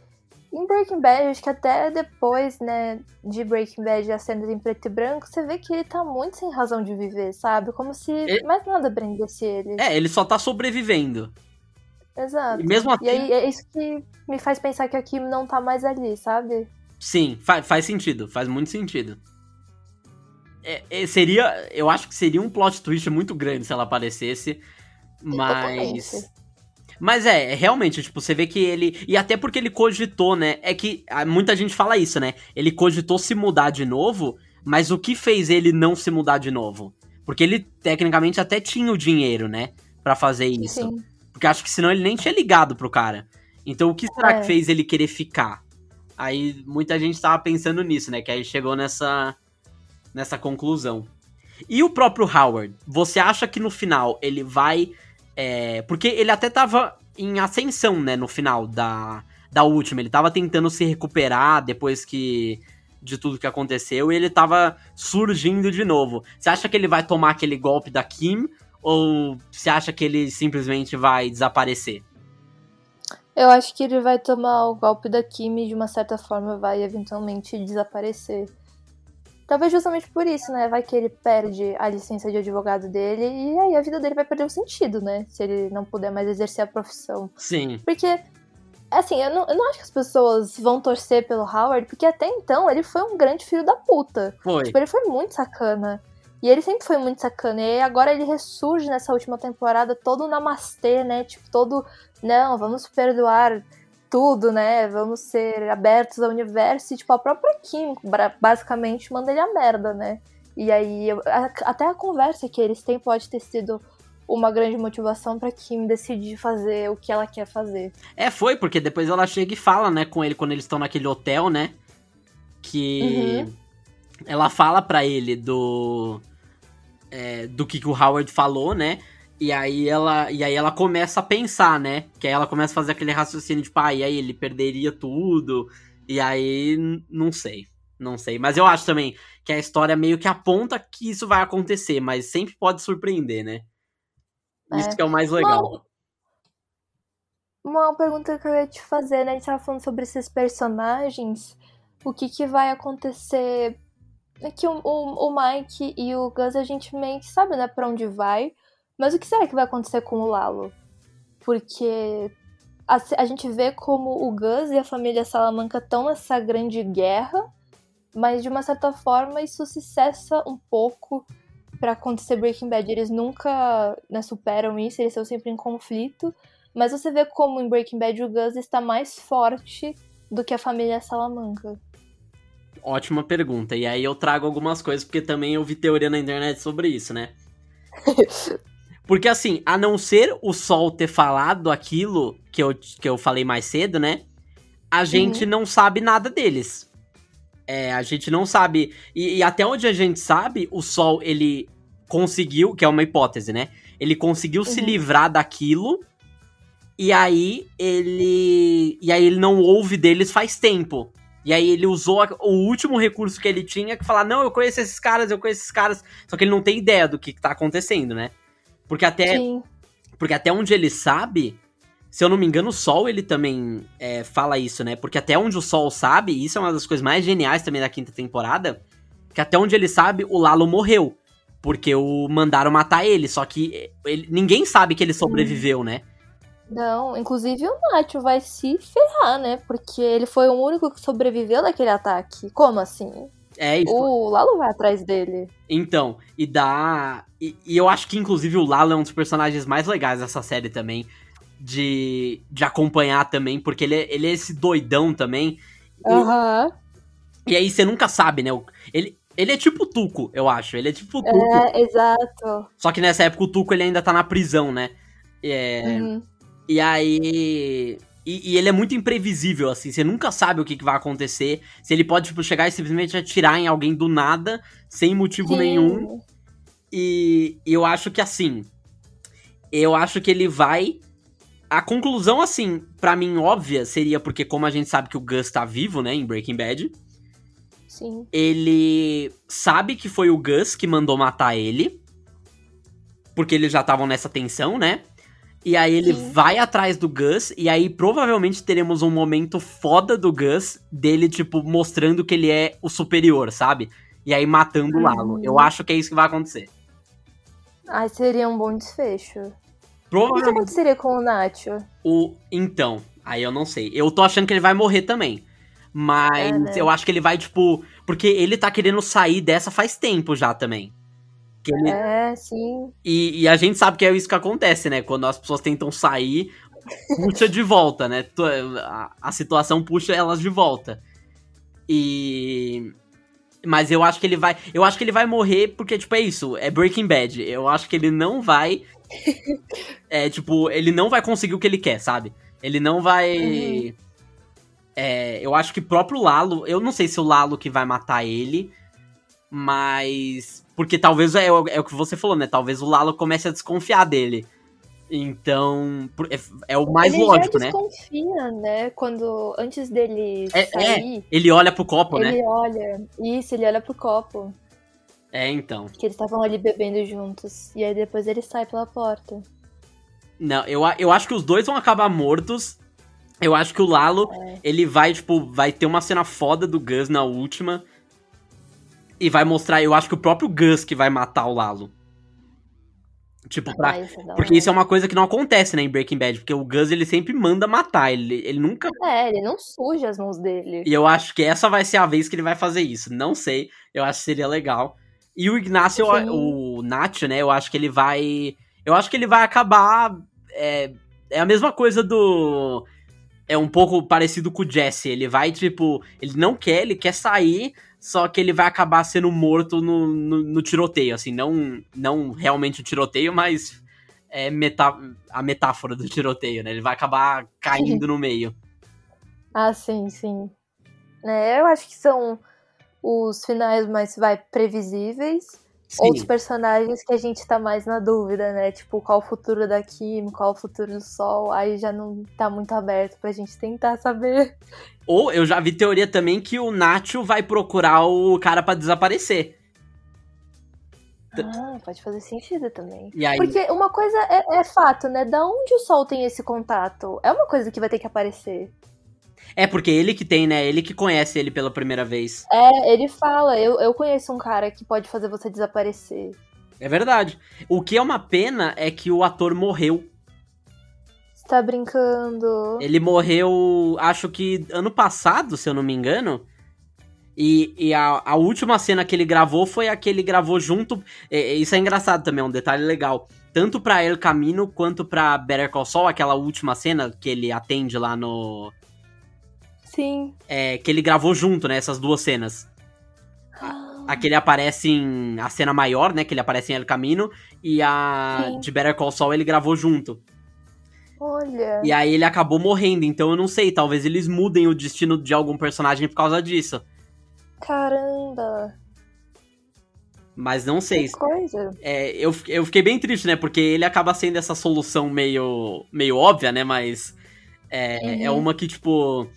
em Breaking Bad, acho que até depois, né, de Breaking Bad, a cena em preto e branco, você vê que ele tá muito sem razão de viver, sabe? Como se ele... mais nada prendesse ele. É, ele só tá sobrevivendo. Exato. E mesmo assim... E aí é isso que me faz pensar que a Kim não tá mais ali, sabe? Sim, fa faz sentido, faz muito sentido. É, é, seria. Eu acho que seria um plot twist muito grande se ela aparecesse. Mas. Mas é, é, realmente, tipo, você vê que ele. E até porque ele cogitou, né? É que ah, muita gente fala isso, né? Ele cogitou se mudar de novo, mas o que fez ele não se mudar de novo? Porque ele, tecnicamente, até tinha o dinheiro, né? para fazer isso. Sim. Porque acho que senão ele nem tinha ligado pro cara. Então o que será é. que fez ele querer ficar? Aí muita gente tava pensando nisso, né? Que aí chegou nessa, nessa conclusão. E o próprio Howard, você acha que no final ele vai. É, porque ele até tava em ascensão, né? No final da, da última. Ele tava tentando se recuperar depois que. de tudo que aconteceu e ele tava surgindo de novo. Você acha que ele vai tomar aquele golpe da Kim ou você acha que ele simplesmente vai desaparecer? Eu acho que ele vai tomar o golpe da Kim e de uma certa forma vai eventualmente desaparecer. Talvez justamente por isso, né? Vai que ele perde a licença de advogado dele e aí a vida dele vai perder o sentido, né? Se ele não puder mais exercer a profissão. Sim. Porque Assim, eu não, eu não acho que as pessoas vão torcer pelo Howard, porque até então ele foi um grande filho da puta. Foi. Tipo, ele foi muito sacana. E ele sempre foi muito sacana. E agora ele ressurge nessa última temporada todo namastê, né? Tipo, todo. Não, vamos perdoar tudo, né? Vamos ser abertos ao universo. E, tipo, a própria Kim, basicamente, manda ele a merda, né? E aí, até a conversa que eles têm pode ter sido uma grande motivação para Kim decidir fazer o que ela quer fazer. É, foi, porque depois ela chega e fala, né, com ele quando eles estão naquele hotel, né? Que uhum. ela fala para ele do. É, do que, que o Howard falou, né? E aí ela e aí ela começa a pensar, né? Que aí ela começa a fazer aquele raciocínio de, tipo, ah, e aí ele perderia tudo. E aí, não sei. Não sei. Mas eu acho também que a história meio que aponta que isso vai acontecer, mas sempre pode surpreender, né? Isso é. que é o mais legal. Uma, uma pergunta que eu ia te fazer, né? A gente tava falando sobre esses personagens. O que, que vai acontecer é que o, o, o, Mike e o Gus a gente meio que sabe, né, pra onde vai. Mas o que será que vai acontecer com o Lalo? Porque a, a gente vê como o Gus e a família Salamanca estão nessa grande guerra, mas de uma certa forma isso se cessa um pouco para acontecer Breaking Bad. Eles nunca né, superam isso, eles estão sempre em conflito. Mas você vê como em Breaking Bad o Gus está mais forte do que a família Salamanca. Ótima pergunta. E aí eu trago algumas coisas, porque também eu vi teoria na internet sobre isso, né? porque assim, a não ser o Sol ter falado aquilo que eu, que eu falei mais cedo, né? A gente uhum. não sabe nada deles. É, a gente não sabe. E, e, até onde a gente sabe, o Sol, ele conseguiu, que é uma hipótese, né? Ele conseguiu uhum. se livrar daquilo. E aí ele. E aí ele não ouve deles faz tempo. E aí ele usou o último recurso que ele tinha que falar: não, eu conheço esses caras, eu conheço esses caras. Só que ele não tem ideia do que, que tá acontecendo, né? Porque até. Sim. Porque até onde ele sabe, se eu não me engano, o Sol ele também é, fala isso, né? Porque até onde o Sol sabe, e isso é uma das coisas mais geniais também da quinta temporada, que até onde ele sabe, o Lalo morreu. Porque o mandaram matar ele, só que ele, ninguém sabe que ele sobreviveu, né? Não, inclusive o Nacho vai se ferrar, né? Porque ele foi o único que sobreviveu daquele ataque. Como assim? É isso. O Lalo vai atrás dele. Então, e dá. E, e, eu acho que, inclusive, o Lalo é um dos personagens mais legais dessa série também de, de acompanhar também, porque ele é, ele é esse doidão também. Aham. Uhum. E, aí você nunca sabe, né? Ele, ele é tipo o Tuco, eu acho. Ele é tipo o Tuco. É, exato. Só que nessa época o Tuco ele ainda tá na prisão, né? É, uhum. E aí. E, e, ele é muito imprevisível, assim. Você nunca sabe o que, que, vai acontecer. Se ele pode, tipo, chegar e simplesmente atirar em alguém do nada, sem motivo Sim. nenhum. E, e eu acho que, assim. Eu acho que ele vai a conclusão, assim, para mim óbvia seria porque, como a gente sabe que o Gus tá vivo, né, em Breaking Bad. Sim. Ele sabe que foi o Gus que mandou matar ele. Porque eles já estavam nessa tensão, né? E aí ele Sim. vai atrás do Gus, e aí provavelmente teremos um momento foda do Gus, dele, tipo, mostrando que ele é o superior, sabe? E aí matando o Lalo. Eu uhum. acho que é isso que vai acontecer. Ai, seria um bom desfecho. Provavelmente. O que aconteceria com o Nacho? O... Então, aí eu não sei. Eu tô achando que ele vai morrer também. Mas é, né? eu acho que ele vai, tipo. Porque ele tá querendo sair dessa faz tempo já também. Ele... É, sim. E, e, a gente sabe que é isso que acontece, né? Quando as pessoas tentam sair, puxa de volta, né? A, a situação puxa elas de volta. E. Mas eu acho que ele vai. Eu acho que ele vai morrer porque, tipo, é isso. É Breaking Bad. Eu acho que ele não vai é, tipo, ele não vai conseguir o que ele quer, sabe? Ele não vai. Uhum. É, eu acho que próprio Lalo. Eu não sei se o Lalo que vai matar ele. Mas. Porque talvez é, é o que você falou, né? Talvez o Lalo comece a desconfiar dele. Então, é, é o mais ele lógico, né? desconfia, né? Quando, antes dele É, sair, Ele olha pro copo, né? ele olha. Isso, ele olha pro copo. É, então. Que eles estavam ali bebendo juntos. E aí depois ele sai pela porta. Não, eu, eu acho que os dois vão acabar mortos. Eu acho que o Lalo, É. ele vai, tipo, vai ter uma cena foda do Gus na última. E vai mostrar, eu acho que o próprio Gus que vai matar o Lalo. Tipo, pra, Ah, isso é Porque isso é uma coisa que não acontece, né, em Breaking Bad. Porque o Gus, ele sempre manda matar. Ele, ele nunca. É, ele não suja as mãos dele. E eu acho que essa vai ser a vez que ele vai fazer isso. Não sei. Eu acho que seria legal. E o Ignacio, Sim. o Nacho, né? Eu acho que ele vai. Eu acho que ele vai acabar. É, é a mesma coisa do. É um pouco parecido com o Jesse. Ele vai, tipo. Ele não quer, ele quer sair. Só que ele vai acabar sendo morto no, no, no tiroteio, assim, não, não realmente o tiroteio, mas é metá a metáfora do tiroteio, né? Ele vai acabar caindo no meio. Ah, sim, sim. É, eu acho que são os finais mais vai previsíveis. Sim. Outros personagens que a gente tá mais na dúvida, né? Tipo, qual o futuro da Kim, qual o futuro do Sol. Aí já não tá muito aberto pra gente tentar saber. Ou eu já vi teoria também que o Nacho vai procurar o cara pra desaparecer. Ah, pode fazer sentido também. Porque uma coisa é, é fato, né? Da onde o Sol tem esse contato? É uma coisa que vai ter que aparecer. É porque ele que tem, né? Ele que conhece ele pela primeira vez. É, ele fala, eu, eu conheço um cara que pode fazer você desaparecer. É verdade. O que é uma pena é que o ator morreu. Você tá brincando? Ele morreu, acho que ano passado, se eu não me engano. E, e a, a última cena que ele gravou foi a que ele gravou junto. é, é, isso é engraçado também, é um detalhe legal. Tanto pra El Camino quanto pra Better Call Saul, aquela última cena que ele atende lá no. Sim. é, que ele gravou junto, né? Essas duas cenas. A que ele aparece em. A cena maior, né? Que ele aparece em El Camino. E a Sim. de Better Call Saul ele gravou junto. Olha. E aí ele acabou morrendo. Então eu não sei, talvez eles mudem o destino de algum personagem por causa disso. Caramba. Mas não sei. Que coisa. É, eu, eu fiquei bem triste, né? Porque ele acaba sendo essa solução meio, meio óbvia, né? Mas é, Uhum. é uma que, tipo.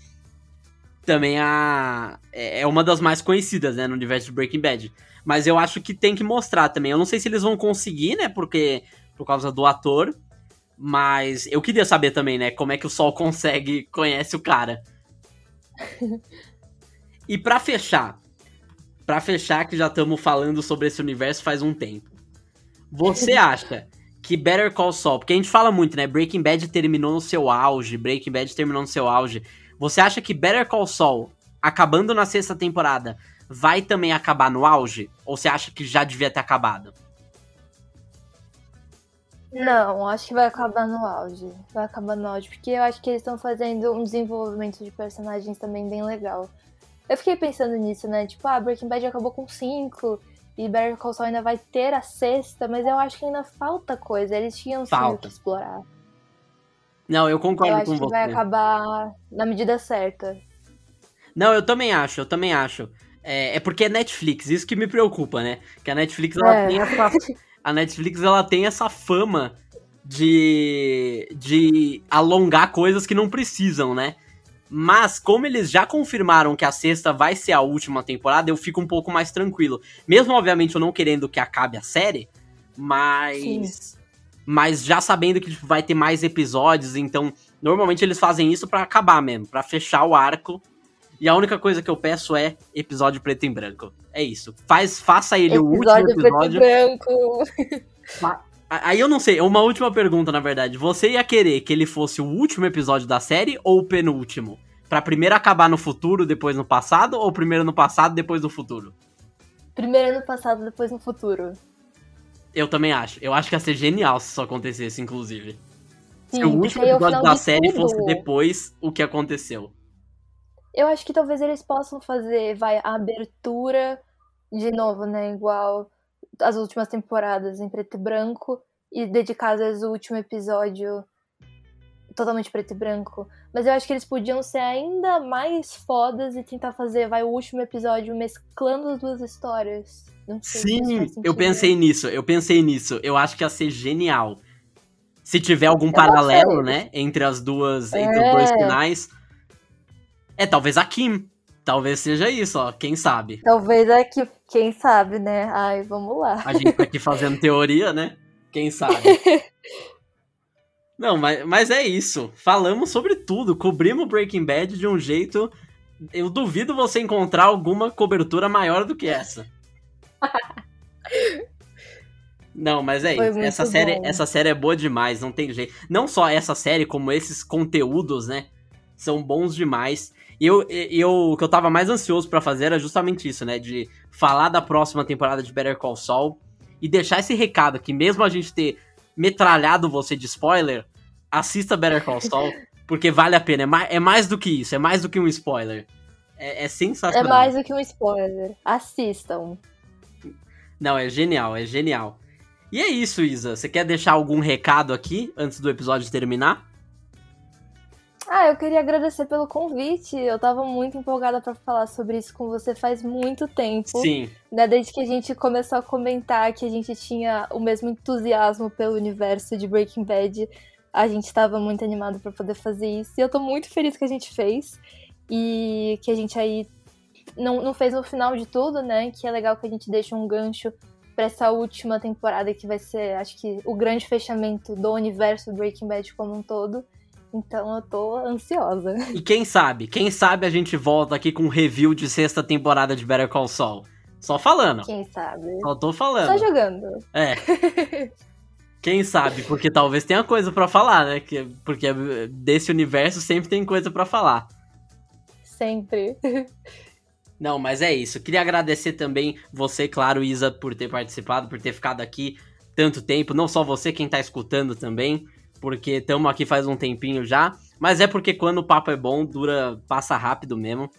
Também a, é é uma das mais conhecidas, né? No universo de Breaking Bad. Mas eu acho que tem que mostrar também. Eu não sei se eles vão conseguir, né? Porque. Por causa do ator. Mas eu queria saber também, né? Como é que o Sol consegue, conhece o cara. E pra fechar. Pra fechar, que já estamos falando sobre esse universo faz um tempo. Você acha que Better Call Saul, porque a gente fala muito, né? Breaking Bad terminou no seu auge, Breaking Bad terminou no seu auge. Você acha que Better Call Saul, acabando na sexta temporada, vai também acabar no auge? Ou você acha que já devia ter acabado? Não, acho que vai acabar no auge. Vai acabar no auge, porque eu acho que eles estão fazendo um desenvolvimento de personagens também bem legal. Eu fiquei pensando nisso, né? Tipo, ah, Breaking Bad acabou com cinco e Better Call Saul ainda vai ter a sexta, mas eu acho que ainda falta coisa. Eles tinham Falta. que explorar. Não, eu Eu concordo acho com que você. vai acabar na medida certa. Não, eu também acho, eu também acho. É, é porque é Netflix, isso que me preocupa, né? Que a Netflix ela É. tem essa a Netflix ela tem essa fama de de alongar coisas que não precisam, né? Mas como eles já confirmaram que a sexta vai ser a última temporada, eu fico um pouco mais tranquilo. Mesmo obviamente eu não querendo que acabe a série, mas mas já sabendo que tipo, vai ter mais episódios, então normalmente eles fazem isso pra acabar mesmo, pra fechar o arco. E a única coisa que eu peço é episódio preto e branco. É isso. Faz, faça ele o último Episódio preto e episódio. branco. Aí eu não sei, uma última pergunta, na verdade. Você ia querer que ele fosse o último episódio da série ou o penúltimo? Pra primeiro acabar no futuro, depois no passado, ou primeiro no passado, depois no futuro? Primeiro no passado, depois no futuro. Eu também acho. Eu acho que ia ser genial se isso acontecesse, inclusive. se Sim, o porque último o episódio da série tudo. fosse depois o que aconteceu. Eu acho que talvez eles possam fazer, vai, a abertura de novo, né? Igual as últimas temporadas em preto e branco e dedicar às vezes o último episódio totalmente preto e branco. Mas eu acho que eles podiam ser ainda mais fodas e tentar fazer, vai, o último episódio mesclando as duas histórias. Não sei se isso Sim, faz eu pensei nisso, eu pensei nisso. Eu acho que ia ser genial. Se tiver algum Eu paralelo, né? Entre as duas. Entre os É. dois finais. É, talvez a Kim. Talvez seja isso, ó. Quem sabe? Talvez aqui, quem sabe, né? Ai, vamos lá. A gente tá aqui fazendo teoria, né? Quem sabe? Não, mas, mas é isso. Falamos sobre tudo. Cobrimos Breaking Bad de um jeito. Eu duvido você encontrar alguma cobertura maior do que essa. Não, mas é Foi isso. Essa série, essa série é boa demais, não tem jeito. Não só essa série, como esses conteúdos, né? São bons demais. E eu, eu, o que eu tava mais ansioso pra fazer era justamente isso, né? De falar da próxima temporada de Better Call Saul e deixar esse recado que mesmo a gente ter metralhado você de spoiler, assista Better Call Saul, porque vale a pena. É mais, é mais do que isso, é mais do que um spoiler. É, é É sensacional. mais do que um spoiler. Assistam. Não, é genial, é genial. E é isso, Isa. Você quer deixar algum recado aqui antes do episódio terminar? Ah, eu queria agradecer pelo convite. Eu tava muito empolgada pra falar sobre isso com você faz muito tempo. Sim. Né, Desde que a gente começou a comentar que a gente tinha o mesmo entusiasmo pelo universo de Breaking Bad, a gente estava muito animado pra poder fazer isso. E eu tô muito feliz que a gente fez. E que a gente aí não, não fez no final de tudo, né? Que é legal que a gente deixa um gancho pra essa última temporada que vai ser, acho que, o grande fechamento do universo Breaking Bad como um todo. Então eu tô ansiosa. E quem sabe, quem sabe a gente volta aqui com um review de sexta temporada de Better Call Saul. Só falando. Quem sabe? Só tô Só falando. jogando. É. Quem sabe, porque talvez tenha coisa pra falar, né? Que, porque desse universo sempre tem coisa pra falar. Sempre. Não, mas é isso. Queria agradecer também você, claro, Isa, por ter participado, por ter ficado aqui tanto tempo. Não só você, quem tá escutando também, porque estamos aqui faz um tempinho já. Mas é porque quando o papo é bom, dura, passa rápido mesmo.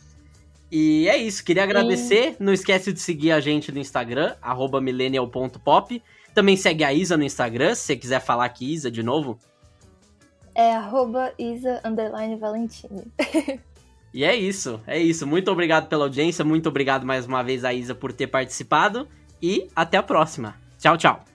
E é isso, queria agradecer. Não esquece de seguir a gente no Instagram, millennial.pop. Também segue a Isa no Instagram, se você quiser falar aqui, Isa, de novo. É arroba Isa underline Valentine. E é isso, é isso. Muito obrigado pela audiência, muito obrigado mais uma vez a Isa por ter participado e até a próxima. Tchau, tchau.